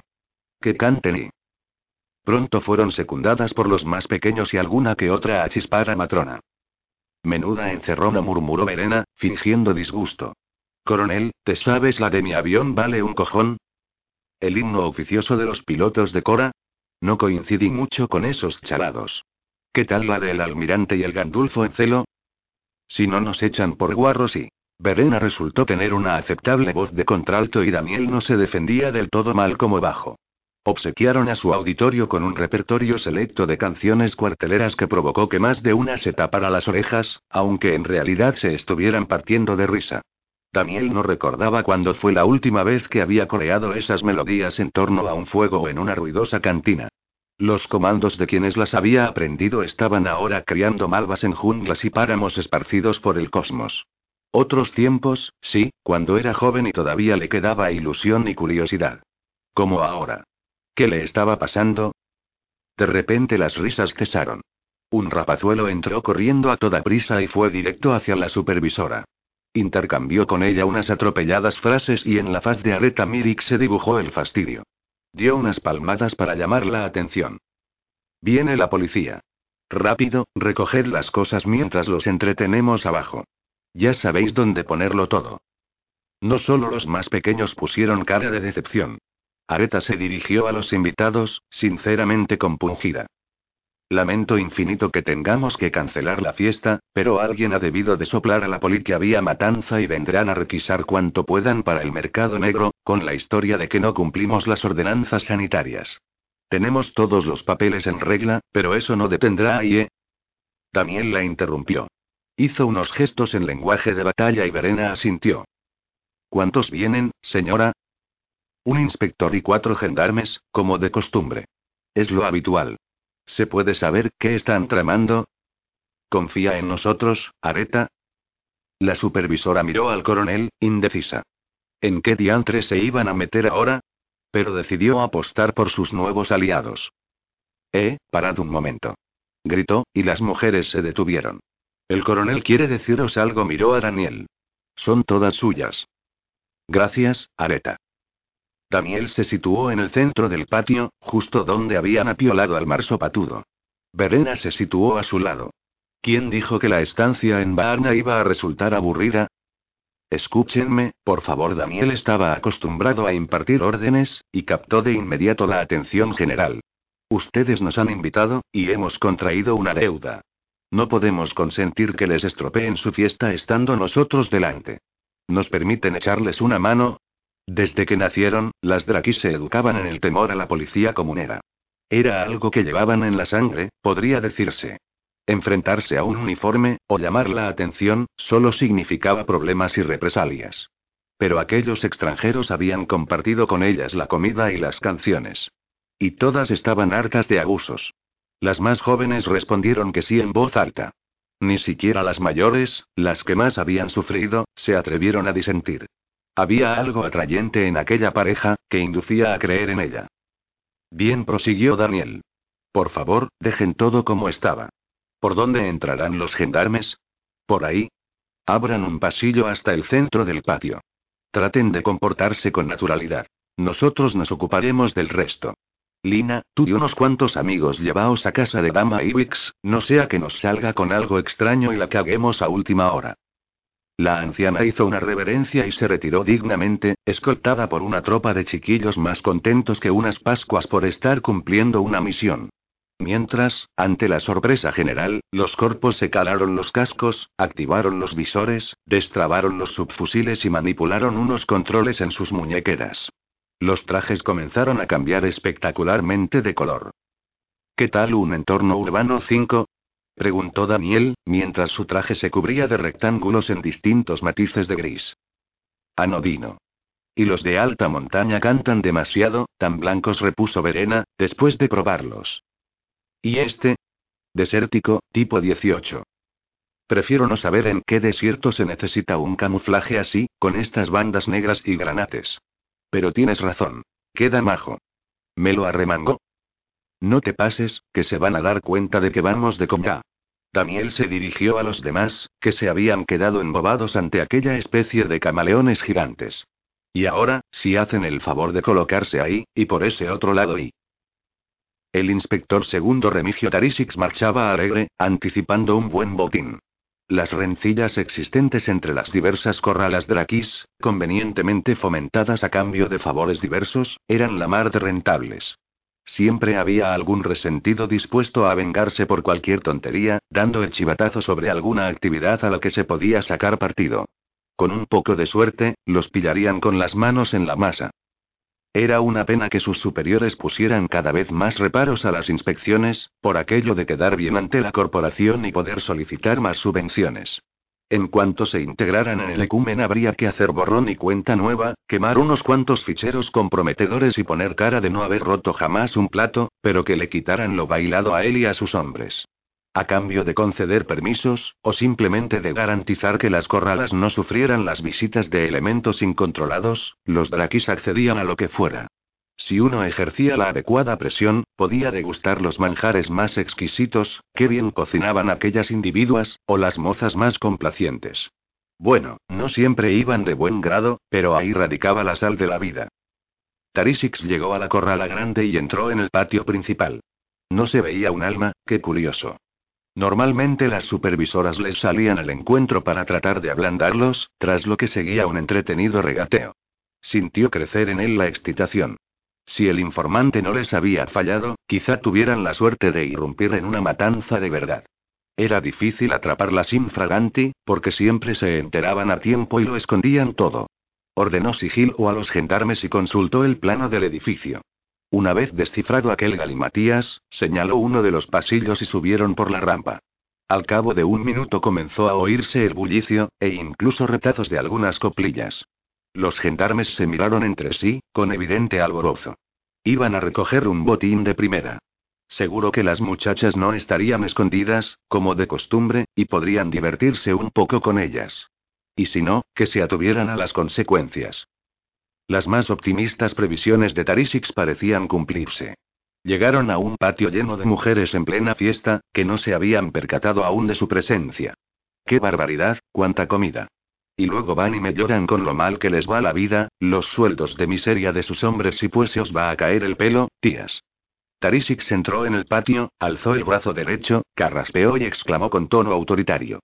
Que canten y. Pronto fueron secundadas por los más pequeños y alguna que otra achispara matrona. Menuda encerrona murmuró Verena, fingiendo disgusto. Coronel, ¿te sabes la de mi avión vale un cojón? ¿El himno oficioso de los pilotos de Cora? No coincidí mucho con esos chalados. ¿Qué tal la del almirante y el gandulfo en celo? Si no nos echan por guarros y... Verena resultó tener una aceptable voz de contralto y Daniel no se defendía del todo mal como bajo. Obsequiaron a su auditorio con un repertorio selecto de canciones cuarteleras que provocó que más de una se tapara las orejas, aunque en realidad se estuvieran partiendo de risa. Daniel no recordaba cuándo fue la última vez que había coreado esas melodías en torno a un fuego o en una ruidosa cantina. Los comandos de quienes las había aprendido estaban ahora criando malvas en junglas y páramos esparcidos por el cosmos. Otros tiempos, sí, cuando era joven y todavía le quedaba ilusión y curiosidad. Como ahora. ¿Qué le estaba pasando? De repente las risas cesaron. Un rapazuelo entró corriendo a toda prisa y fue directo hacia la supervisora. Intercambió con ella unas atropelladas frases y en la faz de Areta Mirik se dibujó el fastidio. Dio unas palmadas para llamar la atención. Viene la policía. Rápido, recoged las cosas mientras los entretenemos abajo. Ya sabéis dónde ponerlo todo. No solo los más pequeños pusieron cara de decepción. Areta se dirigió a los invitados, sinceramente compungida. Lamento infinito que tengamos que cancelar la fiesta, pero alguien ha debido de soplar a la poli que había matanza y vendrán a requisar cuanto puedan para el mercado negro, con la historia de que no cumplimos las ordenanzas sanitarias. Tenemos todos los papeles en regla, pero eso no detendrá a IE. Daniel la interrumpió. Hizo unos gestos en lenguaje de batalla y Verena asintió. ¿Cuántos vienen, señora? Un inspector y cuatro gendarmes, como de costumbre. Es lo habitual. ¿Se puede saber qué están tramando? ¿Confía en nosotros, Areta? La supervisora miró al coronel, indecisa. ¿En qué diantre se iban a meter ahora? Pero decidió apostar por sus nuevos aliados. Eh, parad un momento. Gritó, y las mujeres se detuvieron. El coronel quiere deciros algo, miró a Daniel. Son todas suyas. Gracias, Areta. Daniel se situó en el centro del patio, justo donde habían apiolado al marsopatudo. Verena se situó a su lado. ¿Quién dijo que la estancia en Varna iba a resultar aburrida? Escúchenme, por favor. Daniel estaba acostumbrado a impartir órdenes, y captó de inmediato la atención general. Ustedes nos han invitado, y hemos contraído una deuda. No podemos consentir que les estropeen su fiesta estando nosotros delante. ¿Nos permiten echarles una mano? Desde que nacieron, las Drakis se educaban en el temor a la policía comunera. Era algo que llevaban en la sangre, podría decirse. Enfrentarse a un uniforme, o llamar la atención, solo significaba problemas y represalias. Pero aquellos extranjeros habían compartido con ellas la comida y las canciones. Y todas estaban hartas de abusos. Las más jóvenes respondieron que sí en voz alta. Ni siquiera las mayores, las que más habían sufrido, se atrevieron a disentir. Había algo atrayente en aquella pareja, que inducía a creer en ella. Bien, prosiguió Daniel. Por favor, dejen todo como estaba. ¿Por dónde entrarán los gendarmes? Por ahí. Abran un pasillo hasta el centro del patio. Traten de comportarse con naturalidad. Nosotros nos ocuparemos del resto. Lina, tú y unos cuantos amigos llevaos a casa de Dama Iwix, no sea que nos salga con algo extraño y la caguemos a última hora. La anciana hizo una reverencia y se retiró dignamente, escoltada por una tropa de chiquillos más contentos que unas Pascuas por estar cumpliendo una misión. Mientras, ante la sorpresa general, los corpos se calaron los cascos, activaron los visores, destrabaron los subfusiles y manipularon unos controles en sus muñequeras. Los trajes comenzaron a cambiar espectacularmente de color. ¿Qué tal un entorno urbano 5? Preguntó Daniel, mientras su traje se cubría de rectángulos en distintos matices de gris. Anodino. Y los de alta montaña cantan demasiado, tan blancos repuso Verena, después de probarlos. ¿Y este? Desértico, tipo 18. Prefiero no saber en qué desierto se necesita un camuflaje así, con estas bandas negras y granates. Pero tienes razón. Queda majo. Me lo arremangó. No te pases, que se van a dar cuenta de que vamos de comida. Daniel se dirigió a los demás, que se habían quedado embobados ante aquella especie de camaleones gigantes. Y ahora, si hacen el favor de colocarse ahí, y por ese otro lado y. El inspector segundo Remigio Tarisix marchaba alegre, anticipando un buen botín. Las rencillas existentes entre las diversas corralas draquis, convenientemente fomentadas a cambio de favores diversos, eran la mar de rentables. Siempre había algún resentido dispuesto a vengarse por cualquier tontería, dando el chivatazo sobre alguna actividad a la que se podía sacar partido. Con un poco de suerte, los pillarían con las manos en la masa. Era una pena que sus superiores pusieran cada vez más reparos a las inspecciones, por aquello de quedar bien ante la corporación y poder solicitar más subvenciones. En cuanto se integraran en el ecumen habría que hacer borrón y cuenta nueva, quemar unos cuantos ficheros comprometedores y poner cara de no haber roto jamás un plato, pero que le quitaran lo bailado a él y a sus hombres. A cambio de conceder permisos, o simplemente de garantizar que las corralas no sufrieran las visitas de elementos incontrolados, los draquis accedían a lo que fuera. Si uno ejercía la adecuada presión, podía degustar los manjares más exquisitos, qué bien cocinaban aquellas individuas, o las mozas más complacientes. Bueno, no siempre iban de buen grado, pero ahí radicaba la sal de la vida. Tarisix llegó a la corrala grande y entró en el patio principal. No se veía un alma, qué curioso. Normalmente las supervisoras les salían al encuentro para tratar de ablandarlos, tras lo que seguía un entretenido regateo. Sintió crecer en él la excitación. Si el informante no les había fallado, quizá tuvieran la suerte de irrumpir en una matanza de verdad. Era difícil atraparlas infraganti, porque siempre se enteraban a tiempo y lo escondían todo. Ordenó sigilo a los gendarmes y consultó el plano del edificio. Una vez descifrado aquel galimatías, señaló uno de los pasillos y subieron por la rampa. Al cabo de un minuto comenzó a oírse el bullicio, e incluso retazos de algunas coplillas. Los gendarmes se miraron entre sí, con evidente alborozo. Iban a recoger un botín de primera. Seguro que las muchachas no estarían escondidas, como de costumbre, y podrían divertirse un poco con ellas. Y si no, que se atuvieran a las consecuencias. Las más optimistas previsiones de Tarisix parecían cumplirse. Llegaron a un patio lleno de mujeres en plena fiesta, que no se habían percatado aún de su presencia. ¡Qué barbaridad, cuánta comida! Y luego van y me lloran con lo mal que les va la vida, los sueldos de miseria de sus hombres y pues se os va a caer el pelo, tías. Tarisix entró en el patio, alzó el brazo derecho, carraspeó y exclamó con tono autoritario.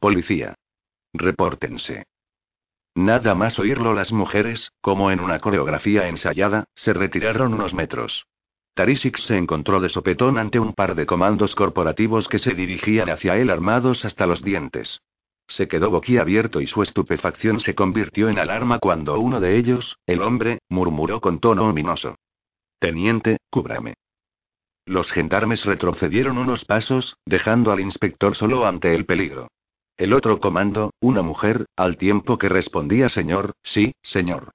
Policía. Repórtense. Nada más oírlo las mujeres, como en una coreografía ensayada, se retiraron unos metros. Tarisix se encontró de sopetón ante un par de comandos corporativos que se dirigían hacia él armados hasta los dientes. Se quedó boquiabierto y su estupefacción se convirtió en alarma cuando uno de ellos, el hombre, murmuró con tono ominoso. Teniente, cúbrame. Los gendarmes retrocedieron unos pasos, dejando al inspector solo ante el peligro. El otro comando, una mujer, al tiempo que respondía señor, sí, señor.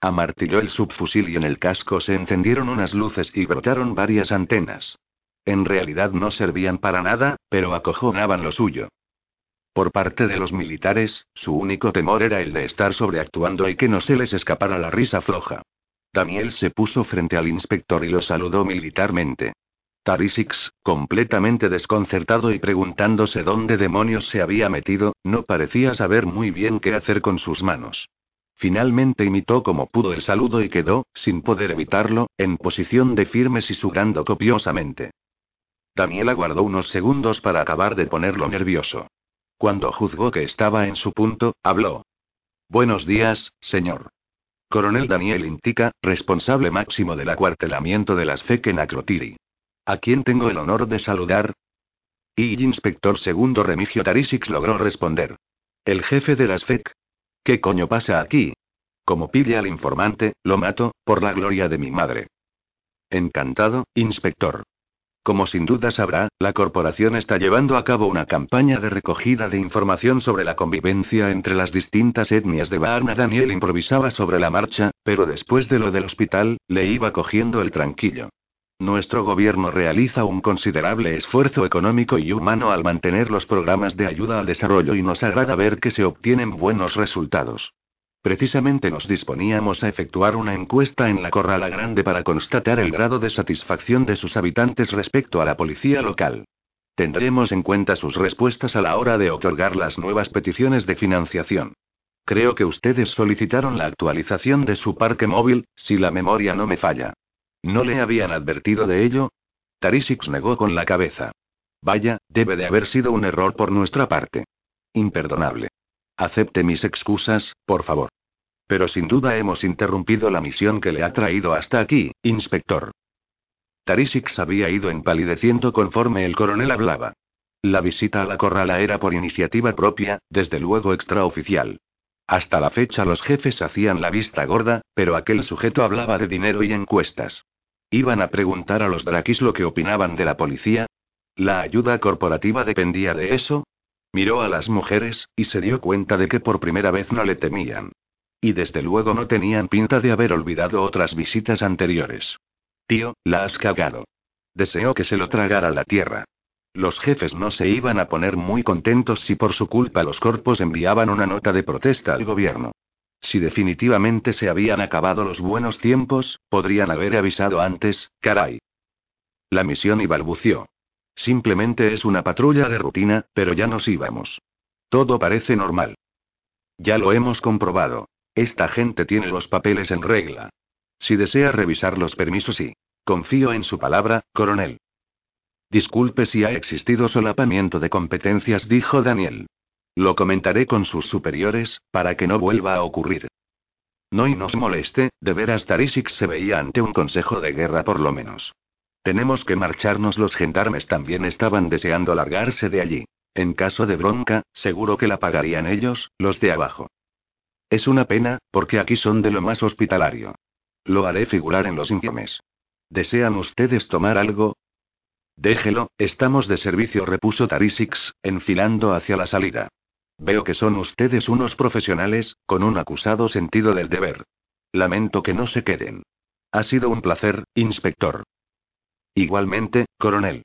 Amartilló el subfusil y en el casco se encendieron unas luces y brotaron varias antenas. En realidad no servían para nada, pero acojonaban lo suyo. Por parte de los militares, su único temor era el de estar sobreactuando y que no se les escapara la risa floja. Daniel se puso frente al inspector y lo saludó militarmente. Tarisix, completamente desconcertado y preguntándose dónde demonios se había metido, no parecía saber muy bien qué hacer con sus manos. Finalmente imitó como pudo el saludo y quedó, sin poder evitarlo, en posición de firmes y sudando copiosamente. Daniel aguardó unos segundos para acabar de ponerlo nervioso. Cuando juzgó que estaba en su punto, habló. Buenos días, señor. Coronel Daniel Intica, responsable máximo del acuartelamiento de las FEC en Acrotiri. ¿A quién tengo el honor de saludar? Y inspector segundo Remigio Tarisix logró responder. El jefe de las FEC. ¿Qué coño pasa aquí? Como pille al informante, lo mato, por la gloria de mi madre. Encantado, inspector. Como sin duda sabrá, la corporación está llevando a cabo una campaña de recogida de información sobre la convivencia entre las distintas etnias de Varna. Daniel improvisaba sobre la marcha, pero después de lo del hospital, le iba cogiendo el tranquillo. Nuestro gobierno realiza un considerable esfuerzo económico y humano al mantener los programas de ayuda al desarrollo y nos agrada ver que se obtienen buenos resultados. Precisamente nos disponíamos a efectuar una encuesta en la Corrala Grande para constatar el grado de satisfacción de sus habitantes respecto a la policía local. Tendremos en cuenta sus respuestas a la hora de otorgar las nuevas peticiones de financiación. Creo que ustedes solicitaron la actualización de su parque móvil, si la memoria no me falla. ¿No le habían advertido de ello? Tarisix negó con la cabeza. Vaya, debe de haber sido un error por nuestra parte. Imperdonable. Acepte mis excusas, por favor. Pero sin duda hemos interrumpido la misión que le ha traído hasta aquí, inspector. Tarisix había ido empalideciendo conforme el coronel hablaba. La visita a la corrala era por iniciativa propia, desde luego extraoficial. Hasta la fecha los jefes hacían la vista gorda, pero aquel sujeto hablaba de dinero y encuestas. ¿Iban a preguntar a los Drakis lo que opinaban de la policía? ¿La ayuda corporativa dependía de eso? Miró a las mujeres, y se dio cuenta de que por primera vez no le temían. Y desde luego no tenían pinta de haber olvidado otras visitas anteriores. Tío, la has cagado. Deseó que se lo tragara la tierra. Los jefes no se iban a poner muy contentos si por su culpa los corpos enviaban una nota de protesta al gobierno. Si definitivamente se habían acabado los buenos tiempos, podrían haber avisado antes, caray. La misión y balbució. Simplemente es una patrulla de rutina, pero ya nos íbamos. Todo parece normal. Ya lo hemos comprobado. Esta gente tiene los papeles en regla. Si desea revisar los permisos y... Confío en su palabra, coronel. Disculpe si ha existido solapamiento de competencias, dijo Daniel. Lo comentaré con sus superiores, para que no vuelva a ocurrir. No y nos moleste, de veras Tarisix se veía ante un consejo de guerra por lo menos. Tenemos que marcharnos. Los gendarmes también estaban deseando largarse de allí. En caso de bronca, seguro que la pagarían ellos, los de abajo. Es una pena, porque aquí son de lo más hospitalario. Lo haré figurar en los informes. ¿Desean ustedes tomar algo? Déjelo, estamos de servicio, repuso Tarisix, enfilando hacia la salida. Veo que son ustedes unos profesionales, con un acusado sentido del deber. Lamento que no se queden. Ha sido un placer, inspector. Igualmente, coronel.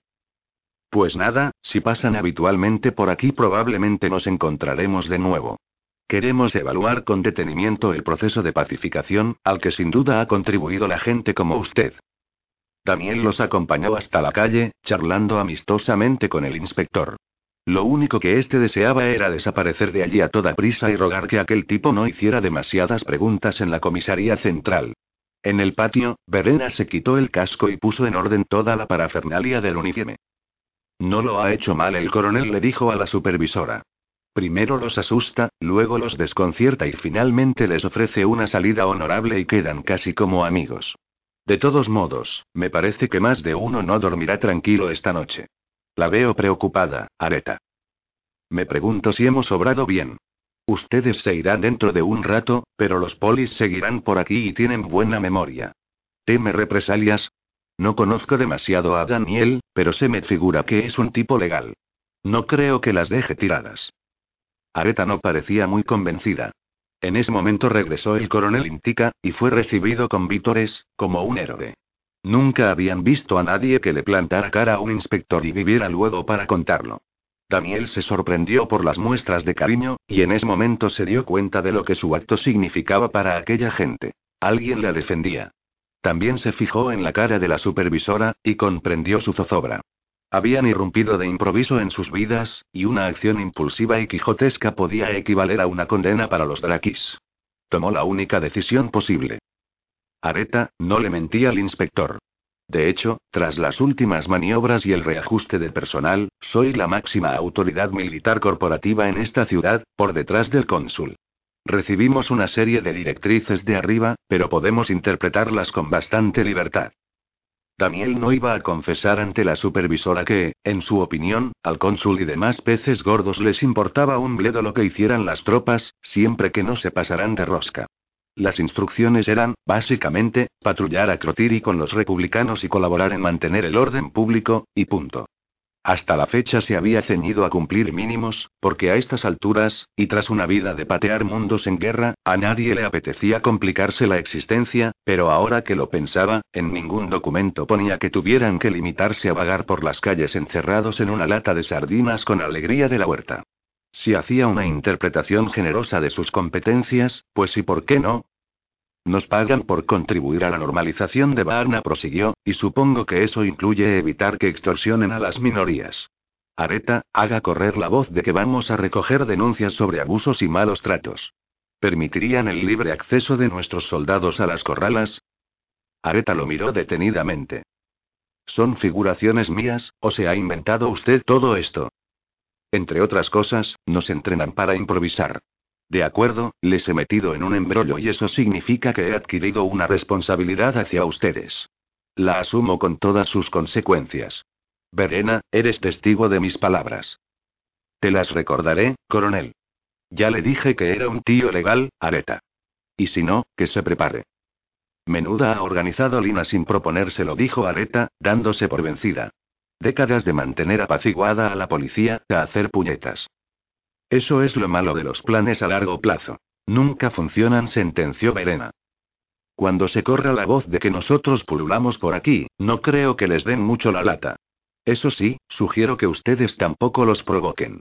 Pues nada, si pasan habitualmente por aquí probablemente nos encontraremos de nuevo. Queremos evaluar con detenimiento el proceso de pacificación, al que sin duda ha contribuido la gente como usted. Daniel los acompañó hasta la calle, charlando amistosamente con el inspector. Lo único que éste deseaba era desaparecer de allí a toda prisa y rogar que aquel tipo no hiciera demasiadas preguntas en la comisaría central. En el patio, Verena se quitó el casco y puso en orden toda la parafernalia del uniforme. No lo ha hecho mal el coronel, le dijo a la supervisora. Primero los asusta, luego los desconcierta y finalmente les ofrece una salida honorable y quedan casi como amigos. De todos modos, me parece que más de uno no dormirá tranquilo esta noche. La veo preocupada, Areta. Me pregunto si hemos obrado bien. Ustedes se irán dentro de un rato, pero los polis seguirán por aquí y tienen buena memoria. ¿Teme represalias? No conozco demasiado a Daniel, pero se me figura que es un tipo legal. No creo que las deje tiradas. Areta no parecía muy convencida. En ese momento regresó el coronel Intica, y fue recibido con vítores, como un héroe. Nunca habían visto a nadie que le plantara cara a un inspector y viviera luego para contarlo. Daniel se sorprendió por las muestras de cariño, y en ese momento se dio cuenta de lo que su acto significaba para aquella gente. Alguien la defendía. También se fijó en la cara de la supervisora, y comprendió su zozobra. Habían irrumpido de improviso en sus vidas, y una acción impulsiva y quijotesca podía equivaler a una condena para los Drakis. Tomó la única decisión posible. Areta, no le mentía al inspector. De hecho, tras las últimas maniobras y el reajuste de personal, soy la máxima autoridad militar corporativa en esta ciudad, por detrás del cónsul. Recibimos una serie de directrices de arriba, pero podemos interpretarlas con bastante libertad. Daniel no iba a confesar ante la supervisora que, en su opinión, al cónsul y demás peces gordos les importaba un bledo lo que hicieran las tropas, siempre que no se pasaran de rosca. Las instrucciones eran, básicamente, patrullar a Crotiri con los republicanos y colaborar en mantener el orden público, y punto. Hasta la fecha se había ceñido a cumplir mínimos, porque a estas alturas, y tras una vida de patear mundos en guerra, a nadie le apetecía complicarse la existencia, pero ahora que lo pensaba, en ningún documento ponía que tuvieran que limitarse a vagar por las calles encerrados en una lata de sardinas con alegría de la huerta. Si hacía una interpretación generosa de sus competencias, pues ¿y por qué no? Nos pagan por contribuir a la normalización de Varna, prosiguió, y supongo que eso incluye evitar que extorsionen a las minorías. Areta, haga correr la voz de que vamos a recoger denuncias sobre abusos y malos tratos. ¿Permitirían el libre acceso de nuestros soldados a las corralas? Areta lo miró detenidamente. ¿Son figuraciones mías, o se ha inventado usted todo esto? Entre otras cosas, nos entrenan para improvisar. De acuerdo, les he metido en un embrollo y eso significa que he adquirido una responsabilidad hacia ustedes. La asumo con todas sus consecuencias. Verena, eres testigo de mis palabras. Te las recordaré, coronel. Ya le dije que era un tío legal, Areta. Y si no, que se prepare. Menuda ha organizado Lina sin proponérselo, dijo Areta, dándose por vencida. Décadas de mantener apaciguada a la policía, a hacer puñetas. Eso es lo malo de los planes a largo plazo. Nunca funcionan, sentenció Verena. Cuando se corra la voz de que nosotros pululamos por aquí, no creo que les den mucho la lata. Eso sí, sugiero que ustedes tampoco los provoquen.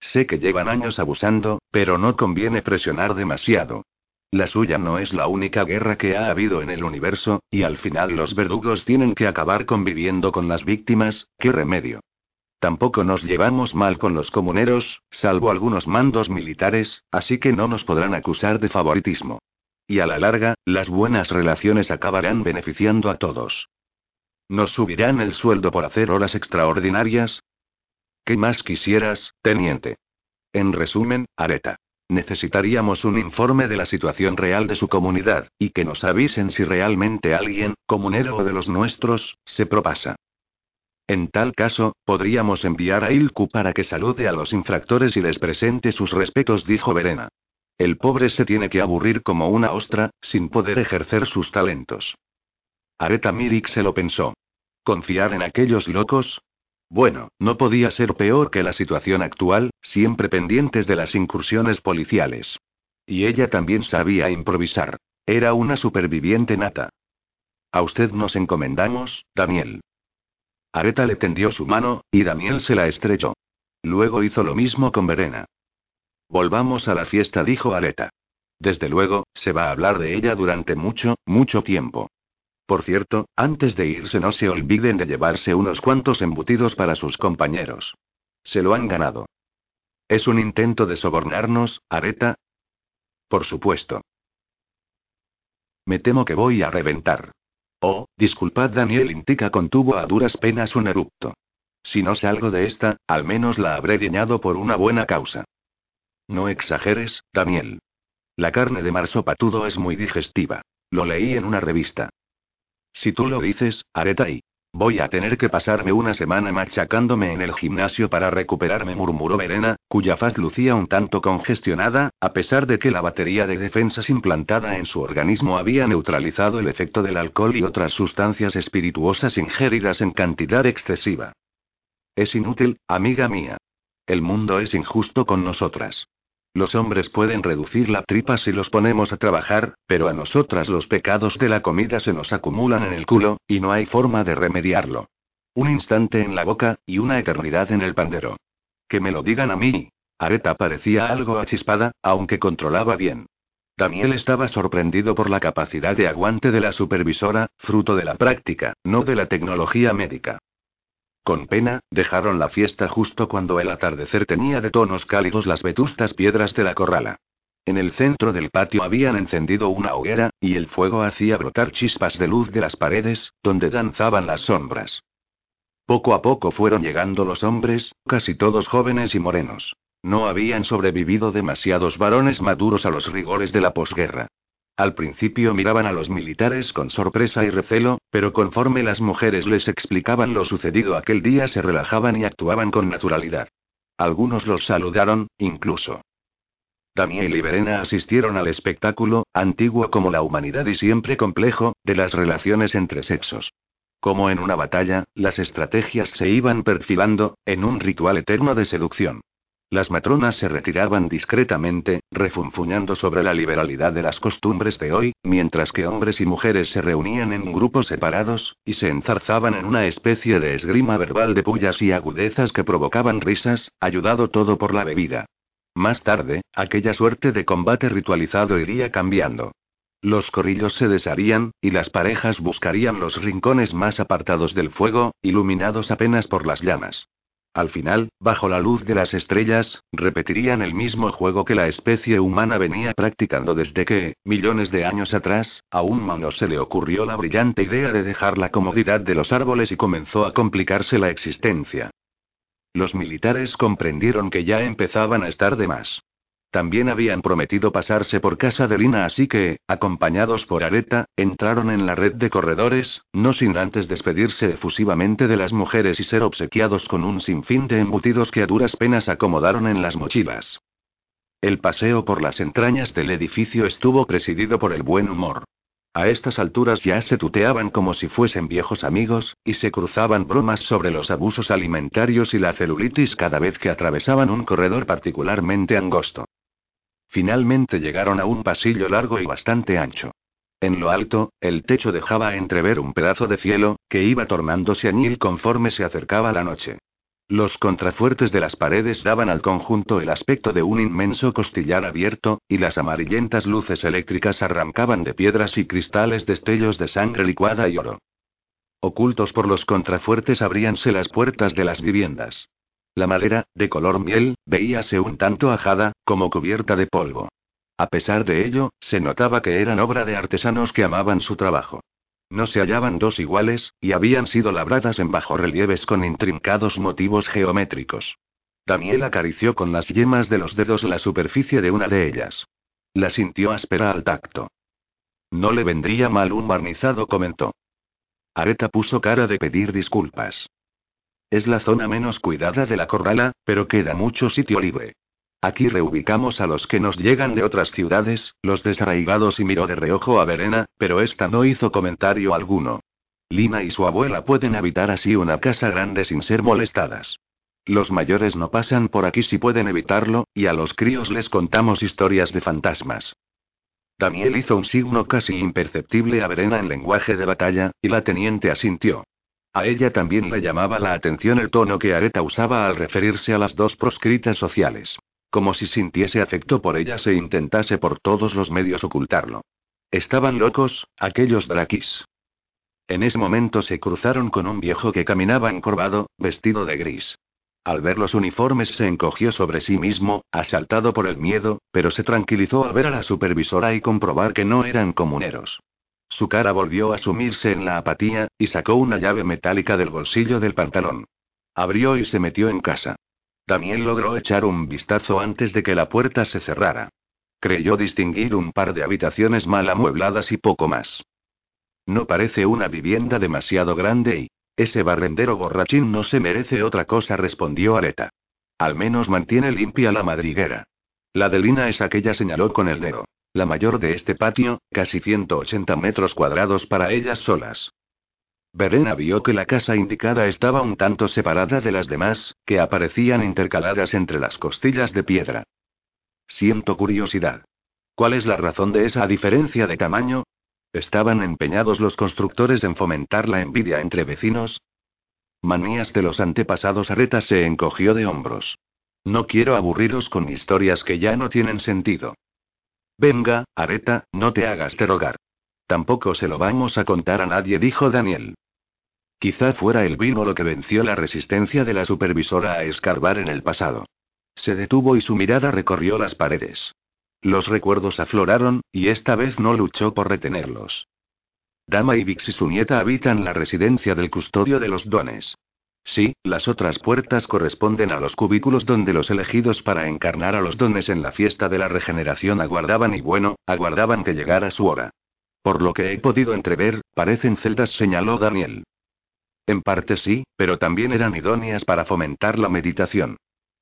Sé que llevan años abusando, pero no conviene presionar demasiado. La suya no es la única guerra que ha habido en el universo, y al final los verdugos tienen que acabar conviviendo con las víctimas, ¿qué remedio? Tampoco nos llevamos mal con los comuneros, salvo algunos mandos militares, así que no nos podrán acusar de favoritismo. Y a la larga, las buenas relaciones acabarán beneficiando a todos. ¿Nos subirán el sueldo por hacer horas extraordinarias? ¿Qué más quisieras, teniente? En resumen, Areta. Necesitaríamos un informe de la situación real de su comunidad, y que nos avisen si realmente alguien, comunero o de los nuestros, se propasa. En tal caso, podríamos enviar a Ilku para que salude a los infractores y les presente sus respetos, dijo Verena. El pobre se tiene que aburrir como una ostra, sin poder ejercer sus talentos. Areta Mirik se lo pensó. ¿Confiar en aquellos locos? Bueno, no podía ser peor que la situación actual, siempre pendientes de las incursiones policiales. Y ella también sabía improvisar. Era una superviviente nata. A usted nos encomendamos, Daniel. Areta le tendió su mano, y Daniel se la estrechó. Luego hizo lo mismo con Verena. Volvamos a la fiesta, dijo Areta. Desde luego, se va a hablar de ella durante mucho, mucho tiempo. Por cierto, antes de irse no se olviden de llevarse unos cuantos embutidos para sus compañeros. Se lo han ganado. ¿Es un intento de sobornarnos, Areta? Por supuesto. Me temo que voy a reventar. Oh, disculpad, Daniel Intica contuvo a duras penas un erupto. Si no salgo de esta, al menos la habré guiñado por una buena causa. No exageres, Daniel. La carne de marsopatudo es muy digestiva. Lo leí en una revista. Si tú lo dices, Areta y. Voy a tener que pasarme una semana machacándome en el gimnasio para recuperarme, murmuró Verena, cuya faz lucía un tanto congestionada, a pesar de que la batería de defensas implantada en su organismo había neutralizado el efecto del alcohol y otras sustancias espirituosas ingeridas en cantidad excesiva. Es inútil, amiga mía. El mundo es injusto con nosotras. Los hombres pueden reducir la tripa si los ponemos a trabajar, pero a nosotras los pecados de la comida se nos acumulan en el culo, y no hay forma de remediarlo. Un instante en la boca, y una eternidad en el pandero. Que me lo digan a mí. Areta parecía algo achispada, aunque controlaba bien. Daniel estaba sorprendido por la capacidad de aguante de la supervisora, fruto de la práctica, no de la tecnología médica. Con pena, dejaron la fiesta justo cuando el atardecer tenía de tonos cálidos las vetustas piedras de la corrala. En el centro del patio habían encendido una hoguera, y el fuego hacía brotar chispas de luz de las paredes, donde danzaban las sombras. Poco a poco fueron llegando los hombres, casi todos jóvenes y morenos. No habían sobrevivido demasiados varones maduros a los rigores de la posguerra. Al principio miraban a los militares con sorpresa y recelo, pero conforme las mujeres les explicaban lo sucedido aquel día se relajaban y actuaban con naturalidad. Algunos los saludaron, incluso. Daniel y Verena asistieron al espectáculo, antiguo como la humanidad y siempre complejo, de las relaciones entre sexos. Como en una batalla, las estrategias se iban perfilando, en un ritual eterno de seducción. Las matronas se retiraban discretamente, refunfuñando sobre la liberalidad de las costumbres de hoy, mientras que hombres y mujeres se reunían en grupos separados, y se enzarzaban en una especie de esgrima verbal de pullas y agudezas que provocaban risas, ayudado todo por la bebida. Más tarde, aquella suerte de combate ritualizado iría cambiando. Los corrillos se desharían, y las parejas buscarían los rincones más apartados del fuego, iluminados apenas por las llamas. Al final, bajo la luz de las estrellas, repetirían el mismo juego que la especie humana venía practicando desde que, millones de años atrás, a un humano se le ocurrió la brillante idea de dejar la comodidad de los árboles y comenzó a complicarse la existencia. Los militares comprendieron que ya empezaban a estar de más. También habían prometido pasarse por casa de Lina, así que, acompañados por Areta, entraron en la red de corredores, no sin antes despedirse efusivamente de las mujeres y ser obsequiados con un sinfín de embutidos que a duras penas acomodaron en las mochilas. El paseo por las entrañas del edificio estuvo presidido por el buen humor. A estas alturas ya se tuteaban como si fuesen viejos amigos, y se cruzaban bromas sobre los abusos alimentarios y la celulitis cada vez que atravesaban un corredor particularmente angosto. Finalmente llegaron a un pasillo largo y bastante ancho. En lo alto, el techo dejaba entrever un pedazo de cielo, que iba tornándose añil conforme se acercaba la noche. Los contrafuertes de las paredes daban al conjunto el aspecto de un inmenso costillar abierto, y las amarillentas luces eléctricas arrancaban de piedras y cristales destellos de sangre licuada y oro. Ocultos por los contrafuertes abríanse las puertas de las viviendas. La madera, de color miel, veíase un tanto ajada, como cubierta de polvo. A pesar de ello, se notaba que eran obra de artesanos que amaban su trabajo. No se hallaban dos iguales, y habían sido labradas en bajorrelieves con intrincados motivos geométricos. Daniel acarició con las yemas de los dedos la superficie de una de ellas. La sintió áspera al tacto. No le vendría mal un barnizado, comentó. Areta puso cara de pedir disculpas. Es la zona menos cuidada de la corrala, pero queda mucho sitio libre. Aquí reubicamos a los que nos llegan de otras ciudades, los desarraigados y miró de reojo a Verena, pero esta no hizo comentario alguno. Lina y su abuela pueden habitar así una casa grande sin ser molestadas. Los mayores no pasan por aquí si pueden evitarlo, y a los críos les contamos historias de fantasmas. Daniel hizo un signo casi imperceptible a Verena en lenguaje de batalla, y la teniente asintió. A ella también le llamaba la atención el tono que Areta usaba al referirse a las dos proscritas sociales. Como si sintiese afecto por ellas e intentase por todos los medios ocultarlo. Estaban locos, aquellos draquis. En ese momento se cruzaron con un viejo que caminaba encorvado, vestido de gris. Al ver los uniformes se encogió sobre sí mismo, asaltado por el miedo, pero se tranquilizó al ver a la supervisora y comprobar que no eran comuneros. Su cara volvió a sumirse en la apatía, y sacó una llave metálica del bolsillo del pantalón. Abrió y se metió en casa. Daniel logró echar un vistazo antes de que la puerta se cerrara. Creyó distinguir un par de habitaciones mal amuebladas y poco más. No parece una vivienda demasiado grande y... Ese barrendero borrachín no se merece otra cosa, respondió Areta. Al menos mantiene limpia la madriguera. La de Lina es aquella, señaló con el dedo. La mayor de este patio, casi 180 metros cuadrados para ellas solas. Verena vio que la casa indicada estaba un tanto separada de las demás, que aparecían intercaladas entre las costillas de piedra. Siento curiosidad. ¿Cuál es la razón de esa diferencia de tamaño? ¿Estaban empeñados los constructores en fomentar la envidia entre vecinos? Manías de los antepasados Areta se encogió de hombros. No quiero aburriros con historias que ya no tienen sentido. Venga, Areta, no te hagas rogar. Tampoco se lo vamos a contar a nadie, dijo Daniel. Quizá fuera el vino lo que venció la resistencia de la supervisora a escarbar en el pasado. Se detuvo y su mirada recorrió las paredes. Los recuerdos afloraron, y esta vez no luchó por retenerlos. Dama y Vix y su nieta habitan la residencia del custodio de los dones. Sí, las otras puertas corresponden a los cubículos donde los elegidos para encarnar a los dones en la fiesta de la regeneración aguardaban y bueno, aguardaban que llegara su hora. Por lo que he podido entrever, parecen celdas, señaló Daniel. En parte sí, pero también eran idóneas para fomentar la meditación.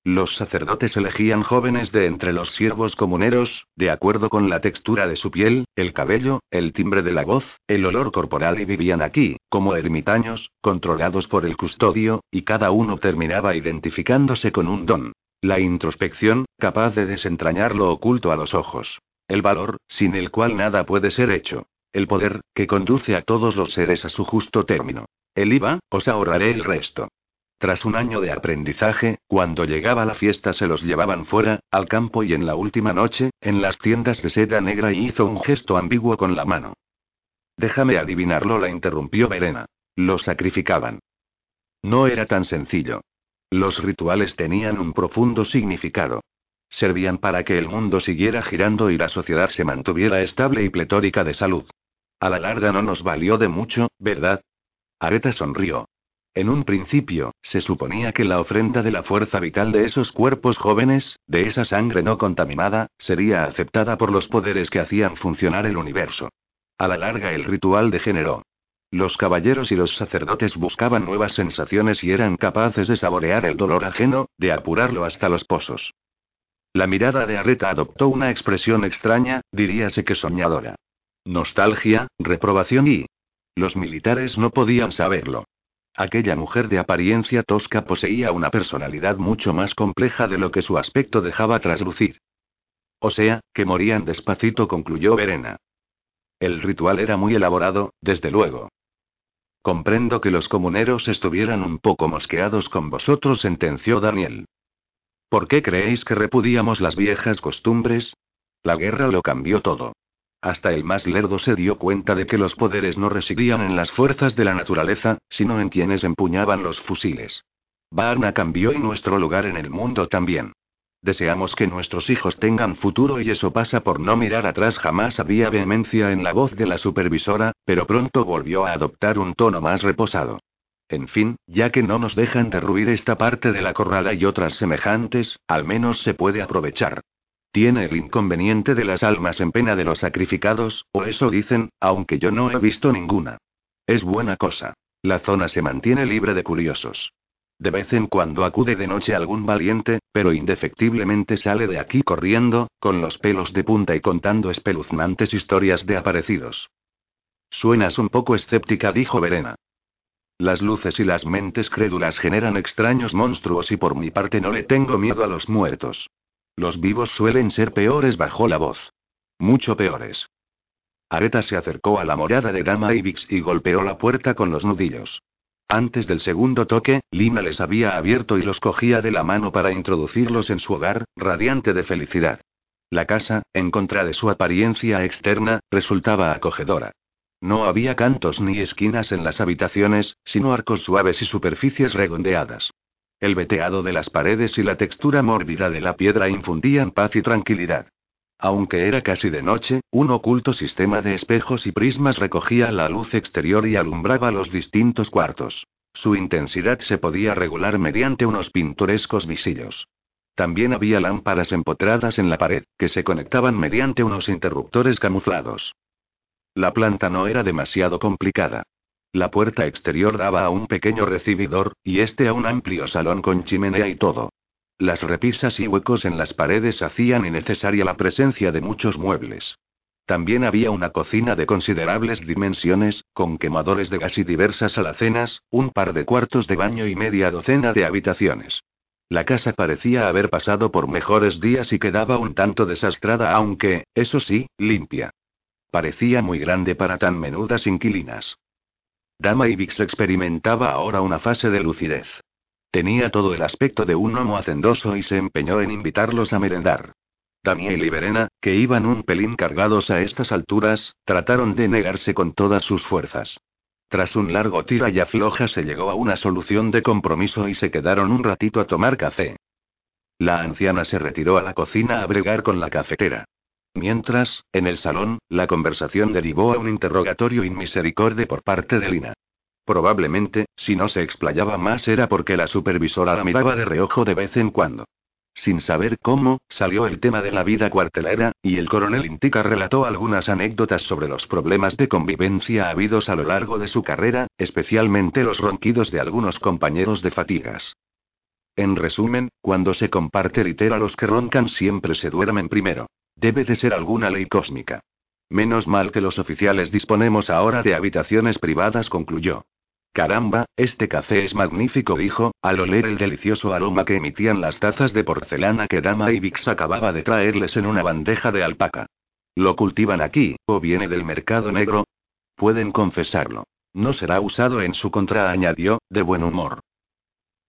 Los sacerdotes elegían jóvenes de entre los siervos comuneros, de acuerdo con la textura de su piel, el cabello, el timbre de la voz, el olor corporal y vivían aquí, como ermitaños, controlados por el custodio, y cada uno terminaba identificándose con un don. La introspección, capaz de desentrañar lo oculto a los ojos. El valor, sin el cual nada puede ser hecho. El poder, que conduce a todos los seres a su justo término. El IVA, os ahorraré el resto. Tras un año de aprendizaje, cuando llegaba la fiesta se los llevaban fuera, al campo y en la última noche, en las tiendas de seda negra y hizo un gesto ambiguo con la mano. Déjame adivinarlo, la interrumpió Verena. Lo sacrificaban. No era tan sencillo. Los rituales tenían un profundo significado. Servían para que el mundo siguiera girando y la sociedad se mantuviera estable y pletórica de salud. A la larga no nos valió de mucho, ¿verdad? Areta sonrió. En un principio, se suponía que la ofrenda de la fuerza vital de esos cuerpos jóvenes, de esa sangre no contaminada, sería aceptada por los poderes que hacían funcionar el universo. A la larga el ritual degeneró. Los caballeros y los sacerdotes buscaban nuevas sensaciones y eran capaces de saborear el dolor ajeno, de apurarlo hasta los pozos. La mirada de Arreta adoptó una expresión extraña, diríase que soñadora. Nostalgia, reprobación y... Los militares no podían saberlo. Aquella mujer de apariencia tosca poseía una personalidad mucho más compleja de lo que su aspecto dejaba traslucir. O sea, que morían despacito, concluyó Verena. El ritual era muy elaborado, desde luego. Comprendo que los comuneros estuvieran un poco mosqueados con vosotros, sentenció Daniel. ¿Por qué creéis que repudiamos las viejas costumbres? La guerra lo cambió todo. Hasta el más lerdo se dio cuenta de que los poderes no residían en las fuerzas de la naturaleza, sino en quienes empuñaban los fusiles. Varna cambió y nuestro lugar en el mundo también. Deseamos que nuestros hijos tengan futuro y eso pasa por no mirar atrás. Jamás había vehemencia en la voz de la supervisora, pero pronto volvió a adoptar un tono más reposado. En fin, ya que no nos dejan derruir esta parte de la corrala y otras semejantes, al menos se puede aprovechar. Tiene el inconveniente de las almas en pena de los sacrificados, o eso dicen, aunque yo no he visto ninguna. Es buena cosa. La zona se mantiene libre de curiosos. De vez en cuando acude de noche algún valiente, pero indefectiblemente sale de aquí corriendo, con los pelos de punta y contando espeluznantes historias de aparecidos. Suenas un poco escéptica, dijo Verena. Las luces y las mentes crédulas generan extraños monstruos y por mi parte no le tengo miedo a los muertos. Los vivos suelen ser peores, bajó la voz. Mucho peores. Areta se acercó a la morada de Dama Ibix y golpeó la puerta con los nudillos. Antes del segundo toque, Lina les había abierto y los cogía de la mano para introducirlos en su hogar, radiante de felicidad. La casa, en contra de su apariencia externa, resultaba acogedora. No había cantos ni esquinas en las habitaciones, sino arcos suaves y superficies redondeadas. El veteado de las paredes y la textura mórbida de la piedra infundían paz y tranquilidad. Aunque era casi de noche, un oculto sistema de espejos y prismas recogía la luz exterior y alumbraba los distintos cuartos. Su intensidad se podía regular mediante unos pintorescos visillos. También había lámparas empotradas en la pared, que se conectaban mediante unos interruptores camuflados. La planta no era demasiado complicada. La puerta exterior daba a un pequeño recibidor, y este a un amplio salón con chimenea y todo. Las repisas y huecos en las paredes hacían innecesaria la presencia de muchos muebles. También había una cocina de considerables dimensiones, con quemadores de gas y diversas alacenas, un par de cuartos de baño y media docena de habitaciones. La casa parecía haber pasado por mejores días y quedaba un tanto desastrada, aunque, eso sí, limpia. Parecía muy grande para tan menudas inquilinas. Dama Ibix experimentaba ahora una fase de lucidez. Tenía todo el aspecto de un homo hacendoso y se empeñó en invitarlos a merendar. Daniel y Verena, que iban un pelín cargados a estas alturas, trataron de negarse con todas sus fuerzas. Tras un largo tira y afloja se llegó a una solución de compromiso y se quedaron un ratito a tomar café. La anciana se retiró a la cocina a bregar con la cafetera. Mientras, en el salón, la conversación derivó a un interrogatorio inmisericorde por parte de Lina. Probablemente, si no se explayaba más era porque la supervisora la miraba de reojo de vez en cuando. Sin saber cómo, salió el tema de la vida cuartelera, y el coronel Intica relató algunas anécdotas sobre los problemas de convivencia habidos a lo largo de su carrera, especialmente los ronquidos de algunos compañeros de fatigas. En resumen, cuando se comparte litera los que roncan siempre se duermen primero. Debe de ser alguna ley cósmica. Menos mal que los oficiales disponemos ahora de habitaciones privadas, concluyó. Caramba, este café es magnífico, dijo, al oler el delicioso aroma que emitían las tazas de porcelana que Dama Ibix acababa de traerles en una bandeja de alpaca. ¿Lo cultivan aquí, o viene del mercado negro? Pueden confesarlo. No será usado en su contra, añadió, de buen humor.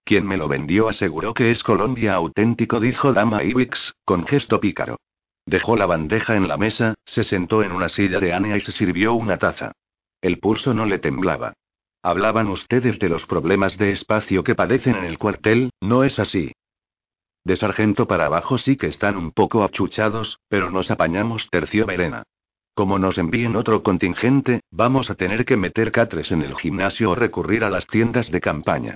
Quien me lo vendió aseguró que es Colombia auténtico, dijo Dama Ibix, con gesto pícaro. Dejó la bandeja en la mesa, se sentó en una silla de Ania y se sirvió una taza. El pulso no le temblaba. Hablaban ustedes de los problemas de espacio que padecen en el cuartel, ¿no es así? De sargento para abajo sí que están un poco achuchados, pero nos apañamos tercio verena. Como nos envíen otro contingente, vamos a tener que meter catres en el gimnasio o recurrir a las tiendas de campaña.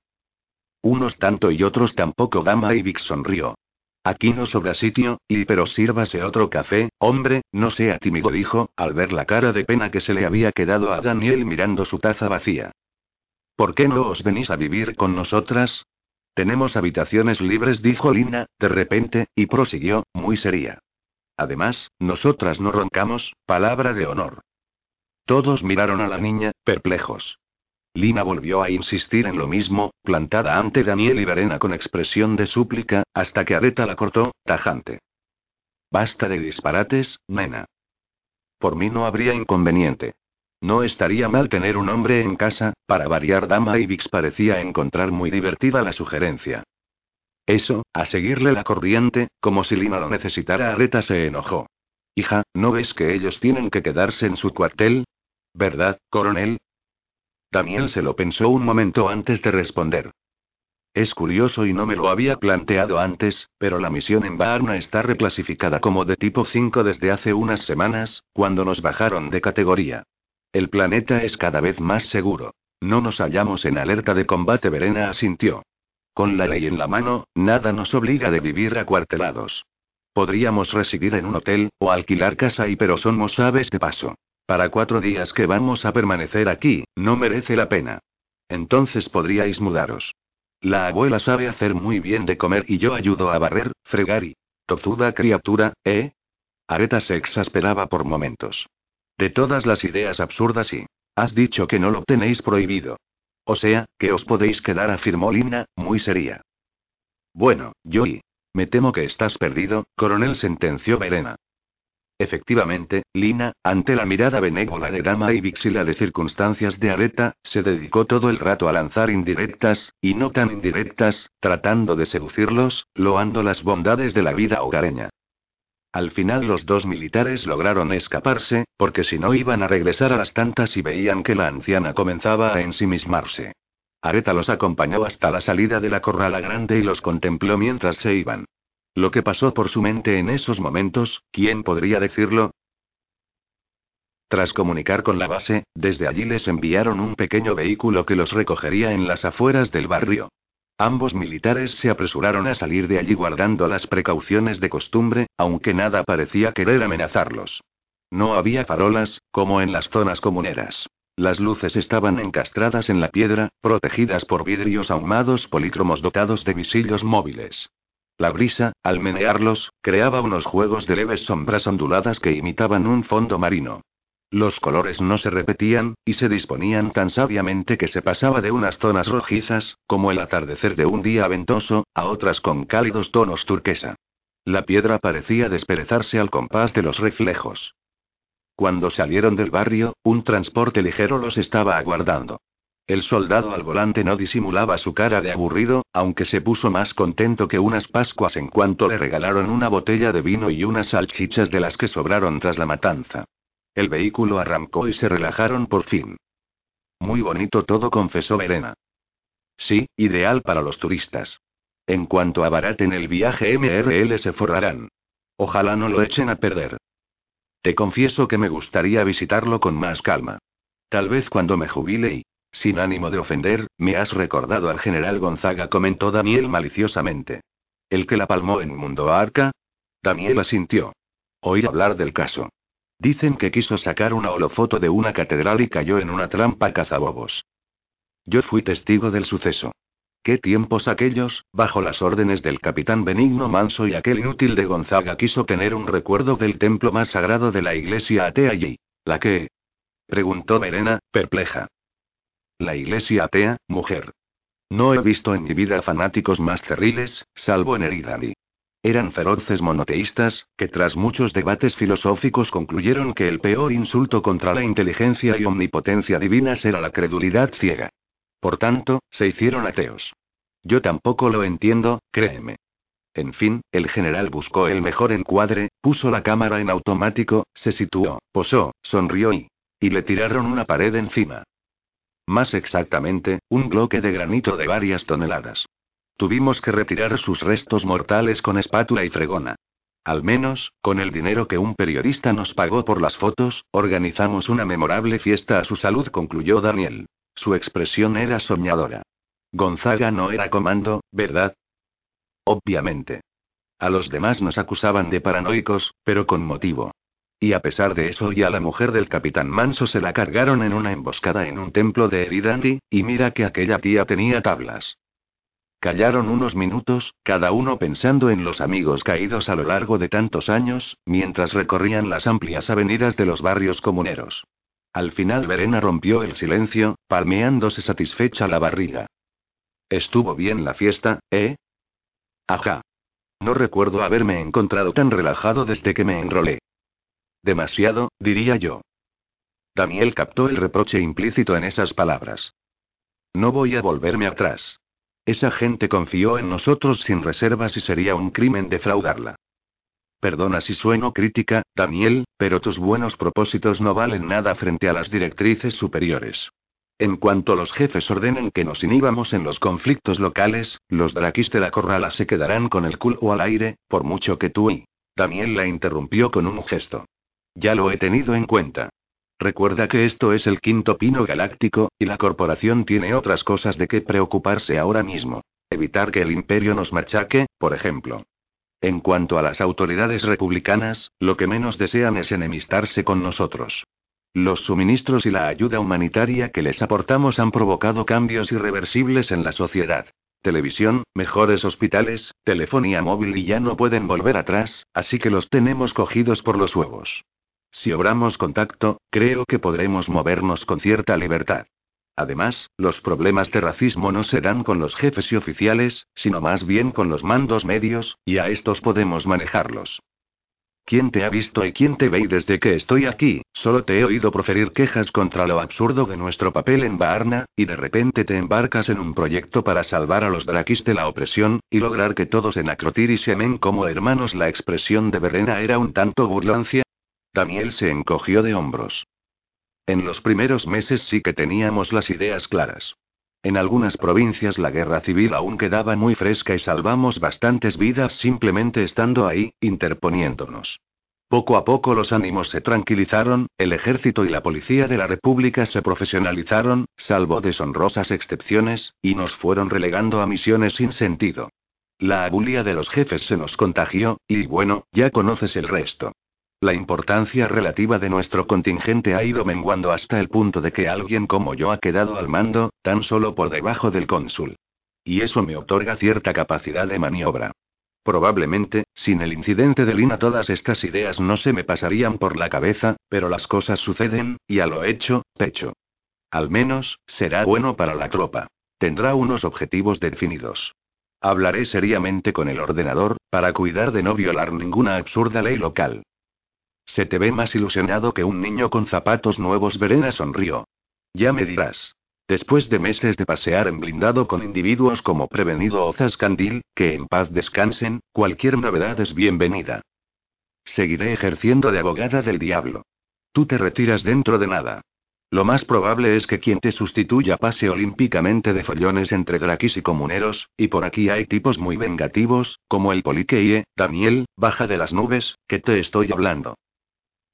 Unos tanto y otros tampoco, Dama y Vic sonrió. Aquí no sobra sitio, y pero sírvase otro café, hombre, no sea tímido, dijo, al ver la cara de pena que se le había quedado a Daniel mirando su taza vacía. ¿Por qué no os venís a vivir con nosotras? Tenemos habitaciones libres, dijo Lina, de repente, y prosiguió, muy seria. Además, nosotras no roncamos, palabra de honor. Todos miraron a la niña, perplejos. Lina volvió a insistir en lo mismo, plantada ante Daniel y Verena con expresión de súplica, hasta que Areta la cortó, tajante. Basta de disparates, nena. Por mí no habría inconveniente. No estaría mal tener un hombre en casa, para variar Dama Vix parecía encontrar muy divertida la sugerencia. Eso, a seguirle la corriente, como si Lina lo necesitara, Areta se enojó. Hija, ¿no ves que ellos tienen que quedarse en su cuartel? ¿Verdad, coronel? Daniel se lo pensó un momento antes de responder. Es curioso y no me lo había planteado antes, pero la misión en Varna está reclasificada como de tipo 5 desde hace unas semanas, cuando nos bajaron de categoría. El planeta es cada vez más seguro. No nos hallamos en alerta de combate, Verena asintió. Con la ley en la mano, nada nos obliga de vivir acuartelados. Podríamos residir en un hotel, o alquilar casa y pero somos aves de paso. Para cuatro días que vamos a permanecer aquí, no merece la pena. Entonces podríais mudaros. La abuela sabe hacer muy bien de comer y yo ayudo a barrer, fregar y... Tozuda criatura, ¿eh? Areta se exasperaba por momentos. De todas las ideas absurdas y... Has dicho que no lo tenéis prohibido. O sea, que os podéis quedar, afirmó Lina, muy seria. Bueno, Joey. Me temo que estás perdido, coronel sentenció Verena. Efectivamente, Lina, ante la mirada benévola de Dama y Vixila de circunstancias de Areta, se dedicó todo el rato a lanzar indirectas, y no tan indirectas, tratando de seducirlos, loando las bondades de la vida hogareña. Al final los dos militares lograron escaparse, porque si no iban a regresar a las tantas y veían que la anciana comenzaba a ensimismarse. Areta los acompañó hasta la salida de la corrala grande y los contempló mientras se iban. Lo que pasó por su mente en esos momentos, ¿quién podría decirlo? Tras comunicar con la base, desde allí les enviaron un pequeño vehículo que los recogería en las afueras del barrio. Ambos militares se apresuraron a salir de allí guardando las precauciones de costumbre, aunque nada parecía querer amenazarlos. No había farolas, como en las zonas comuneras. Las luces estaban encastradas en la piedra, protegidas por vidrios ahumados polícromos dotados de visillos móviles. La brisa, al menearlos, creaba unos juegos de leves sombras onduladas que imitaban un fondo marino. Los colores no se repetían, y se disponían tan sabiamente que se pasaba de unas zonas rojizas, como el atardecer de un día ventoso, a otras con cálidos tonos turquesa. La piedra parecía desperezarse al compás de los reflejos. Cuando salieron del barrio, un transporte ligero los estaba aguardando. El soldado al volante no disimulaba su cara de aburrido, aunque se puso más contento que unas Pascuas en cuanto le regalaron una botella de vino y unas salchichas de las que sobraron tras la matanza. El vehículo arrancó y se relajaron por fin. Muy bonito todo, confesó Verena. Sí, ideal para los turistas. En cuanto abaraten el viaje MRL se forrarán. Ojalá no lo echen a perder. Te confieso que me gustaría visitarlo con más calma. Tal vez cuando me jubile y, sin ánimo de ofender, me has recordado al general Gonzaga, comentó Daniel maliciosamente. ¿El que la palmó en Mundo Arca? Daniel asintió. Oí hablar del caso. Dicen que quiso sacar una holofoto de una catedral y cayó en una trampa cazabobos. Yo fui testigo del suceso. ¿Qué tiempos aquellos? Bajo las órdenes del capitán Benigno Manso y aquel inútil de Gonzaga quiso tener un recuerdo del templo más sagrado de la iglesia atea allí. ¿La qué? preguntó Verena, perpleja. La iglesia atea, mujer. No he visto en mi vida fanáticos más cerriles, salvo en Eridani. Eran feroces monoteístas, que tras muchos debates filosóficos concluyeron que el peor insulto contra la inteligencia y omnipotencia divinas era la credulidad ciega. Por tanto, se hicieron ateos. Yo tampoco lo entiendo, créeme. En fin, el general buscó el mejor encuadre, puso la cámara en automático, se situó, posó, sonrió y... y le tiraron una pared encima. Más exactamente, un bloque de granito de varias toneladas. Tuvimos que retirar sus restos mortales con espátula y fregona. Al menos, con el dinero que un periodista nos pagó por las fotos, organizamos una memorable fiesta a su salud, concluyó Daniel. Su expresión era soñadora. Gonzaga no era comando, ¿verdad? Obviamente. A los demás nos acusaban de paranoicos, pero con motivo. Y a pesar de eso y a la mujer del capitán Manso se la cargaron en una emboscada en un templo de Eridandi, y mira que aquella tía tenía tablas. Callaron unos minutos, cada uno pensando en los amigos caídos a lo largo de tantos años, mientras recorrían las amplias avenidas de los barrios comuneros. Al final Verena rompió el silencio, palmeándose satisfecha la barriga. Estuvo bien la fiesta, ¿eh? Ajá. No recuerdo haberme encontrado tan relajado desde que me enrolé. Demasiado, diría yo. Daniel captó el reproche implícito en esas palabras. No voy a volverme atrás. Esa gente confió en nosotros sin reservas y sería un crimen defraudarla. Perdona si sueno crítica, Daniel, pero tus buenos propósitos no valen nada frente a las directrices superiores. En cuanto los jefes ordenen que nos inhibamos en los conflictos locales, los draquis de la corrala se quedarán con el culo al aire, por mucho que tú y... Daniel la interrumpió con un gesto. Ya lo he tenido en cuenta. Recuerda que esto es el quinto pino galáctico, y la corporación tiene otras cosas de qué preocuparse ahora mismo. Evitar que el imperio nos machaque, por ejemplo. En cuanto a las autoridades republicanas, lo que menos desean es enemistarse con nosotros. Los suministros y la ayuda humanitaria que les aportamos han provocado cambios irreversibles en la sociedad. Televisión, mejores hospitales, telefonía móvil y ya no pueden volver atrás, así que los tenemos cogidos por los huevos. Si obramos contacto, creo que podremos movernos con cierta libertad. Además, los problemas de racismo no serán con los jefes y oficiales, sino más bien con los mandos medios, y a estos podemos manejarlos. ¿Quién te ha visto y quién te ve y desde que estoy aquí? Solo te he oído proferir quejas contra lo absurdo de nuestro papel en Baarna, y de repente te embarcas en un proyecto para salvar a los Drakis de la opresión, y lograr que todos en Acrotir y se amen como hermanos. La expresión de Verena era un tanto burlancia, Daniel se encogió de hombros. En los primeros meses sí que teníamos las ideas claras. En algunas provincias la guerra civil aún quedaba muy fresca y salvamos bastantes vidas simplemente estando ahí, interponiéndonos. Poco a poco los ánimos se tranquilizaron, el ejército y la policía de la República se profesionalizaron, salvo deshonrosas excepciones, y nos fueron relegando a misiones sin sentido. La abulia de los jefes se nos contagió, y bueno, ya conoces el resto. La importancia relativa de nuestro contingente ha ido menguando hasta el punto de que alguien como yo ha quedado al mando, tan solo por debajo del cónsul. Y eso me otorga cierta capacidad de maniobra. Probablemente, sin el incidente de Lina todas estas ideas no se me pasarían por la cabeza, pero las cosas suceden, y a lo hecho, pecho. Al menos, será bueno para la tropa. Tendrá unos objetivos definidos. Hablaré seriamente con el ordenador, para cuidar de no violar ninguna absurda ley local. Se te ve más ilusionado que un niño con zapatos nuevos. Verena sonrió. Ya me dirás. Después de meses de pasear en blindado con individuos como Prevenido o Zascandil, que en paz descansen, cualquier novedad es bienvenida. Seguiré ejerciendo de abogada del diablo. Tú te retiras dentro de nada. Lo más probable es que quien te sustituya pase olímpicamente de follones entre draquis y comuneros, y por aquí hay tipos muy vengativos, como el poliqueie, Daniel, baja de las nubes, que te estoy hablando.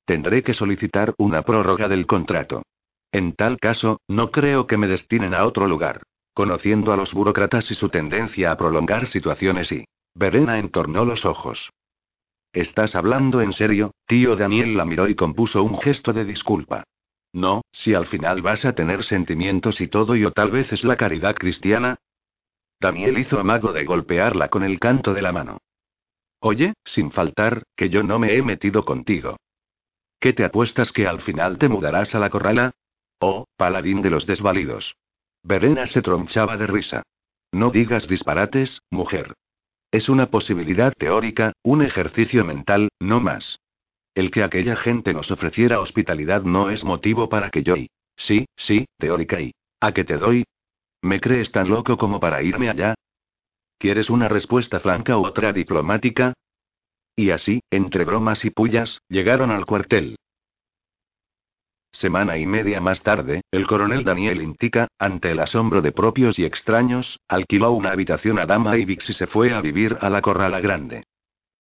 Tendré que solicitar una prórroga del contrato. En tal caso, no creo que me destinen a otro lugar. Conociendo a los burócratas y su tendencia a prolongar situaciones y... Verena entornó los ojos. ¿Estás hablando en serio? Tío Daniel la miró y compuso un gesto de disculpa. No, si al final vas a tener sentimientos y todo y o tal vez es la caridad cristiana. Daniel hizo amago de golpearla con el canto de la mano. Oye, sin faltar, que yo no me he metido contigo. ¿Qué te apuestas que al final te mudarás a la corrala? Oh, paladín de los desvalidos. Verena se tronchaba de risa. No digas disparates, mujer. Es una posibilidad teórica, un ejercicio mental, no más. El que aquella gente nos ofreciera hospitalidad no es motivo para que yo y... Sí, sí, teórica y... ¿A qué te doy? ¿Me crees tan loco como para irme allá? ¿Quieres una respuesta franca u otra diplomática? Y así, entre bromas y pullas, llegaron al cuartel. Semana y media más tarde, el coronel Daniel Intica, ante el asombro de propios y extraños, alquiló una habitación a Dama y Vix y se fue a vivir a la Corrala Grande.